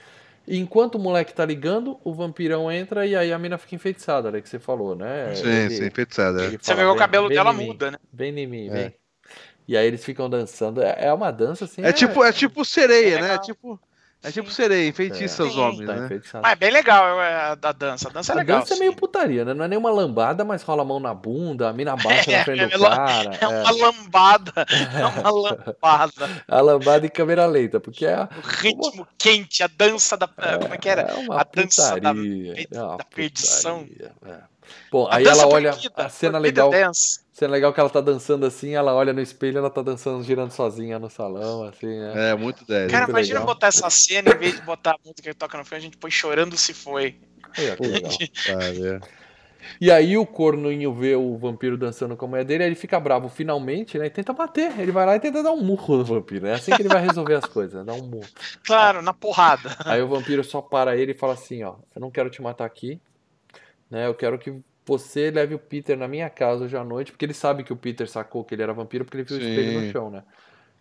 E enquanto o moleque tá ligando, o vampirão entra e aí a mina fica enfeitiçada, né? Que você falou, né? Sim, ele, sim, enfeitiçada. Você vê o cabelo dela muda, né? Vem em mim, vem. É. E aí eles ficam dançando. É, é uma dança assim. É, é tipo, é tipo sereia, é né? É tipo. É tipo sereia, enfeitiça é. os homens, tá né? Mas é bem legal a, a dança. A dança é legal. A dança é meio putaria, né? Não é nenhuma lambada, mas rola a mão na bunda, a mina baixa é, na frente do cara. É, uma lambada. É uma lambada. a lambada em câmera lenta, porque é. O ritmo uma... quente, a dança da. como é que era? a dança putaria, da, da perdição. Bom, a aí ela olha a cena legal. Dance. Cena legal que ela tá dançando assim, ela olha no espelho, ela tá dançando, girando sozinha no salão, assim, né? É, muito 10. Cara, muito imagina legal. botar essa cena, em vez de botar a música que toca no filme, a gente põe chorando se foi. É, que legal. ah, é. E aí o cornoinho vê o vampiro dançando com a mulher dele, aí ele fica bravo finalmente, né? E tenta bater. Ele vai lá e tenta dar um murro no vampiro. É assim que ele vai resolver as coisas, dar um murro. Claro, na porrada. Aí o vampiro só para ele e fala assim, ó, eu não quero te matar aqui, né? Eu quero que você leve o Peter na minha casa hoje à noite, porque ele sabe que o Peter sacou que ele era vampiro porque ele viu Sim. o espelho no chão, né?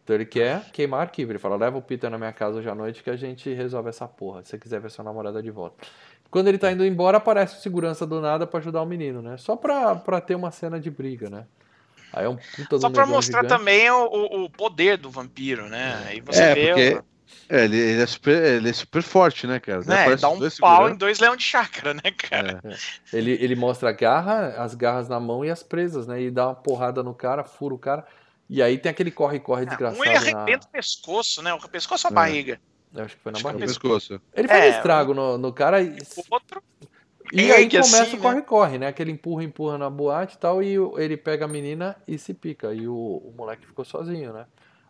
Então ele quer queimar arquivo. Ele fala: leva o Peter na minha casa hoje à noite que a gente resolve essa porra. Se você quiser ver sua namorada de volta. Quando ele tá indo embora, aparece o segurança do nada para ajudar o menino, né? Só pra, pra ter uma cena de briga, né? Aí é um puta Só pra mostrar gigante. também o, o poder do vampiro, né? Aí você é, vê. Porque... O é, ele, ele, é super, ele é super forte, né, cara? É, dá um pau segurando. em dois leões de chácara, né, cara? É. Ele, ele mostra a garra, as garras na mão e as presas, né? E dá uma porrada no cara, fura o cara. E aí tem aquele corre-corre desgraçado. Um ele arrebenta na... o pescoço, né? O pescoço ou a é. barriga? Eu acho que foi na acho barriga. Pescoço. Ele faz é, estrago no, no cara e. O outro. E aí começa assim, o corre-corre, né? Aquele empurra, empurra na boate e tal, e ele pega a menina e se pica. E o, o moleque ficou sozinho, né?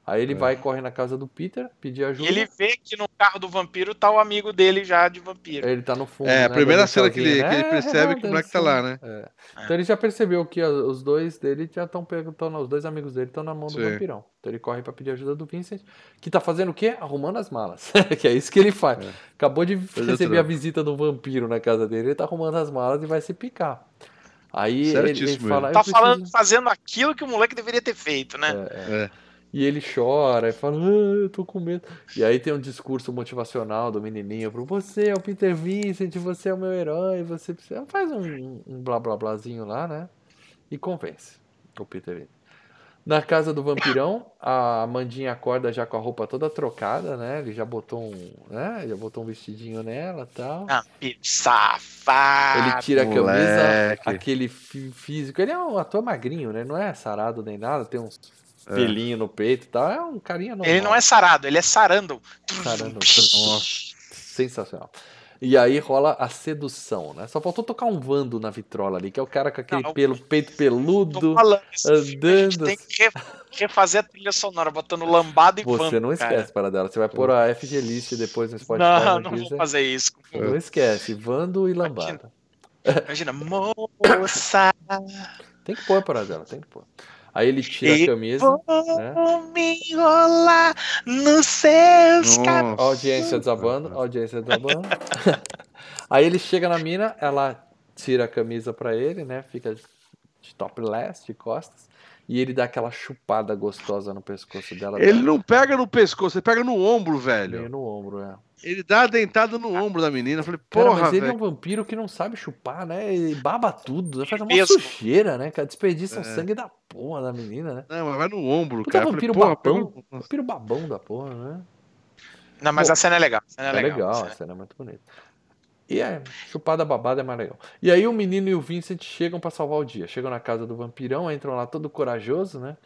Aí ele é. vai corre na casa do Peter, pedir ajuda. E ele vê que no carro do vampiro tá o amigo dele já de vampiro. Ele tá no fundo. É, a né, primeira cena que ele, que ele percebe é, que o moleque tá lá, né? É. Então ele já percebeu que os dois dele já estão perguntando, os dois amigos dele estão na mão do Sim. vampirão. Então ele corre para pedir ajuda do Vincent, que tá fazendo o quê? Arrumando as malas. que é isso que ele faz. É. Acabou de receber a visita do vampiro na casa dele, ele tá arrumando as malas e vai se picar. Aí ele, ele fala. Tá falando, fazendo aquilo que o moleque deveria ter feito, né? é. E ele chora e fala, ah, eu tô com medo. E aí tem um discurso motivacional do menininho pro você é o Peter Vincent, você é o meu herói, você precisa... Faz um, um blá blá blázinho lá, né? E convence o Peter Vincent. Na casa do vampirão, a Amandinha acorda já com a roupa toda trocada, né? Ele já botou um, né? Já botou um vestidinho nela tal. Ah, safado! Ele tira a camisa, moleque. aquele físico. Ele é um ator magrinho, né? Não é sarado nem nada, tem uns. Pelinho no peito e tal. É um carinha normal. Ele não é sarado, ele é sarando. Sarando. Nossa, sensacional. E aí rola a sedução, né? Só faltou tocar um Vando na vitrola ali, que é o cara com aquele não, pelo, peito peludo, andando. Tem que refazer a trilha sonora, botando lambada e Você Vando, não esquece cara. para dela. Você vai pôr a FG List depois no Spotify. Não, não vou fazer isso. Não esquece, Vando e lambada. Imagina, moça. Tem que pôr para dela, tem que pôr. Aí ele tira e a camisa. Vou né? me enrolar nos seus cabelos. Audiência desabando, audiência desabando. Aí ele chega na mina, ela tira a camisa pra ele, né? Fica de topless, de costas. E ele dá aquela chupada gostosa no pescoço dela. Ele não pega no pescoço, ele pega no ombro, velho. Meio no ombro, é. Ele dá a dentada no ombro da menina. Eu falei, porra, Cara, mas ele é um vampiro que não sabe chupar, né? Ele baba tudo, faz uma Mesmo. sujeira, né, cara? Desperdiça o É. sangue da porra da menina, né? Não, mas vai no ombro, Puta cara. Vampiro falei, babão. Vampiro babão da porra, né? Não, mas Bom, a cena é legal. A cena É é legal. legal, a cena é muito bonita. E é, chupada babada é mais legal. E aí o menino e o Vincent chegam pra salvar o dia. Chegam na casa do vampirão, entram lá todo corajoso, né?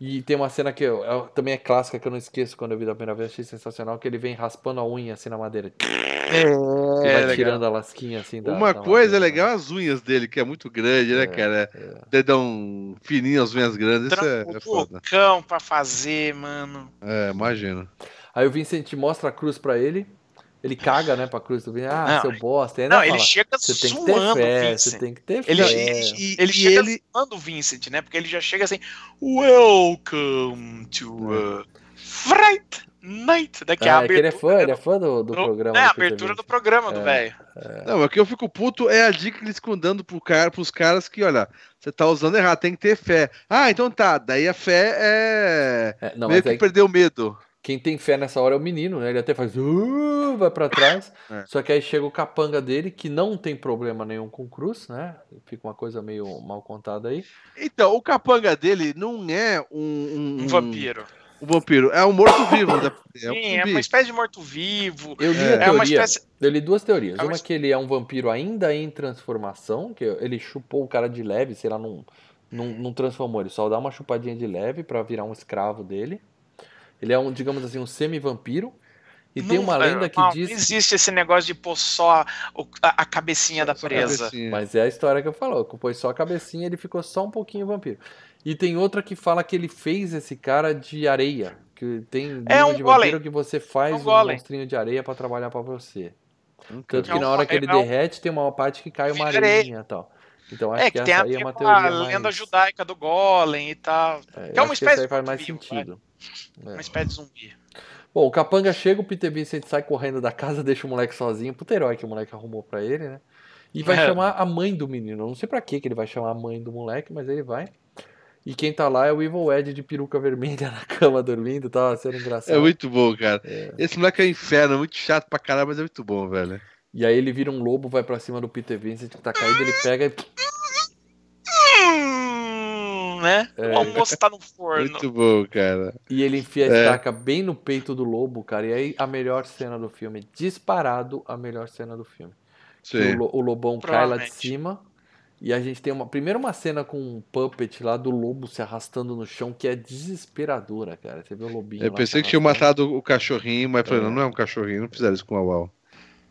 E tem uma cena que eu- eu- também é clássica, que eu não esqueço quando eu vi da primeira vez, achei sensacional, que ele vem raspando a unha assim na madeira. É, e vai legal. tirando a lasquinha assim da Uma da coisa madeira, né? legal é as unhas dele, que é muito grande, né, É, cara? é. Dedão fininho, as unhas grandes, isso é, é foda. cão pra fazer, mano. É, imagino. Aí o Vincent mostra a cruz pra ele. Ele caga, né, pra cruz do Vincent. Ah, Não, seu bosta. E ainda Não, ele fala, chega Você tem que ter zoando o fé, você Vincent. tem que ter Ele, fé. e- ele e chega ele- zoando o Vincent, né? Porque ele já chega assim, Welcome to uh, Fright Night. Daqui a Ah, é que ele é abertura fã, ele é fã do, do do- programa. É, a abertura do programa do É. velho. Não, o que eu fico puto é a dica que eles ficam dando pro cara, pros caras que, olha, você tá usando errado, tem que ter fé. Ah, então tá. Daí a fé é. É, não, meio que aí perder o medo. Quem tem fé nessa hora é o menino, né? Ele até faz, "Uh", vai pra trás. É. Só que aí chega o capanga dele, que não tem problema nenhum com cruz, né? Fica uma coisa meio mal contada aí. Então, o capanga dele não é um. Um vampiro. Um vampiro. É um morto-vivo. né? É um Sim, é zumbi. uma espécie de morto-vivo. Eu li É. É uma teoria. espécie. Eu li duas teorias. É uma Uma es- que ele é um vampiro ainda em transformação, que ele chupou o cara de leve, sei lá, não, não, não transformou, ele só dá uma chupadinha de leve pra virar um escravo dele. Ele é um, digamos assim, um semi-vampiro. E tem Não, uma velho, lenda que não, diz. Não existe esse negócio de pôr só a, a cabecinha da Só a presa. cabecinha. Mas é a história que eu falo, pôs só a cabecinha, ele ficou só um pouquinho vampiro. E tem outra que fala que ele fez esse cara de areia, que tem É um de golem. vampiro que você faz É um um, golem. monstrinho de areia pra trabalhar pra você. Tanto que É na hora que ele é derrete tem uma parte que cai uma areia. areinha e tal. Então acho É, que, que tem essa a, aí é uma a teoria lenda mais... judaica do Golem e tal. É, que é uma espécie aí de faz mais zumbi, sentido. É. Uma espécie de zumbi. Bom, o capanga chega, o Peter Vincent sai correndo da casa, deixa o moleque sozinho. Puta herói que o moleque arrumou pra ele, né? E vai É. chamar a mãe do menino. Eu não sei pra que que ele vai chamar a mãe do moleque, mas ele vai. E quem tá lá é o Evil Ed de peruca vermelha na cama dormindo, tá sendo engraçado. É muito bom, cara. Esse moleque é inferno, muito chato pra caralho, mas é muito bom, velho. E aí ele vira um lobo, vai pra cima do Peter Vincent que tá caído, ele pega e. Né? É. O almoço tá no forno. Muito bom, cara. E ele enfia a É. estaca bem no peito do lobo, cara. E aí a melhor cena do filme, disparado a melhor cena do filme. O, o lobão cai lá de cima. E a gente tem uma. Primeiro uma cena com um puppet lá do lobo se arrastando no chão, que é desesperadora, cara. Você vê o lobinho. Eu lá pensei se que tinha matado o cachorrinho, mas falei, não, não é um cachorrinho, não fizeram isso com o Uau.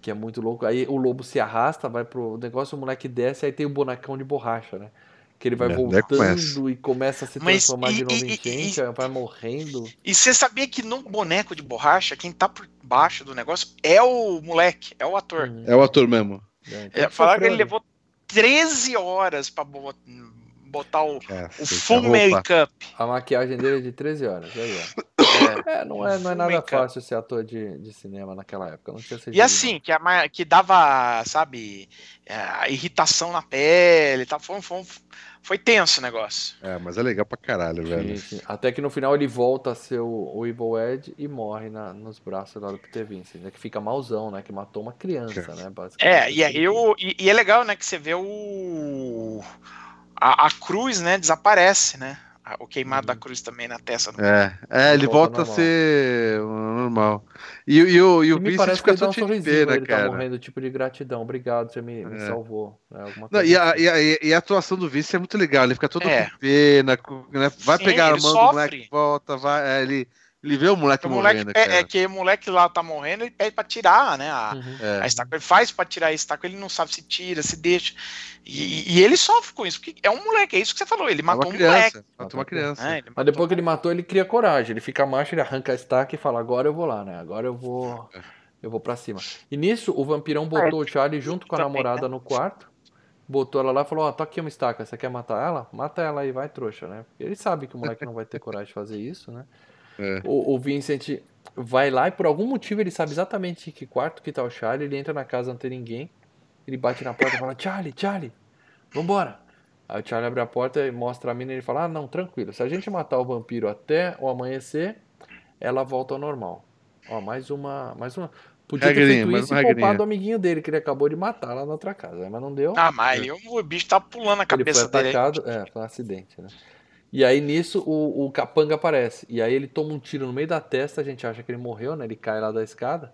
Que é muito louco. Aí o lobo se arrasta, vai pro negócio, o moleque desce, aí tem o bonecão de borracha, né? Que ele vai É, voltando começa. e começa a se Mas transformar e- de novo e- em e- gente, aí vai morrendo. E você sabia que no boneco de borracha, quem tá por baixo do negócio é o moleque, é o ator. Uhum. É o ator mesmo. É, então É, falaram que ele sofrendo. levou 13 horas pra botar o, o Cacete, full a make-up. A maquiagem dele é de 13 horas. Ó. É, não é, não é nada fácil ser ator de, de cinema naquela época. Não tinha E assim, que, a que dava, sabe, é, irritação na pele e tal. Foi, foi, foi tenso o negócio. É, mas é legal pra caralho, velho. Sim, sim. Até que no final ele volta a ser o, o Evil Ed e morre na- nos braços lá do Peter Vincent, né? Que fica malzão, né? Que matou uma criança, né? Basicamente. É, e aí o, e, e é legal, né, que você vê o. A, a cruz, né, desaparece, né? O queimado da cruz também na testa. do- É, é, ele Volta volta a ser normal. E, e o, e E o me Vincent fica um todo sorrisinho, pena, ele tá cara. morrendo, tipo de gratidão. Obrigado, você me, me É. salvou. né? Não, coisa e, a, assim. e, a, e a atuação do Vincent é muito legal, ele fica todo É. com pena, né? vai Sim, pegar a mão do moleque, volta, vai, é, ele, ele vê o moleque O moleque morrendo, cara. é que o moleque lá tá morrendo, ele pede pra tirar, né? A, Uhum. É. a estaca. Ele faz pra tirar a estaca, ele não sabe se tira, se deixa. E, e ele sofre com isso, porque é um moleque, é isso que você falou, ele É matou uma um moleque. criança, matou uma criança. né? Ele Mas depois que ele matou, ele cria coragem. Ele fica macho, ele arranca a estaca e fala: Agora eu vou lá, né? Agora eu vou. Eu vou pra cima. E nisso, o vampirão botou o Charlie junto com a Também, namorada no quarto. Botou ela lá e falou: Ó, tá aqui uma estaca. Você quer matar ela? Mata ela aí, vai, trouxa, né? Porque ele sabe que o moleque não vai ter coragem de fazer isso, né? É. O, o Vincent vai lá e por algum motivo ele sabe exatamente que quarto que tá o Charlie. Ele entra na casa, não tem ninguém. Ele bate na porta e fala: Charlie, Charlie, vambora. Aí o Charlie abre a porta e mostra a mina e ele fala: Ah, não, tranquilo. Se a gente matar o vampiro até o amanhecer, ela volta ao normal. Ó, mais uma. Mais uma. Podia ter feito isso e poupado o amiguinho dele, que ele acabou de matar lá na outra casa, mas não deu. Ah, mas ali o bicho tá pulando a cabeça ele foi atacado, dele. É, foi um acidente, né? E aí nisso o, o capanga aparece. E aí ele toma um tiro no meio da testa, a gente acha que ele morreu, né? Ele cai lá da escada.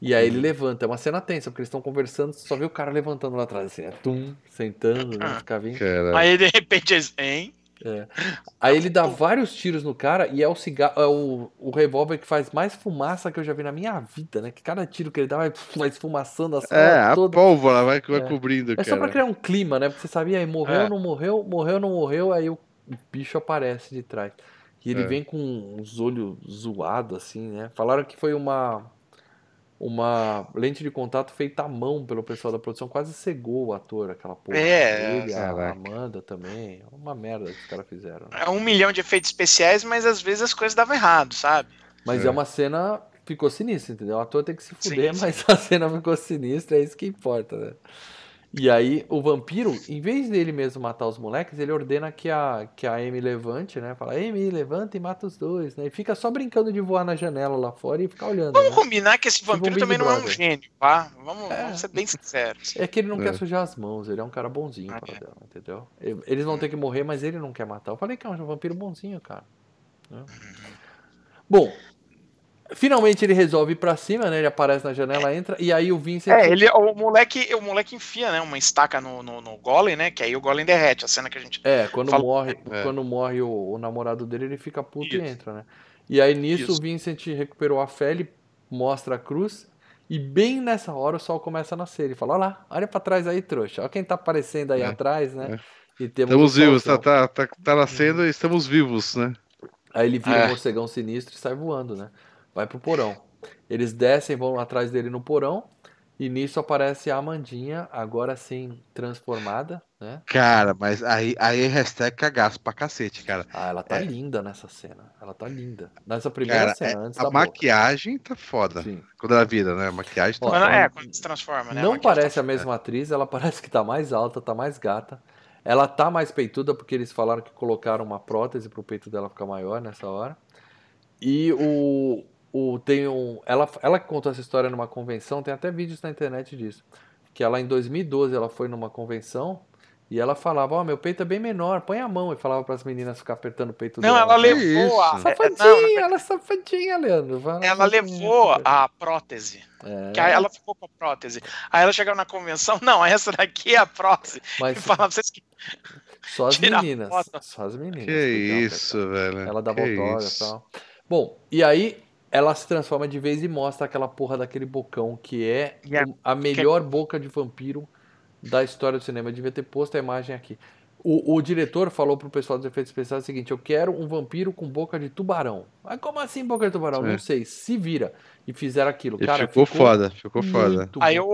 E aí ele uhum. levanta, é uma cena tensa, porque eles estão conversando, só vê o cara levantando lá atrás, assim, é tum, sentando, né? Fica vindo. Aí de repente, hein? É. Aí ele dá vários tiros no cara e é o cigarro, é o, o revólver que faz mais fumaça que eu já vi na minha vida, né? Que cada tiro que ele dá vai, vai esfumaçando a sala É, toda. a pólvora vai, vai é. cobrindo, É só pra criar um clima, né? Porque você sabia aí, morreu, é. não morreu, morreu, não morreu, aí o bicho aparece de trás. E ele é. vem com os olhos zoados, assim, né? Falaram que foi uma uma lente de contato feita à mão pelo pessoal da produção, quase cegou o ator, aquela porra. É, Ele, a Amanda também. Uma merda que os caras fizeram. Né? É um milhão de efeitos especiais, mas às vezes as coisas davam errado, sabe? Mas é, é uma cena. Ficou sinistra, entendeu? O ator tem que se fuder, sim, mas a cena ficou sinistra, é isso que importa, né? E aí o vampiro, em vez dele mesmo matar os moleques, ele ordena que a, que a Amy levante, né? Fala, Amy, levanta e mata os dois, né? E fica só brincando de voar na janela lá fora e ficar olhando. Vamos né? combinar que esse tipo vampiro também não é um gênio, tá? Vamos, é. vamos ser bem sinceros. É que ele não é. quer sujar as mãos, ele é um cara bonzinho ah, para é. dela, entendeu? Eles vão ter que morrer, mas ele não quer matar. Eu falei que é um vampiro bonzinho, cara. Né? Uhum. Bom, Finalmente ele resolve ir pra cima, né? Ele aparece na janela, entra, e aí o Vincent. É, ele, o moleque, o moleque enfia, né? Uma estaca no, no, no Golem, né? Que aí o Golem derrete, a cena que a gente. É, quando falou. morre, é. quando morre o, o, namorado dele, ele fica puto Isso. e entra, né? E aí nisso Isso. o Vincent recuperou a fé, ele mostra a cruz, e bem nessa hora o sol começa a nascer. Ele fala: Olha lá, olha pra trás aí, trouxa. Olha quem tá aparecendo aí é. atrás, né? É. E temos estamos vivos, tá, tá, tá, tá nascendo e estamos vivos, né? Aí ele vira um morcegão sinistro e sai voando, né? Vai pro porão. Eles descem, vão atrás dele no porão. E nisso aparece a Amandinha, agora sim transformada, né? Cara, mas aí, aí é hashtag cagaço pra cacete, cara. Ah, ela tá é. linda nessa cena. Ela tá linda. Nessa primeira cara, cena, é, antes A maquiagem boca. tá foda. Sim. Quando ela vira, né? A maquiagem tá Ó, foda. É, quando se transforma, né? Não a parece tá... a mesma atriz, ela parece que tá mais alta, tá mais gata. Ela tá mais peituda porque eles falaram que colocaram uma prótese pro peito dela ficar maior nessa hora. E o, o, tem um, ela, ela contou essa história numa convenção, tem até vídeos na internet disso. Que ela em 2012 ela foi numa convenção e ela falava, ó, oh, meu peito é bem menor, põe a mão. E falava para as meninas ficar apertando o peito não, dela. Não, ela levou a... Safadinha, não, ela é safadinha, Leandro. ela levou a prótese. É. Que aí ela ficou com a prótese. Aí ela chegou na convenção, não, essa daqui é a prótese. Mas, e falava, vocês que... Só as meninas. Só as meninas. Que isso, velho. Ela dava autógrafo e tal. Bom, e aí ela se transforma de vez e mostra aquela porra daquele bocão que é a, melhor boca de vampiro da história do cinema. Eu devia ter posto a imagem aqui. O, o, diretor falou pro pessoal dos efeitos especiais o seguinte: eu quero um vampiro com boca de tubarão. Mas como assim boca de tubarão? É. Não sei. Se vira. E fizeram aquilo. Cara, ficou, ficou foda, ficou foda. Aí o.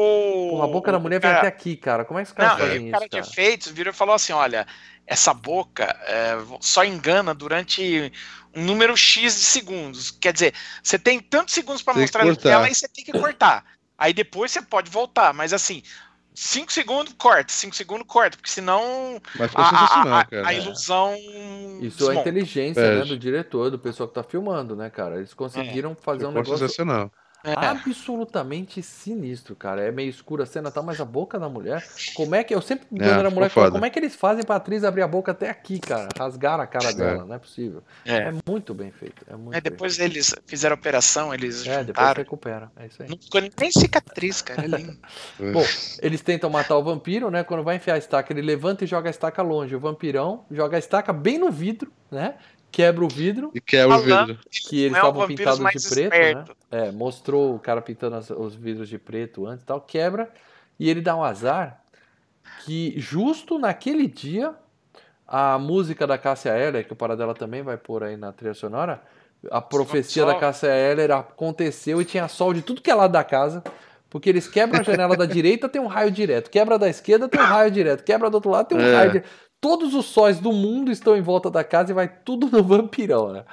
Porra, a boca da mulher cara... vem até aqui, cara. Como é que os caras fazem isso? O cara, de efeitos virou e falou assim: olha, essa boca é, só engana durante um número X de segundos. Quer dizer, você tem tantos segundos para mostrar na tela e você tem que cortar. Aí depois você pode voltar, mas assim, 5 segundos, corta, 5 segundos, corta, porque senão a, a, a, a, ilusão. Isso desmonta. é a inteligência né, do diretor, do pessoal que tá filmando, né, cara? Eles conseguiram é. fazer um negócio. É. Absolutamente sinistro, cara. É meio escura a cena, tá? Mas a boca da mulher. Como é que. Eu sempre, quando é, era mulher, falo, como é que eles fazem pra atriz abrir a boca até aqui, cara? Rasgar a cara é. dela, não é possível. É, é muito bem feito. É, muito é depois eles fizeram a operação, eles. É, juntaram. depois recupera. É isso aí. Não ficou nem cicatriz, cara. É lindo. Bom, eles tentam matar o vampiro, né? Quando vai enfiar a estaca, ele levanta e joga a estaca longe. O vampirão joga a estaca bem no vidro, né? Quebra o vidro. E quebra o vidro. Que eles é estavam pintados de preto, esperto. né? É, mostrou o cara pintando as, os vidros de preto antes e tal, quebra. E ele dá um azar que justo naquele dia a música da Cássia Eller, que o Paradela também vai pôr aí na trilha sonora, a profecia da Cássia Eller aconteceu e tinha sol de tudo que é lado da casa. Porque eles quebram a janela da direita, tem um raio direto. Quebra da esquerda, tem um raio direto. Quebra do outro lado, tem um é. raio direto todos os sóis do mundo estão em volta da casa e vai tudo no vampirão, né?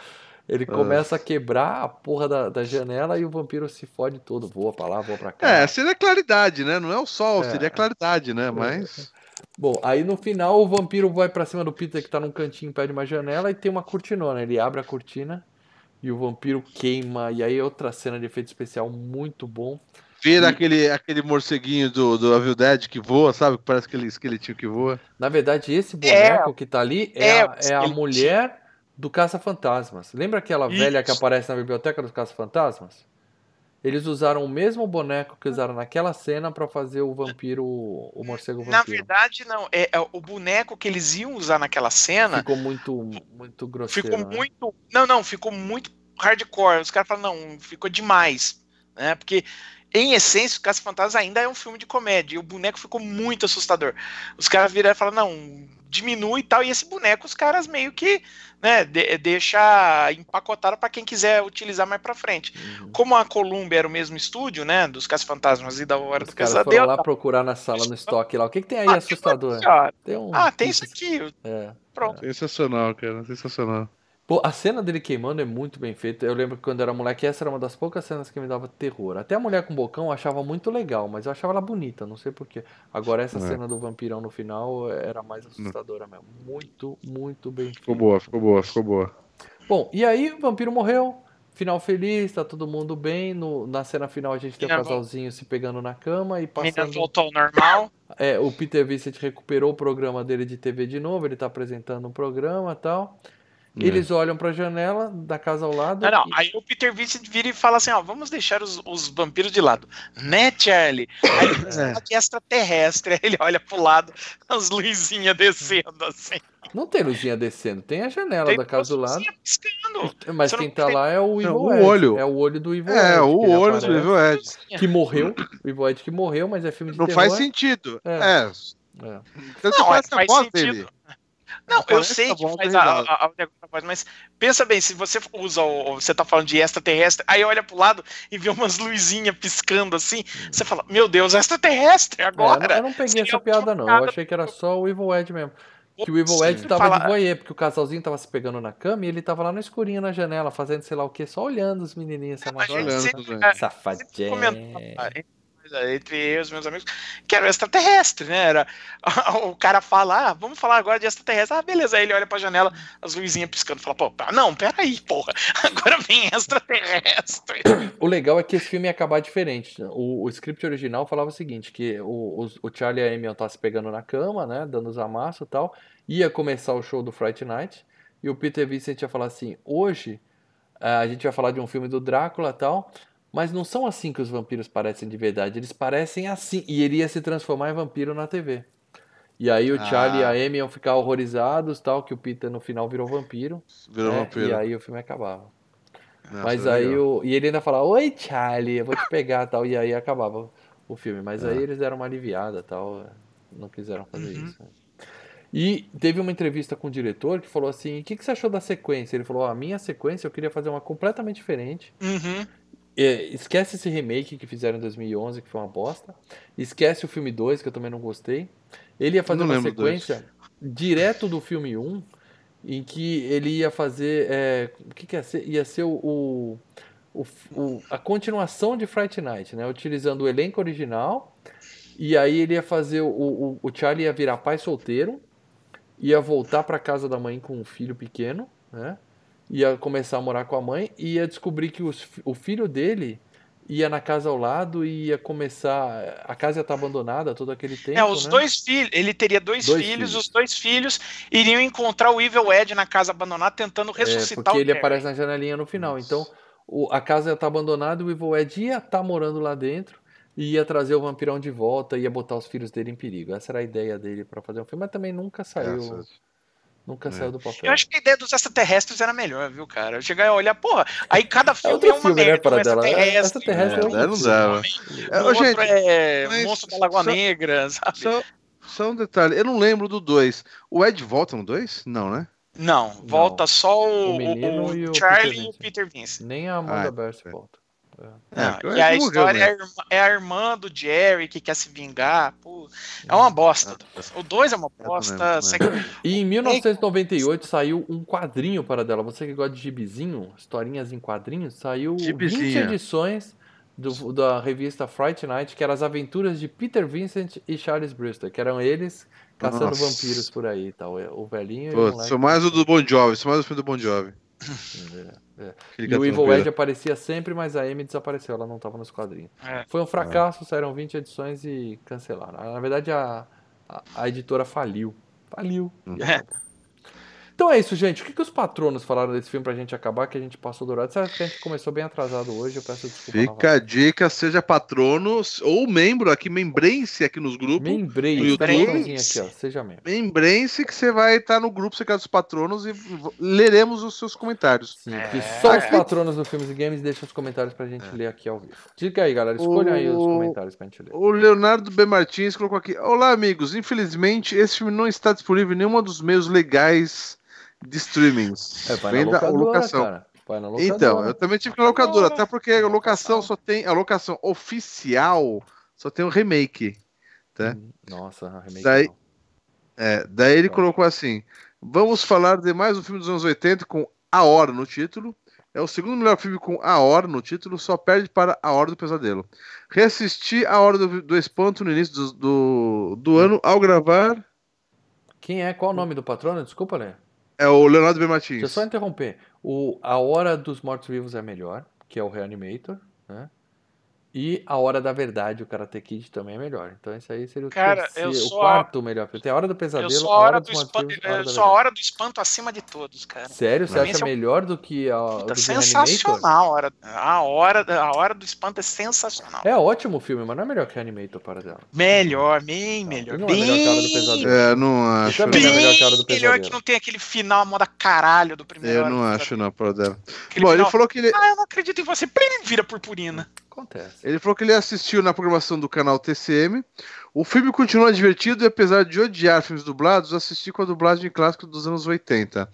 Ele ah. começa a quebrar a porra da, da, janela e o vampiro se fode todo, voa pra lá, voa pra cá. É, seria claridade, né? Não é o sol, é. seria claridade, né? Mas. Bom, aí no final o vampiro vai para cima do Peter que tá num cantinho perto de uma janela e tem uma cortinona. Ele abre a cortina e o vampiro queima. E aí é outra cena de efeito especial muito bom. Vira e... aquele, aquele morceguinho do, do Evil Dead que voa, sabe? Parece aquele esqueletinho que voa. Na verdade, esse boneco é, que tá ali é, é, a, é a mulher do Caça-Fantasmas. Lembra aquela Isso. velha que aparece na biblioteca dos Caça-Fantasmas? Eles usaram o mesmo boneco que usaram naquela cena para fazer o vampiro, o morcego vampiro. Na verdade, não. É, é, o boneco que eles iam usar naquela cena. Ficou muito, muito grosseiro. Ficou né? muito. Não, não, ficou muito hardcore. Os caras falaram, não, ficou demais. Né? Porque em essência, o Caça Fantasmas ainda é um filme de comédia. E o boneco ficou muito assustador. Os caras viraram e falaram, não, diminui e tal. E esse boneco, os caras meio que né, de, deixa empacotado para quem quiser utilizar mais para frente. Uhum. Como a Columbia era o mesmo estúdio, né, dos Caça Fantasmas e da Hora os do Pesadelo. Foram lá tá... procurar na sala no estoque lá. O que, que tem aí ah, assustador? Tem um... Ah, tem isso aqui. É. Pronto. Sensacional, cara. Sensacional. Pô, a cena dele queimando é muito bem feita. Eu lembro que quando eu era moleque, essa era uma das poucas cenas que me dava terror. Até a mulher com bocão eu achava muito legal, mas eu achava ela bonita, não sei porquê. Agora, essa é. cena do vampirão no final era mais assustadora mesmo. Muito, muito bem feita. Ficou boa, ficou boa, ficou boa. Bom, e aí o vampiro morreu. Final feliz, tá todo mundo bem. No, na cena final a gente tem o um casalzinho se pegando na cama e passando. Menina voltou ao normal. É, o Peter Vincent recuperou o programa dele de TV de novo, ele tá apresentando um programa e tal. É. Eles olham para a janela da casa ao lado. Não, não. E... Aí o Peter Vincent vira e fala assim: ó, vamos deixar os, os vampiros de lado. Né, Charlie? Aí ele pensa é. que é extraterrestre. Aí ele olha pro lado, as luzinhas descendo assim. Não tem luzinha descendo, tem a janela tem da casa do lado. Piscando. Mas quem tá tem... lá é o Evil é, o olho. É o olho do Evil É, Ed, o olho aparece, do Evil Ed. Que morreu. O Evil Ed que morreu, mas é filme de Não terror. faz sentido. É. é. é. Então, não, faz, faz sentido. Dele. Não, eu sei que faz a, a, a, mas pensa bem, se você usa o, você tá falando de extraterrestre, aí olha pro lado e vê umas luzinhas piscando assim, você fala, meu Deus, extraterrestre agora. É, eu não peguei essa piada não, eu achei que era só o Evil Ed mesmo. Que o Evil Ed tava fala... de voyeur, porque o casalzinho tava se pegando na cama e ele tava lá no escurinho na janela, fazendo sei lá o que, só olhando os menininhos. Só olhando, Safadinho entre eu e os meus amigos, que era o extraterrestre, né? Era, o cara fala, ah, vamos falar agora de extraterrestre. Ah, beleza. Aí ele olha pra janela, as luzinhas piscando, fala, pô, não, peraí, porra, agora vem extraterrestre. O legal é que esse filme ia acabar diferente. O, o script original falava o seguinte, que o, o, o Charlie e a Amy iam estar se pegando na cama, né, dando os amassos e tal, ia começar o show do Fright Night, e o Peter Vincent ia falar assim, hoje eh, a gente vai falar de um filme do Drácula e tal, mas não são assim que os vampiros parecem de verdade. Eles parecem assim. E ele ia se transformar em vampiro na TV. E aí o ah. Charlie e a Amy iam ficar horrorizados, tal, que o Peter no final virou vampiro. Virou né? vampiro. E aí o filme acabava. Nossa, Mas aí o. E ele ainda falava, oi Charlie, eu vou te pegar tal. E aí acabava o filme. Mas aí é. eles deram uma aliviada tal. Não quiseram fazer uhum. isso. Né? E teve uma entrevista com o diretor que falou assim: o que, que você achou da sequência? Ele falou: a minha sequência eu queria fazer uma completamente diferente. Uhum. É, esquece esse remake que fizeram em 2011, que foi uma bosta. Esquece o filme 2, que eu também não gostei. Ele ia fazer uma sequência direto do filme 1, em que ele ia fazer. É, o que, que ia ser? Ia ser o, o, o, a continuação de Fright Night, né? Utilizando o elenco original. E aí ele ia fazer. O, o, o Charlie ia virar pai solteiro, ia voltar para casa da mãe com um filho pequeno, né? Ia começar a morar com a mãe e ia descobrir que os, o filho dele ia na casa ao lado e ia começar. A casa ia estar abandonada todo aquele tempo. É, os né? dois filhos. Ele teria dois, dois filhos, filhos, os dois filhos iriam encontrar o Evil Ed na casa abandonada tentando é, ressuscitar é, porque o ele aparece na janelinha no final. Nossa. Então o, a casa ia estar abandonada e o Evil Ed ia estar morando lá dentro e ia trazer o vampirão de volta e ia botar os filhos dele em perigo. Essa era a ideia dele para fazer um filme, mas também nunca saiu. Nunca é. saiu do papel. Eu acho que a ideia dos extraterrestres era melhor, viu, cara? Eu chegar e olhar, porra, aí cada filme é, é uma filme, merda. Né, para dela. Extraterrestre, extraterrestre é, é, não dava. É, o gente, é Monstro da Lagoa só, Negra, sabe? Só, só um detalhe, eu não lembro do 2. O Ed volta no 2? Não, né? Não, volta não. só o, o, o, o Charlie e o Peter Vince. Nem a Amanda ah, Berce volta. É, e a história é a, irmã, é a, irmã, do Jerry que quer se vingar. Pô, é uma bosta. O 2 é uma bosta. E em 1998 saiu um quadrinho para dela. Você que gosta de gibizinho, historinhas em quadrinhos, saiu Gibizinha. 20 edições do, da revista Fright Night, que eram as aventuras de Peter Vincent e Charles Brewster, que eram eles caçando Nossa. vampiros por aí e tal. O velhinho Pô, e o moleque. Sou mais o do Bon Jovi, sou mais o filme do Bon Jovi. É, é. E o Evil Ed aparecia sempre, mas a Amy desapareceu, ela não estava nos quadrinhos. É. Foi um fracasso, saíram 20 edições e cancelaram. Na verdade, a, a, a editora faliu. Faliu. É. Então é isso, gente. O que, que os patronos falaram desse filme pra gente acabar, que a gente passou do horário? Certo que a gente começou bem atrasado hoje, eu peço desculpa. Fica a dica, seja patrono ou membro aqui, membrense aqui nos grupos. Membrense, aqui, ó, seja membro. Membrense que você vai estar no grupo secreto dos patronos e leremos os seus comentários. Sim, é. só os patronos do Filmes e Games deixam os comentários pra gente é. ler aqui ao vivo. Diga aí, galera, escolha o... aí os comentários pra gente ler. O Leonardo B. Martins colocou aqui. Olá, amigos. Infelizmente, esse filme não está disponível em nenhum dos meios legais de streamings. É, na locadora, locação. Cara. Então, eu também tive que ir na locadora, até porque a locação só tem. A locação oficial só tem o remake. Tá? Hum, nossa, remake. Daí, é, daí ele colocou assim: Vamos falar de mais um filme dos anos 80 com A Hora no título. É o segundo melhor filme com A Hora no título, só perde para A Hora do Pesadelo. Reassisti A Hora do, do Espanto no início do, do, do ano ao gravar. Quem é? Qual o nome do patrono? Desculpa, Né? É o Leonardo B. Martins. Deixa eu só interromper. O, a Hora dos Mortos-Vivos é melhor, que é o Reanimator, né? E A Hora da Verdade, o Karate Kid também é melhor. Então esse aí seria o, Cara, terceiro, o quarto a... melhor. Tem a Hora do Pesadelo, eu sou a Hora, hora do espanto, Eu sou a Hora do Espanto acima de todos, cara. Sério? Você acha é melhor do que a Puta, do Sensacional. A hora, a, hora, a Hora do Espanto é sensacional. É ótimo o filme, mas não é melhor que Reanimator para dela. Melhor, bem melhor. Não, bem... é melhor que a Hora do Pesadelo. É, não acho. Bem é melhor que a Hora do Pesadelo. melhor que não tem aquele final moda caralho do primeiro. Eu não acho, não, para dela. Bom, ele falou que ele... Ah, eu não acredito em você. Plim, vira purpurina. Acontece. Ele falou que ele assistiu na programação do canal TCM. O filme continua divertido e apesar de odiar filmes dublados, assisti com a dublagem clássica dos anos 80.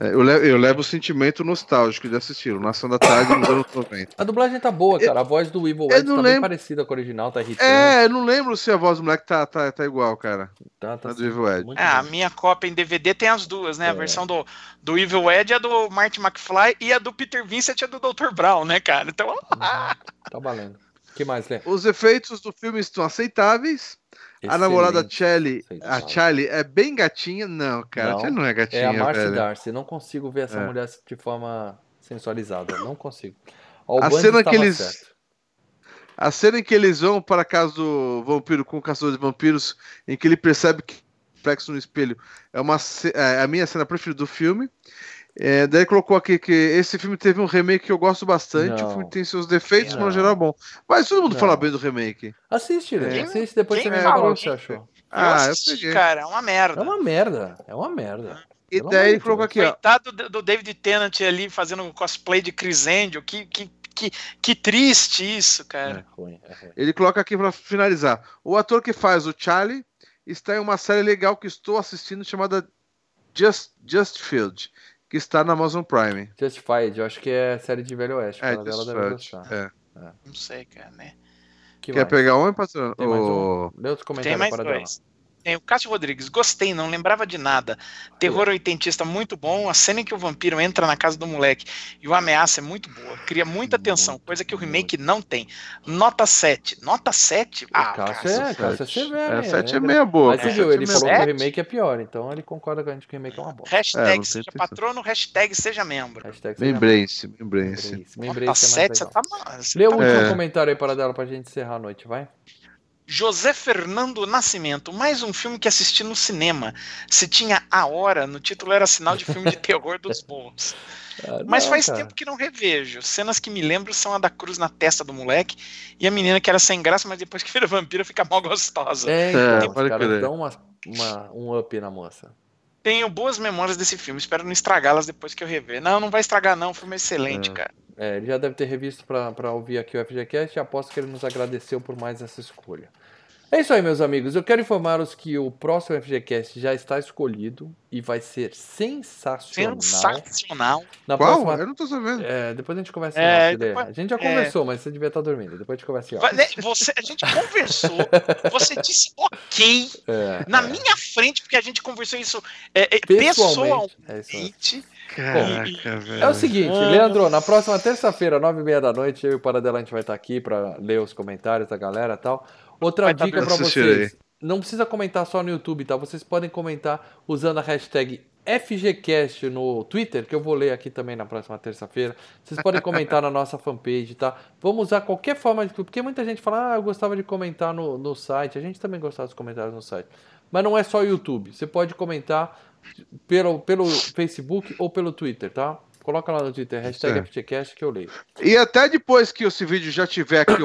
É, eu levo, eu levo o sentimento nostálgico de assistir, Nação da Tarde nos anos 90. A dublagem tá boa, cara. A voz do Evil Ed tá lembro... bem parecida com a original, tá irritante. É, eu não lembro se a voz do moleque tá, tá, tá igual, cara. Tá, tá. A do Evil Ed. É, a minha cópia em DVD tem as duas, né? É. A versão do, do Evil Ed é do Martin McFly e a do Peter Vincent é do Dr. Brown, né, cara? Então. Uhum. tá valendo. O que mais, Lê? Os efeitos do filme estão aceitáveis. Excelente. A namorada Charlie, a Charlie é bem gatinha? Não, cara, não, a Charlie não é gatinha. É a Marcy velho. Darcy. Não consigo ver essa é. mulher de forma sensualizada. Não consigo. Ó, a cena que eles. Certo. A cena em que eles vão para a casa do vampiro com o caçador de vampiros, em que ele percebe que reflexo no espelho é uma é a minha cena preferida do filme. É, daí colocou aqui que esse filme teve um remake que eu gosto bastante. Não. O filme tem seus defeitos, não. mas no geral é bom. Mas todo mundo não. fala bem do remake. Assiste, né? Assiste, depois você me fala o que você achou. Ah, eu, assisti, eu cara, é uma merda. É uma merda, é uma merda. E daí ele colocou aqui, ó. Coitado do David Tennant ali fazendo cosplay de Crisêndio, que, que, que, que triste isso, cara. É ruim, é ruim. Ele coloca aqui para finalizar. O ator que faz o Charlie está em uma série legal que estou assistindo chamada Just, Just Field que está na Amazon Prime. Justified, eu acho que é série de Velho Oeste. É, dela deve gostar. É. é. Não sei, cara, né? Que Quer mais? pegar um, patrão? Tem mais um? Tem mais para dois. Tem o Cássio Rodrigues, gostei, não lembrava de nada. Terror oitentista muito bom. A cena em que o vampiro entra na casa do moleque e o ameaça é muito boa. Cria muita tensão, coisa que o remake não tem. Nota 7. Nota 7? Ah, Cássio, é, Cássio é severo. É, 7 é meia boa. Mas você viu, ele falou que o remake é pior, então ele concorda com a gente que o remake é uma boa. Hashtag é, seja patrono, hashtag seja membro. Membrace, membrace. Nota 7, você tá mal. Lê o tá último comentário aí para dela pra gente encerrar a noite, vai? José Fernando Nascimento, mais um filme que assisti no cinema. Se tinha a hora, no título era sinal de filme de terror dos bons. Ah, Mas faz cara. tempo que não revejo. Cenas que me lembro são a da cruz na testa do moleque e a menina que era sem graça, mas depois que vira vampira fica mal gostosa. É, então, é, cara, dão uma, uma, um up na moça. Tenho boas memórias desse filme, espero não estragá-las depois que eu rever. Não, não vai estragar não, o filme é excelente, é. cara. É, ele já deve ter revisto para ouvir aqui o FGCast e aposto que ele nos agradeceu por mais essa escolha. É isso aí, meus amigos. Eu quero informar-os que o próximo FGCast já está escolhido e vai ser sensacional. Sensacional. Na Qual? Próxima... Eu não tô sabendo. É, depois a gente conversa. É, depois... A gente já conversou, é... mas você devia estar dormindo. Depois a gente conversa. Né, você, a gente conversou, você disse ok é, na é. minha frente, porque a gente conversou isso é, é pessoalmente. pessoalmente Caraca, velho. É o seguinte, Leandro, na próxima terça-feira, nove e meia da noite, eu e o Paradela a gente vai estar aqui para ler os comentários da galera e tal. Outra vai dica para vocês. Não precisa comentar só no YouTube, tá? Vocês podem comentar usando a hashtag FGCast no Twitter, que eu vou ler aqui também na próxima terça-feira. Vocês podem comentar na nossa fanpage, tá? Vamos usar qualquer forma de. Porque muita gente fala, ah, eu gostava de comentar no, no site. A gente também gostava dos comentários no site. Mas não é só YouTube. Você pode comentar pelo, pelo Facebook ou pelo Twitter, tá? Coloca lá no Twitter, hashtag FGCast que eu leio. E até depois que esse vídeo já tiver aqui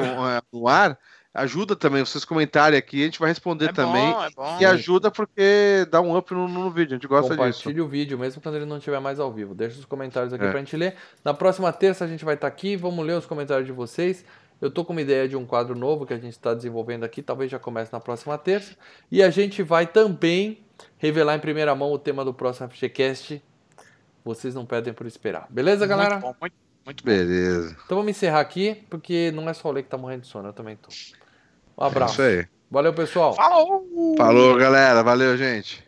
no ar ajuda também vocês comentarem aqui, a gente vai responder é também. Bom, é bom. E ajuda porque dá um up no, no vídeo, a gente gosta Compartilhe disso. Compartilhe o vídeo, mesmo quando ele não estiver mais ao vivo. Deixa os comentários aqui é. pra gente ler. Na próxima terça a gente vai estar tá aqui, vamos ler os comentários de vocês. Eu tô com uma ideia de um quadro novo que a gente está desenvolvendo aqui, talvez já comece na próxima terça. E a gente vai também revelar em primeira mão o tema do próximo FGCast. Vocês não pedem por esperar. Beleza, galera? Muito bom, muito, muito Beleza. Então vamos encerrar aqui, porque não é só o Lê que tá morrendo de sono, eu também tô. Um abraço. É isso aí. Valeu, pessoal. Falou! Falou, galera. Valeu, gente.